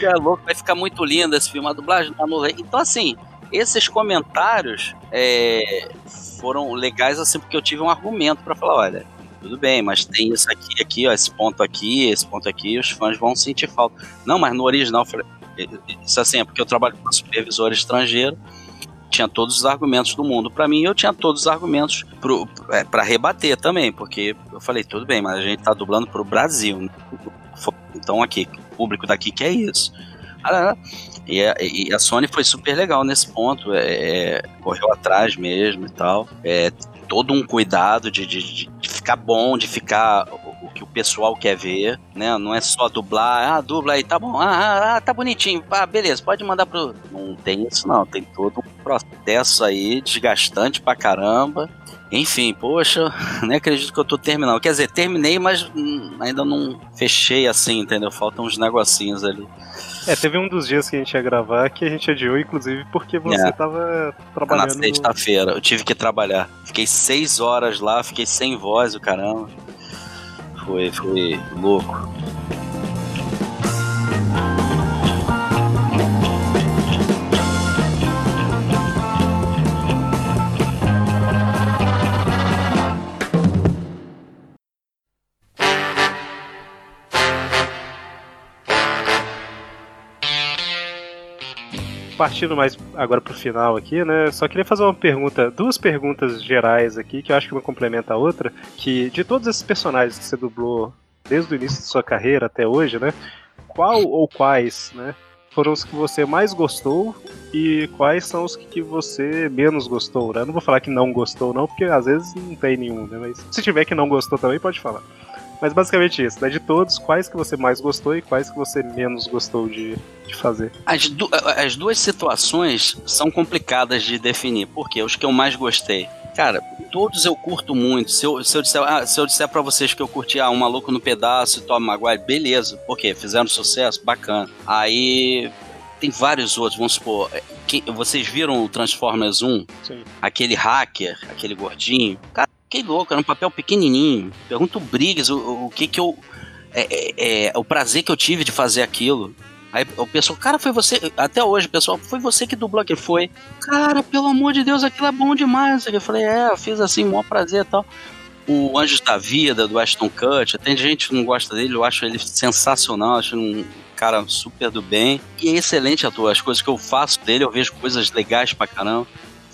é louco, vai ficar muito lindo esse filme. A dublagem tá no Então, assim, esses comentários é, foram legais, assim, porque eu tive um argumento pra falar: olha, tudo bem, mas tem isso aqui, aqui, ó, esse ponto aqui, esse ponto aqui, os fãs vão sentir falta. Não, mas no original, falei, isso assim, é porque eu trabalho com supervisor estrangeiro, tinha todos os argumentos do mundo pra mim, eu tinha todos os argumentos pro, é, rebater também, porque eu falei, tudo bem, mas a gente tá dublando pro Brasil, né? então aqui, o público daqui quer isso. Ah, E a, e a Sony foi super legal nesse ponto, é, correu atrás mesmo e tal. É, todo um cuidado de, de, de- de ficar bom, de ficar o, o que o pessoal quer ver, né? Não é só dublar, ah, dubla aí, tá bom, ah, ah, ah, tá bonitinho, ah, beleza, pode mandar pro. Não tem isso não, tem todo um processo aí desgastante pra caramba. Enfim, poxa, nem acredito que eu tô terminando. Quer dizer, terminei, mas hum, ainda não fechei assim, entendeu? Faltam uns negocinhos ali. É, teve um dos dias que a gente ia gravar que a gente adiou, inclusive, porque você É. tava Na trabalhando. sexta-feira, eu tive que trabalhar. Fiquei seis horas lá, fiquei sem voz, o caramba. Foi, foi louco. Partindo mais agora pro final aqui, né? Só queria fazer uma pergunta, duas perguntas gerais aqui, que eu acho que uma complementa a outra, que de todos esses personagens que você dublou desde o início de sua carreira até hoje, né? Qual ou quais, né? Foram os que você mais gostou e quais são os que você menos gostou, né? Eu não vou falar que não gostou, não, porque às vezes não tem nenhum, né? Mas se tiver que não gostou também, pode falar. Mas basicamente isso, né? De todos, quais que você mais gostou e quais que você menos gostou de, de fazer? As, du as duas situações são complicadas de definir, porque os que eu mais gostei. Cara, todos eu curto muito. Se eu, se eu disser, ah, se eu disser pra vocês que eu curti ah, Um Maluco no Pedaço e Tom Maguire, beleza. Porque fizeram sucesso, bacana. Aí tem vários outros, vamos supor. é, que- vocês viram o Transformers 1? Sim. Aquele hacker, aquele gordinho. Cara, que louco, era um papel pequenininho. Pergunta o Briggs o, o, que que eu. É, é, é, o prazer que eu tive de fazer aquilo. Aí o pessoal, cara, foi você. Até hoje, pessoal, foi você que dublou aquilo. Foi. Cara, pelo amor de Deus, aquilo é bom demais. Eu falei, é, eu fiz assim, maior prazer e tal. O Anjos da Vida, do Ashton Kutcher, tem gente que não gosta dele, eu acho ele sensacional, acho um cara super do bem. E é excelente ator, as coisas que eu faço dele, eu vejo coisas legais pra caramba.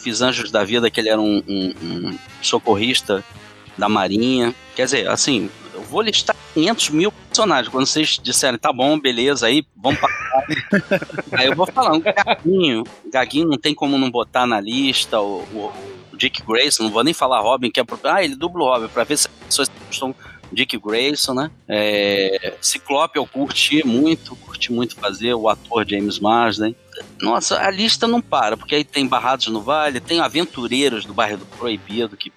Fiz Anjos da Vida, que ele era um, um- um socorrista da Marinha. Quer dizer, assim, eu vou listar 500 mil personagens. Quando vocês disserem, tá bom, beleza, aí vamos pra Aí eu vou falar, um Gaguinho. Gaguinho não tem como não botar na lista. O, o- o Dick Grayson, não vou nem falar Robin, que é. pro- Ah, ele dubla o Robin, pra ver se as pessoas gostam. Dick Grayson, né? É, Ciclope eu curti muito, curti muito fazer, o ator James Marsden. Nossa, a lista não para, porque aí tem Barrados no Vale, tem Aventureiros do Bairro do Proibido, que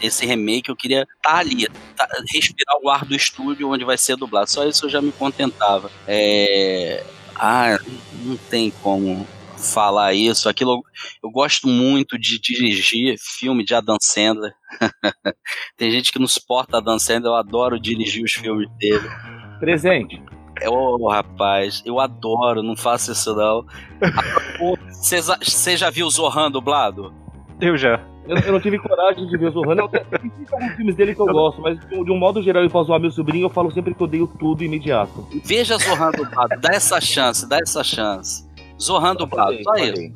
esse remake eu queria estar ali, tá- respirar o ar do estúdio onde vai ser dublado. Só isso eu já me contentava. É... Ah, não tem como falar isso. Aquilo eu, eu gosto muito de dirigir filme de Adam Sandler. tem gente que não suporta Adam Sandler, eu adoro dirigir os filmes dele. Presente. É, Ô, rapaz, eu adoro, não faça isso não. Você já viu Zohan dublado? Eu já. Eu, eu não tive coragem de ver o Zohan. Eu tenho tem alguns filmes dele que eu gosto, mas de um modo geral, e pra zoar meu sobrinho, eu falo sempre que eu odeio tudo imediato. Veja Zohan dublado, dá essa chance, dá essa chance. Zohan dublado, Falei, só isso.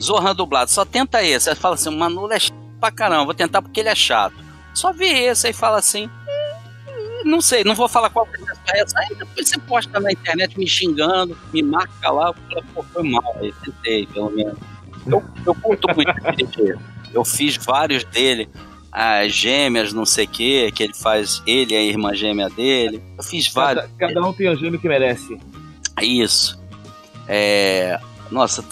Zohan dublado, só tenta esse. Aí fala assim, o Manolo é chato pra caramba, vou tentar porque ele é chato. Só vê esse aí fala assim. "Hum, Não sei, não vou falar qual que é essa. Aí depois você posta na internet me xingando, me marca lá, falo, pô, foi mal, aí tentei, pelo menos. Eu, eu curto muito dirigir. Eu fiz vários dele. As gêmeas, não sei o que, que ele faz, ele e a irmã gêmea dele. Eu fiz vários. Cada, cada um tem a gêmea que merece. Isso. É, nossa,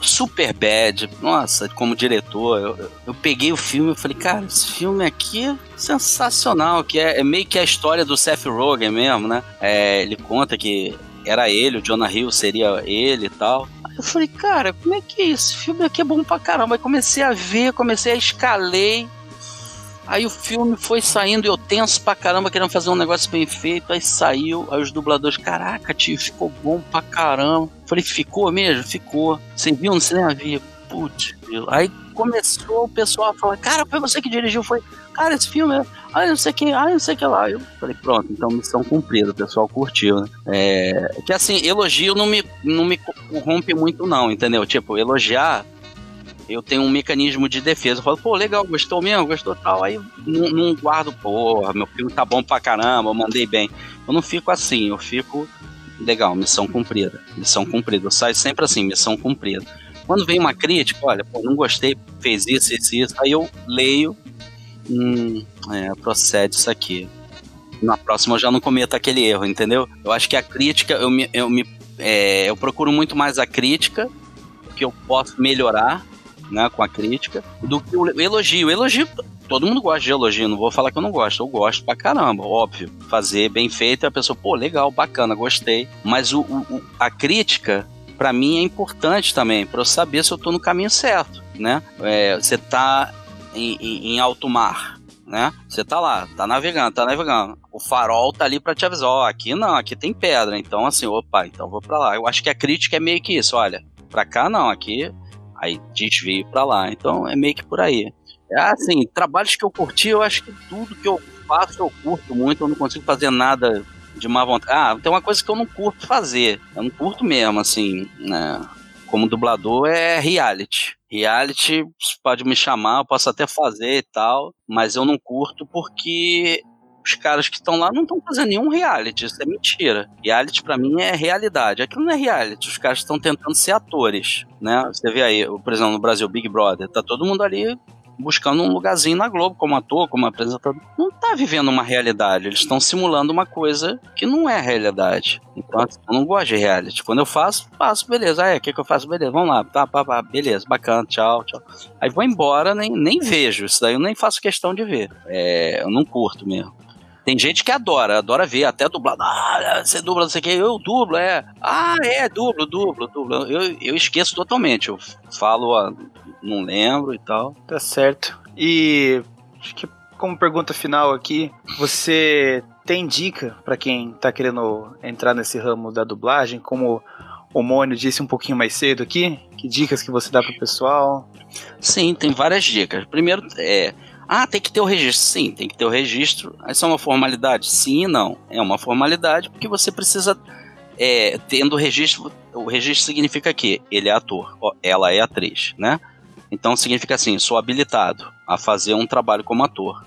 Super Bad. Nossa, como diretor, eu, eu- peguei o filme e falei, cara, esse filme aqui é sensacional. Que é, é meio que a história do Seth Rogen mesmo, né? É, ele conta que era ele, o Jonah Hill seria ele e tal. Eu falei, cara, como é que é isso? Esse filme aqui é bom pra caramba. Aí comecei a ver, comecei a escalei. Aí o filme foi saindo, eu tenso pra caramba, querendo fazer um negócio bem feito. Aí saiu, aí os dubladores, caraca, tio, ficou bom pra caramba. Falei, ficou mesmo? Ficou. Você viu no cinema? Vi. Putz? Aí começou o pessoal a falar, cara, foi você que dirigiu? Foi, cara, esse filme é. Ah, não sei o que, ah, não sei o que lá. Eu falei, pronto, então missão cumprida, o pessoal curtiu, né? É, que assim, elogio não me, não me corrompe muito, não, entendeu? Tipo, elogiar eu tenho um mecanismo de defesa. Eu falo, pô, legal, gostou mesmo, gostou tal. Aí não, não guardo, porra, meu filme tá bom pra caramba, eu mandei bem. Eu não fico assim, eu fico, legal, missão cumprida. Missão cumprida. Eu saio sempre assim, missão cumprida. Quando vem uma crítica, olha, pô, não gostei, fez isso, isso, isso. Aí eu leio, hum, é, procede isso aqui. Na próxima eu já não cometo aquele erro, entendeu? Eu acho que a crítica, eu me, eu me é, eu procuro muito mais a crítica, que eu posso melhorar, né, com a crítica, do que o elogio. O elogio, todo mundo gosta de elogio, não vou falar que eu não gosto, eu gosto pra caramba, óbvio. Fazer bem feito, a pessoa, pô, legal, bacana, gostei. Mas o, o- a crítica, pra mim, é importante também, pra eu saber se eu tô no caminho certo, né? É, você tá em, em, em alto mar, né? Você tá lá, tá navegando, tá navegando. O farol tá ali pra te avisar, ó, aqui não, aqui tem pedra. Então, assim, opa, então vou pra lá. Eu acho que a crítica é meio que isso, olha, pra cá não, aqui aí desvio pra lá. Então é meio que por aí. É assim, trabalhos que eu curti, eu acho que tudo que eu faço eu curto muito, eu não consigo fazer nada de má vontade. Ah, tem uma coisa que eu não curto fazer. Eu não curto mesmo, assim, né? Como dublador é reality. Reality pode me chamar, eu posso até fazer e tal, mas eu não curto porque os caras que estão lá não estão fazendo nenhum reality, isso é mentira. Reality pra mim é realidade. Aquilo não é reality, os caras estão tentando ser atores, né? Você vê aí, por exemplo, no Brasil Big Brother, tá todo mundo ali buscando um lugarzinho na Globo como ator, como apresentador. Não tá vivendo uma realidade, eles estão simulando uma coisa que não é realidade. Então, assim, eu não gosto de reality. Quando eu faço, faço, beleza. Ah, é, o que, que eu faço? Beleza, vamos lá. Tá, pá, pá, beleza, bacana, tchau, tchau. Aí vou embora, nem, nem vejo. Isso daí eu nem faço questão de ver. É, eu não curto mesmo. Tem gente que adora, adora ver, até dublado. Ah, você dubla, não sei o que, eu dublo, é. Ah, é, dublo, dublo, dublo. Eu, eu esqueço totalmente. Eu falo, ó, não lembro e tal. Tá certo. E acho que como pergunta final aqui, você tem dica para quem tá querendo entrar nesse ramo da dublagem, como o Mônio disse um pouquinho mais cedo aqui? Que dicas que você dá pro pessoal? Sim, tem várias dicas. Primeiro, é. Ah, tem que ter o registro. Sim, tem que ter o registro. Isso é uma formalidade? Sim e não. É uma formalidade porque você precisa. É, tendo o registro. O registro significa que ele é ator, ela é atriz, né? Então significa assim, sou habilitado a fazer um trabalho como ator.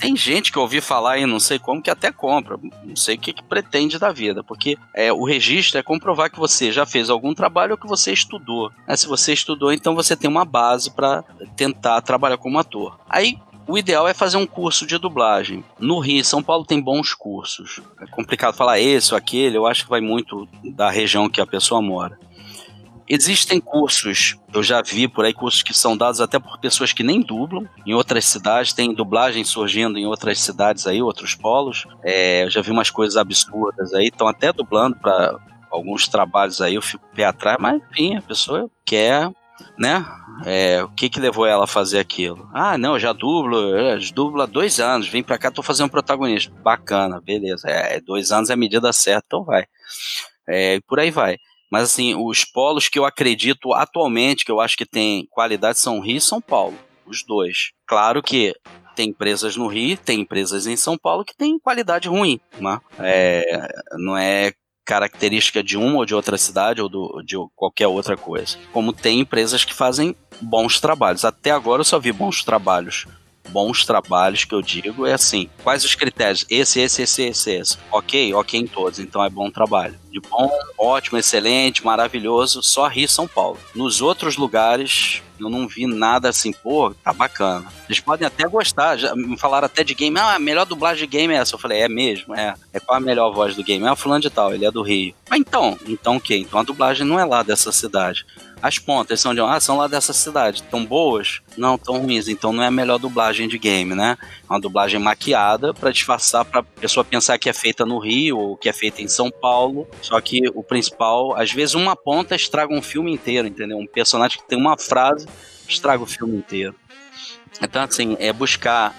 Tem gente que eu ouvi falar e não sei como que até compra, não sei o que, que pretende da vida, porque é, o registro é comprovar que você já fez algum trabalho ou que você estudou. É, se você estudou, então você tem uma base para tentar trabalhar como ator. Aí o ideal é fazer um curso de dublagem. No Rio, São Paulo tem bons cursos. É complicado falar esse ou aquele, eu acho que vai muito da região que a pessoa mora. Existem cursos, eu já vi por aí cursos que são dados até por pessoas que nem dublam. Em outras cidades, tem dublagem surgindo em outras cidades aí, outros polos. É, eu já vi umas coisas absurdas aí, estão até dublando para alguns trabalhos aí, eu fico pé atrás, mas enfim, a pessoa quer, né? É, o que que levou ela a fazer aquilo? Ah, não, já dublo, eu dublo há dois anos, vim pra cá, tô fazendo protagonista. Bacana, beleza. É, dois anos é a medida certa, então vai. É, por aí vai. Mas assim, os polos que eu acredito atualmente, que eu acho que tem qualidade, são Rio e São Paulo. Os dois. Claro que tem empresas no Rio, tem empresas em São Paulo que têm qualidade ruim. Né? É, não é característica de uma ou de outra cidade ou do, de qualquer outra coisa. Como tem empresas que fazem bons trabalhos. Até agora eu só vi bons trabalhos bons trabalhos que eu digo é assim: quais os critérios? Esse, esse, esse, esse, esse. Ok? Ok em todos, então é bom trabalho. De bom, ótimo, excelente, maravilhoso, só Rio São Paulo. Nos outros lugares, eu não vi nada assim, pô, tá bacana. Eles podem até gostar, já me falaram até de game, ah, a melhor dublagem de game é essa. Eu falei, é mesmo, é. É qual a melhor voz do game? É o fulano de tal, ele é do Rio. Mas então, então o quê? Então a dublagem não é lá dessa cidade. As pontas são de ah, são lá dessa cidade, tão boas? Não, tão ruins. Então não é a melhor dublagem de game, né? É uma dublagem maquiada para disfarçar para pessoa pensar que é feita no Rio ou que é feita em São Paulo. Só que o principal, às vezes uma ponta estraga um filme inteiro, entendeu? Um personagem que tem uma frase estraga o filme inteiro. Então, assim, é buscar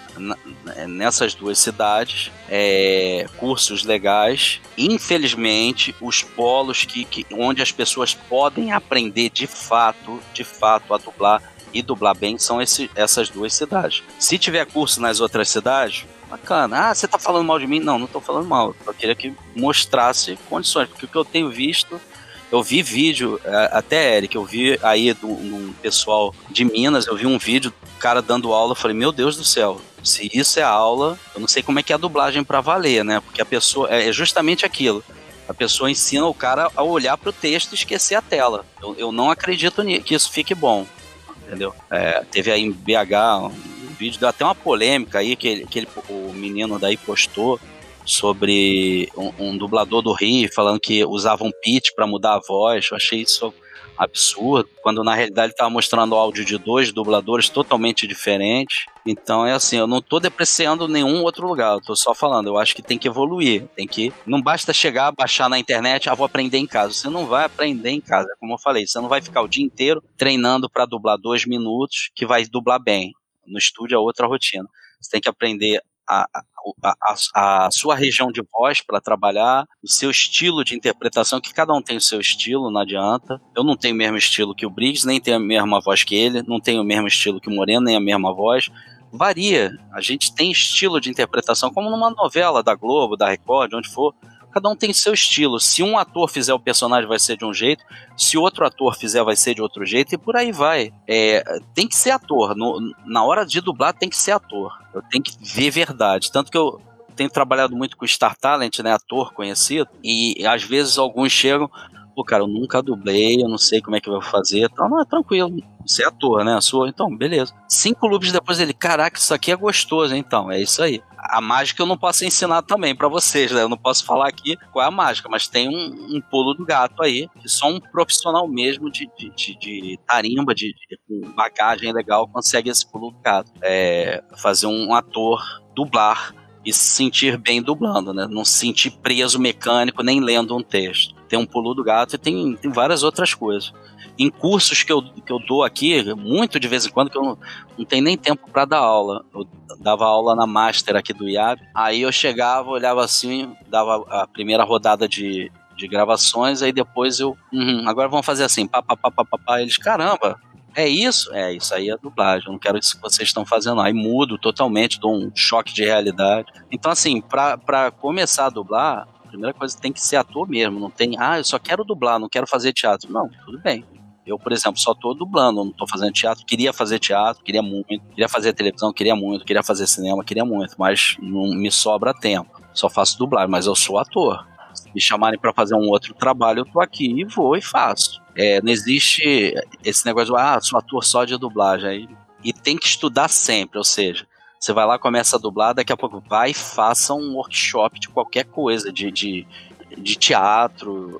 nessas duas cidades é, cursos legais. Infelizmente, os polos que, que, onde as pessoas podem aprender de fato, de fato, a dublar e dublar bem são esse, essas duas cidades. Se tiver curso nas outras cidades, bacana. Ah, você tá falando mal de mim? Não, não tô falando mal. Eu queria que mostrasse condições, porque o que eu tenho visto eu vi vídeo, é, até Eric, eu vi aí do, um pessoal de Minas, eu vi um vídeo, cara dando aula, eu falei, meu Deus do céu, se isso é aula, eu não sei como é que é a dublagem para valer, né? Porque a pessoa, é, é justamente aquilo. A pessoa ensina o cara a olhar para o texto e esquecer a tela. Eu, eu não acredito que isso fique bom, entendeu? É, teve aí em BH um vídeo, deu até uma polêmica aí que, ele, que ele, o menino daí postou sobre um, um, dublador do Rio falando que usava um pitch para mudar a voz. Eu achei isso absurdo, quando na realidade estava mostrando áudio de dois dubladores totalmente diferentes. Então é assim, eu não estou depreciando nenhum outro lugar, eu estou só falando, eu acho que tem que evoluir, tem que não basta chegar, baixar na internet, ah, vou aprender em casa. Você não vai aprender em casa, como eu falei, você não vai ficar o dia inteiro treinando para dublar dois minutos que vai dublar bem. No estúdio é outra rotina. Você tem que aprender a, a, a, a sua região de voz para trabalhar, o seu estilo de interpretação, que cada um tem o seu estilo, não adianta. Eu não tenho o mesmo estilo que o Briggs, nem tenho a mesma voz que ele, não tenho o mesmo estilo que o Moreno, nem a mesma voz. Varia. A gente tem estilo de interpretação, como numa novela da Globo, da Record, onde for cada um tem seu estilo. Se um ator fizer o personagem, vai ser de um jeito, se outro ator fizer, vai ser de outro jeito, e por aí vai. É, tem que ser ator. No, na hora de dublar, tem que ser ator. Eu tenho que ver verdade. Tanto que eu tenho trabalhado muito com Star Talent, né, ator conhecido, e às vezes alguns chegam, pô, cara, eu nunca dublei, eu não sei como é que eu vou fazer. Então, não, é tranquilo. Você é ator, né? Sou, então, beleza. Cinco loops depois ele, caraca, isso aqui é gostoso, então, é isso aí. A mágica eu não posso ensinar também para vocês, né? Eu não posso falar aqui qual é a mágica, mas tem um, um pulo do gato aí, que só um profissional mesmo de, de, de, de tarimba, de, de, bagagem legal, consegue esse pulo do gato. É, fazer um ator dublar e se sentir bem dublando, né? Não se sentir preso mecânico nem lendo um texto. Tem um pulo do gato e tem, tem várias outras coisas. Em cursos que eu, que eu dou aqui, muito de vez em quando, que eu não, não tenho nem tempo para dar aula. Eu dava aula na Master aqui do IAB. Aí eu chegava, olhava assim, dava a primeira rodada de, de gravações, aí depois eu. Uhum, agora vamos fazer assim, pá. Eles, caramba, é isso? É, isso aí é dublagem. Eu não quero isso que vocês estão fazendo. Aí mudo totalmente, dou um choque de realidade. Então, assim, pra, começar a dublar, primeira coisa tem que ser ator mesmo. Não tem, ah, eu só quero dublar, não quero fazer teatro. Não, tudo bem. Eu, por exemplo, só tô dublando, não tô fazendo teatro. Queria fazer teatro, queria muito. Queria fazer televisão, queria muito. Queria fazer cinema, queria muito. Mas não me sobra tempo. Só faço dublagem, mas eu sou ator me chamarem para fazer um outro trabalho, eu tô aqui e vou e faço. É, não existe esse negócio de, ah, sou ator só de dublagem. E tem que estudar sempre, ou seja, você vai lá, começa a dublar, daqui a pouco vai e faça um workshop de qualquer coisa, de, de, de teatro,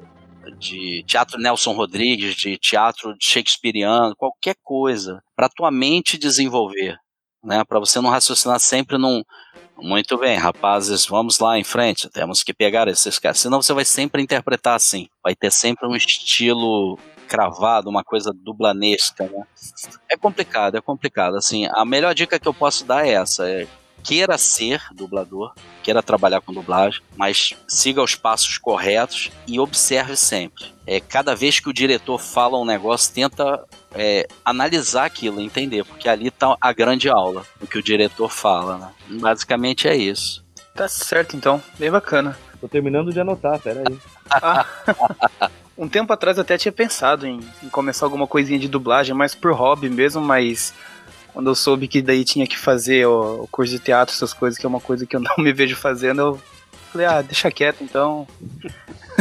de teatro Nelson Rodrigues, de teatro shakespeariano, qualquer coisa, para tua mente desenvolver, né? Para você não raciocinar sempre num, muito bem, rapazes, vamos lá em frente. Temos que pegar esses caras. Senão você vai sempre interpretar assim. Vai ter sempre um estilo cravado, uma coisa dublanesca, né? É complicado, é complicado. Assim, a melhor dica que eu posso dar é essa: é queira ser dublador, queira trabalhar com dublagem, mas siga os passos corretos e observe sempre. É, cada vez que o diretor fala um negócio, tenta é, analisar aquilo, entender, porque ali está a grande aula, o que o diretor fala. Né? Basicamente é isso. Tá certo, então. Bem bacana. Tô terminando de anotar, peraí. Um tempo atrás eu até tinha pensado em, em, começar alguma coisinha de dublagem, mas por hobby mesmo, mas quando eu soube que daí tinha que fazer o, o curso de teatro, essas coisas, que é uma coisa que eu não me vejo fazendo, eu falei, ah, deixa quieto então.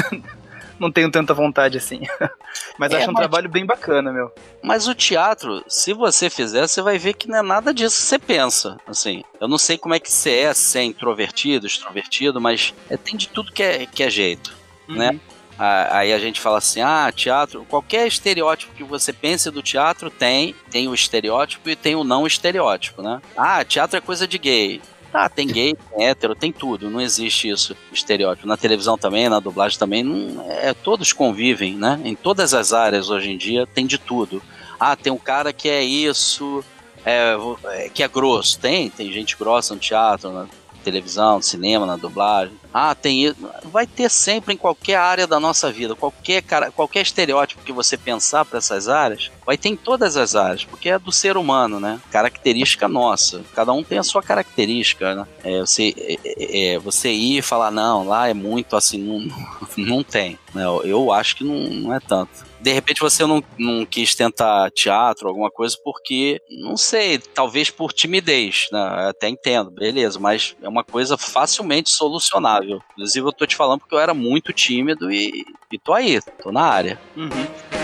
não tenho tanta vontade assim. mas é, acho um mas... trabalho bem bacana, meu. Mas o teatro, se você fizer, você vai ver que não é nada disso que você pensa. Assim, eu não sei como é que você é, se é introvertido, extrovertido, mas é, tem de tudo que é, que é jeito, uhum. né? Aí a gente fala assim: ah, teatro, qualquer estereótipo que você pense do teatro tem, tem o estereótipo e tem o não estereótipo, né? Ah, teatro é coisa de gay. Tá, tem gay, tem hétero, tem tudo, não existe isso, estereótipo. Na televisão também, na dublagem também, não, é, todos convivem, né? Em todas as áreas hoje em dia tem de tudo. Ah, tem um cara que é isso, é, é que é grosso. Tem, tem gente grossa no teatro, na televisão, no cinema, na dublagem. Ah, tem isso. Vai ter sempre em qualquer área da nossa vida, qualquer, cara, qualquer estereótipo que você pensar para essas áreas, vai ter em todas as áreas, porque é do ser humano, né? Característica nossa. Cada um tem a sua característica, né? É, você, é, é, é você ir e falar, não, lá é muito assim, não, não tem. Né? Eu acho que não, não é tanto de repente você não, não quis tentar teatro, alguma coisa, porque, não sei, talvez por timidez, né? Até entendo, beleza, mas é uma coisa facilmente solucionável. Inclusive, eu tô te falando porque eu era muito tímido e, e tô aí, tô na área. Uhum.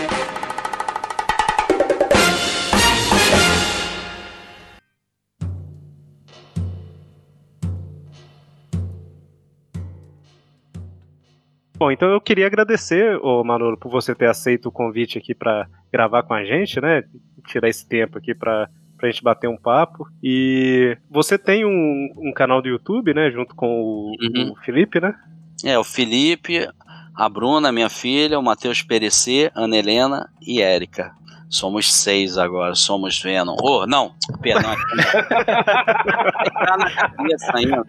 Bom, então eu queria agradecer, ô Manolo, por você ter aceito o convite aqui para gravar com a gente, né? Tirar esse tempo aqui para pra gente bater um papo. E você tem um, um canal do YouTube, né? Junto com o, uhum. o, Felipe, né? É, o Felipe, a Bruna, minha filha, o Matheus Perecer, Ana Helena e Érica. Somos seis agora, somos Venom. Oh, não, perdão. tá na cabeça ainda.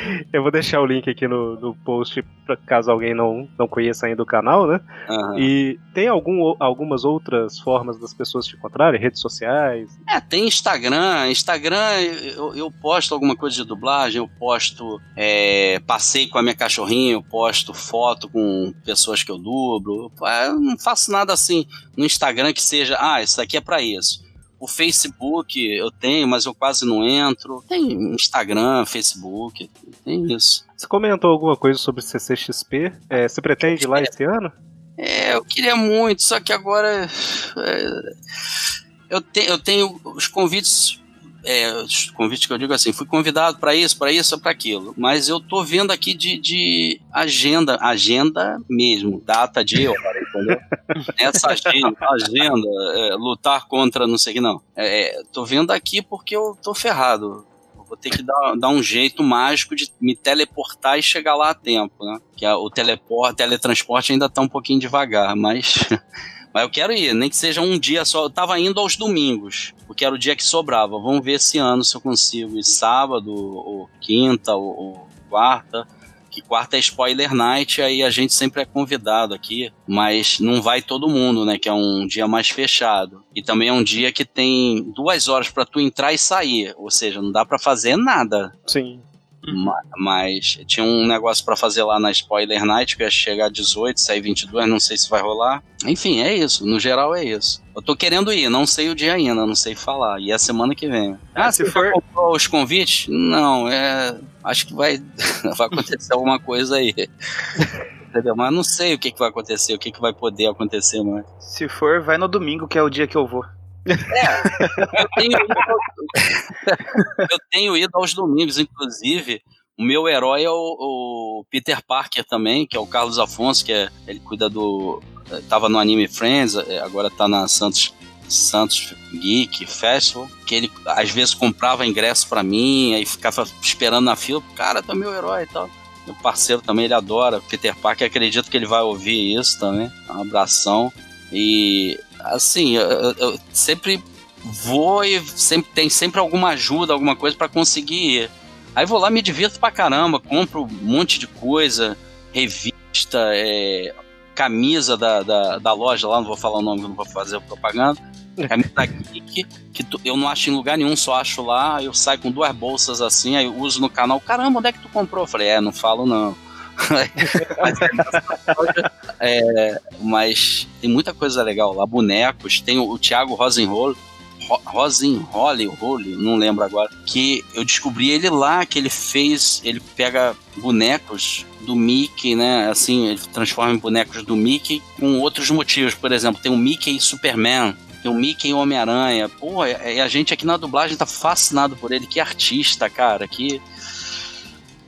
Eu vou deixar o link aqui no, no post, pra, caso alguém não, não conheça ainda o canal, né? Uhum. E tem algum, algumas outras formas das pessoas te encontrarem? Redes sociais? É, tem Instagram. Instagram eu, eu posto alguma coisa de dublagem, eu posto é, passeio com a minha cachorrinha, eu posto foto com pessoas que eu dublo. Eu não faço nada assim no Instagram que seja, ah, isso aqui é para isso. O Facebook eu tenho, mas eu quase não entro. Tem Instagram, Facebook, tem isso. Você comentou alguma coisa sobre CCXP? É, você pretende ir lá esse ano? É, eu queria muito, só que agora. É, eu, te, eu tenho os convites. É, os convites que eu digo assim, fui convidado para isso, para isso, para aquilo. Mas eu tô vendo aqui de, de agenda, agenda mesmo, data de hora, entendeu? Essa agenda, agenda é, lutar contra não sei o que, não. É, tô vendo aqui porque eu tô ferrado vou ter que dar, dar um jeito mágico de me teleportar e chegar lá a tempo, né? Que a, o teleporte, teletransporte ainda tá um pouquinho devagar, mas Mas eu quero ir, nem que seja um dia só. Eu tava indo aos domingos, porque era o dia que sobrava. Vamos ver esse ano se eu consigo ir sábado, ou quinta, ou, ou quarta que quarta é spoiler night, aí a gente sempre é convidado aqui, mas não vai todo mundo, né? Que é um dia mais fechado. E também é um dia que tem duas horas para tu entrar e sair, ou seja, não dá para fazer nada. Sim. Mas tinha um negócio para fazer lá na Spoiler Night, que ia chegar 18, sair 22, não sei se vai rolar. Enfim, é isso. No geral é isso. Eu tô querendo ir, não sei o dia ainda, não sei falar. E é a semana que vem. Ah, se for. comprou os convites? Não, é. Acho que vai, vai acontecer alguma coisa aí. Entendeu? Mas não sei o que, que vai acontecer, o que, que vai poder acontecer, mano. Se for, vai no domingo, que é o dia que eu vou. É, eu tenho, ido, eu tenho ido aos domingos, inclusive. O meu herói é o, o, Peter Parker também, que é o Carlos Afonso, que é, ele cuida do. Tava no Anime Friends, é, agora tá na Santos Santos Geek Festival, que ele às vezes comprava ingresso para mim, aí ficava esperando na fila, cara, tu é meu herói e tal. Meu parceiro também, ele adora Peter Parker, acredito que ele vai ouvir isso também. Um abração. E assim, eu, eu sempre vou e sempre tem sempre alguma ajuda, alguma coisa para conseguir ir. Aí vou lá, me divirto pra caramba, compro um monte de coisa, revista, é, camisa da, da, da, loja lá, não vou falar o nome, não vou fazer propaganda. Camisa Geek, que tu, eu não acho em lugar nenhum, só acho lá. Eu saio com duas bolsas assim, aí uso no canal. Caramba, onde é que tu comprou? Eu falei, é, não falo não. Mas, é, mas, tem muita coisa legal lá, bonecos, tem o, o Thiago Rosenhol, Rosenhole, Hole, não lembro agora, que eu descobri ele lá, que ele fez, ele pega bonecos do Mickey, né, assim, ele transforma em bonecos do Mickey com outros motivos, por exemplo, tem o Mickey Superman, tem o Mickey Homem-Aranha, pô, e a gente aqui na dublagem tá fascinado por ele, que artista, cara, que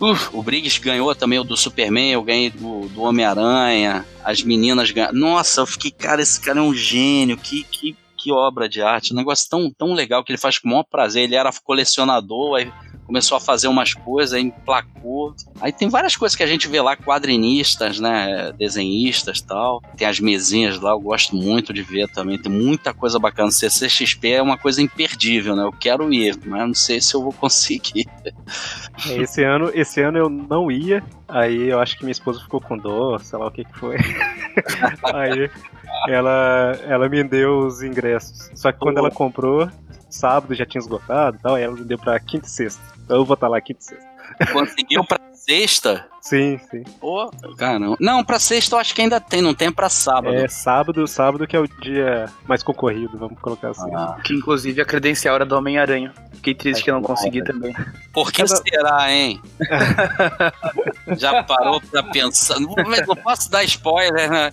Uh, o Briggs ganhou também o do Superman, eu ganhei do, do Homem-Aranha, as meninas ganharam. Nossa, eu fiquei, cara, esse cara é um gênio, que, que, que obra de arte, um negócio tão, tão legal que ele faz com o maior prazer. Ele era colecionador, aí começou a fazer umas coisas, aí emplacou. Aí tem várias coisas que a gente vê lá, quadrinistas, né, desenhistas tal. Tem as mesinhas lá, eu gosto muito de ver também, tem muita coisa bacana. CCXP é uma coisa imperdível, né, eu quero ir, mas não sei se eu vou conseguir. É, esse ano, esse ano eu não ia, aí eu acho que minha esposa ficou com dor, sei lá o que que foi. aí ela, ela me deu os ingressos. Só que quando ela comprou, sábado já tinha esgotado e tal, aí ela me deu pra quinta e sexta. Então eu vou estar lá quinta e sexta. Conseguiu pra sexta? Sim, sim. Pô, caramba. Não, pra sexta eu acho que ainda tem, não tem pra sábado. É, sábado, sábado que é o dia mais concorrido, vamos colocar assim. Ah. Que inclusive a credencial era do Homem-Aranha. Fiquei triste é que eu não consegui também. Por que Cada... será, hein? Já parou pra pensar? Não, não posso dar spoiler, né?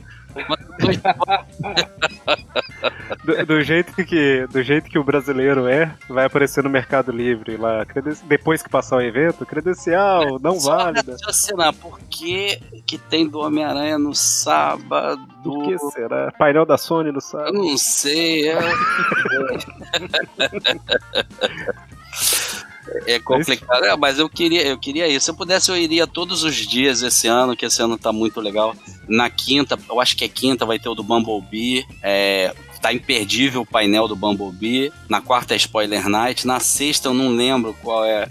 Do, do, jeito que, do jeito que o brasileiro é, vai aparecer no Mercado Livre lá. Depois que passar o evento, credencial, não Só válida. Raciocinar, por que, que tem do Homem-Aranha no sábado? O que será? Painel da Sony no sábado? Eu não sei. É... É complicado, é, mas eu queria, eu queria isso. Se eu pudesse, eu iria todos os dias esse ano, que esse ano tá muito legal. Na quinta, eu acho que é quinta, vai ter o do Bumblebee. É, tá imperdível o painel do Bumblebee. Na quarta é Spoiler Night. Na sexta eu não lembro qual é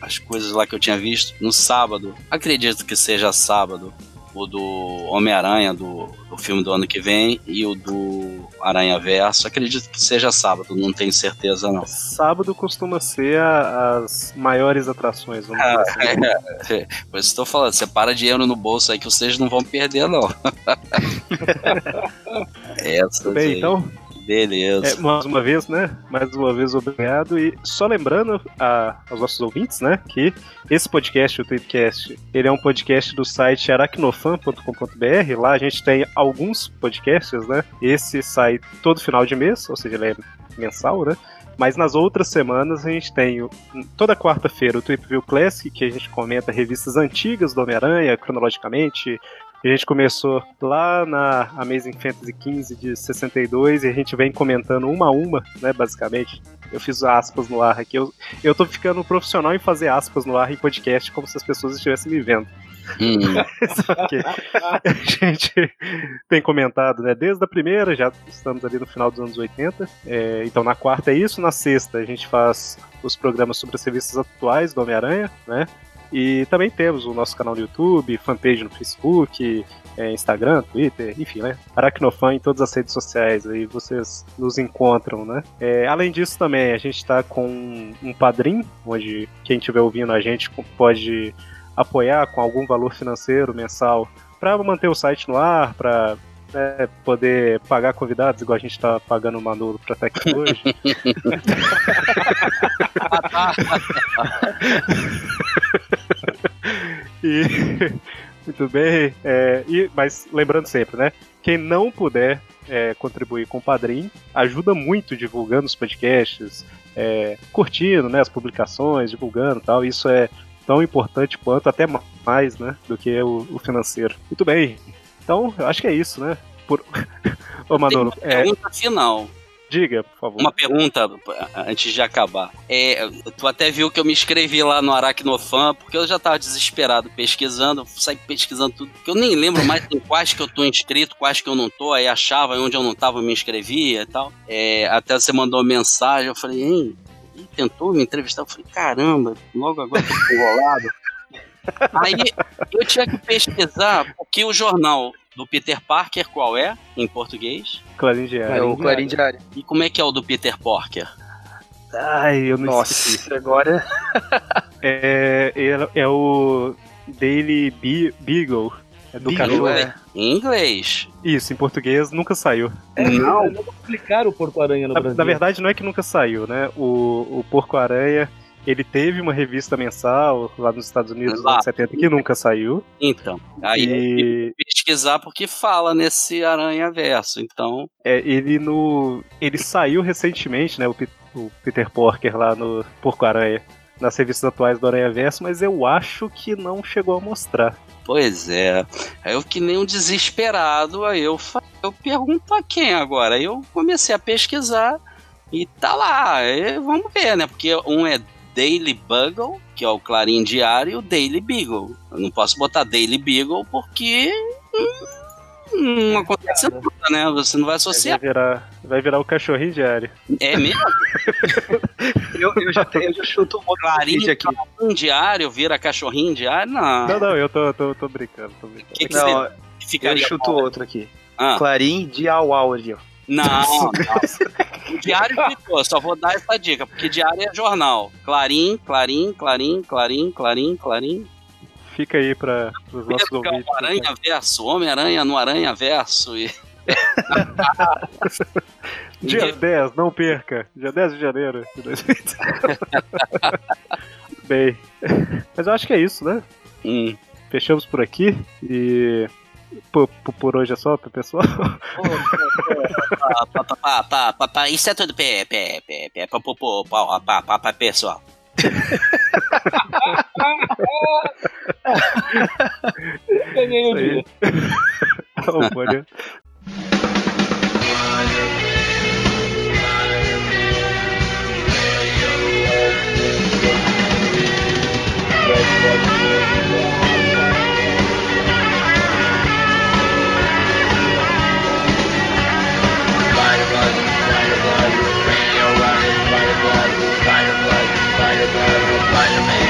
as coisas lá que eu tinha visto. No sábado, acredito que seja sábado o do Homem-Aranha, do, do filme do ano que vem, e o do Aranha Verso. Acredito que seja sábado, não tenho certeza não. Sábado costuma ser a, as maiores atrações, vamos ah, assim. é, é, Por isso estou falando, você para dinheiro no bolso aí que vocês não vão perder, não. Essa Bem, então, Beleza. É, mais uma vez, né? Mais uma vez, obrigado. E só lembrando a, aos nossos ouvintes, né? Que esse podcast, o Tweetcast, ele é um podcast do site aracnofan.com.br. Lá a gente tem alguns podcasts, né? Esse sai todo final de mês, ou seja, ele é mensal, né? Mas nas outras semanas a gente tem toda quarta-feira o Trip View Classic, que a gente comenta revistas antigas do Homem-Aranha, cronologicamente, a gente começou lá na Amazing Fantasy XV de 62 e a gente vem comentando uma a uma, né, basicamente. Eu fiz aspas no ar aqui. Eu, eu tô ficando profissional em fazer aspas no ar em podcast como se as pessoas estivessem me vendo. Hum. Só que a gente tem comentado, né? Desde a primeira, já estamos ali no final dos anos 80. É, então na quarta é isso, na sexta a gente faz os programas sobre as revistas atuais do Homem-Aranha, né? E também temos o nosso canal no YouTube, fanpage no Facebook, é, Instagram, Twitter, enfim, né? Aracnofan em todas as redes sociais, aí vocês nos encontram, né? É, além disso também, a gente está com um padrim, onde quem estiver ouvindo a gente pode apoiar com algum valor financeiro mensal para manter o site no ar, para né, poder pagar convidados, igual a gente está pagando o Manolo para estar aqui hoje. e muito bem, é, e, mas lembrando sempre, né? Quem não puder é, contribuir com o Padrim, ajuda muito divulgando os podcasts, é, curtindo né, as publicações, divulgando tal. Isso é tão importante quanto, até mais, né? Do que o, o financeiro. Muito bem. Então, eu acho que é isso, né? Por... Ô, Manolo. Tem uma pergunta é... final. Diga, por favor. Uma pergunta antes de acabar. É, tu até viu que eu me inscrevi lá no Aracnofan, porque eu já tava desesperado pesquisando, saí pesquisando tudo, que eu nem lembro mais em quais que eu tô inscrito, quais que eu não tô, aí achava onde eu não tava, eu me inscrevia e tal. É, até você mandou mensagem, eu falei, hein, tentou me entrevistar, eu falei, caramba, logo agora tô enrolado. aí eu tinha que pesquisar, porque o jornal do Peter Parker, qual é em português? Clarim Diário. É o Clarim Diário. E como é que é o do Peter Parker? Ai, eu não Nossa, esqueci. agora. é, é, é o Daily Be Beagle. É do cachorro. É. Em inglês. Isso, em português nunca saiu. É, não. Não explicaram o Porco-Aranha no na, Brasil. Na verdade, não é que nunca saiu, né? O, o Porco-Aranha ele teve uma revista mensal lá nos Estados Unidos nos anos 70 que nunca saiu. Então, aí e... pesquisar porque fala nesse Aranha Verso, então... É, ele no... Ele saiu recentemente, né, o, P... o Peter Porker lá no Porco-Aranha, nas revistas atuais do Aranha Verso, mas eu acho que não chegou a mostrar. Pois é. Eu que nem um desesperado, aí eu, eu pergunto a quem agora? Aí eu comecei a pesquisar e tá lá. E vamos ver, né? Porque um é Daily Bugle, que é o Clarim Diário, e o Daily Beagle. Eu não posso botar Daily Beagle porque hum, não acontece nada, né? Você não vai associar. Vai virar, vai virar o cachorrinho diário. É mesmo? eu, eu, já, eu já chuto um Clarim aqui. diário vira cachorrinho diário? Não. Não, não, eu tô, tô, tô brincando. Tô brincando. Que que não, ficaria eu chuto outro aqui. Ah. Clarim de áudio. Não, não. O diário ficou, só vou dar essa dica, porque diário é jornal. Clarim, Clarim, Clarim, Clarim, Clarim, Clarim. Fica aí para os nossos ouvintes. O Aranha Verso, Homem-Aranha no Aranha Verso. E... Dia 10, não perca. Dia 10 de janeiro de 2020. Bem, mas eu acho que é isso, né? Hum. Fechamos por aqui e por, por hoje é só, pessoal? Isso é tudo para pessoal. Ganhei o dia. Pode, Spider-Man.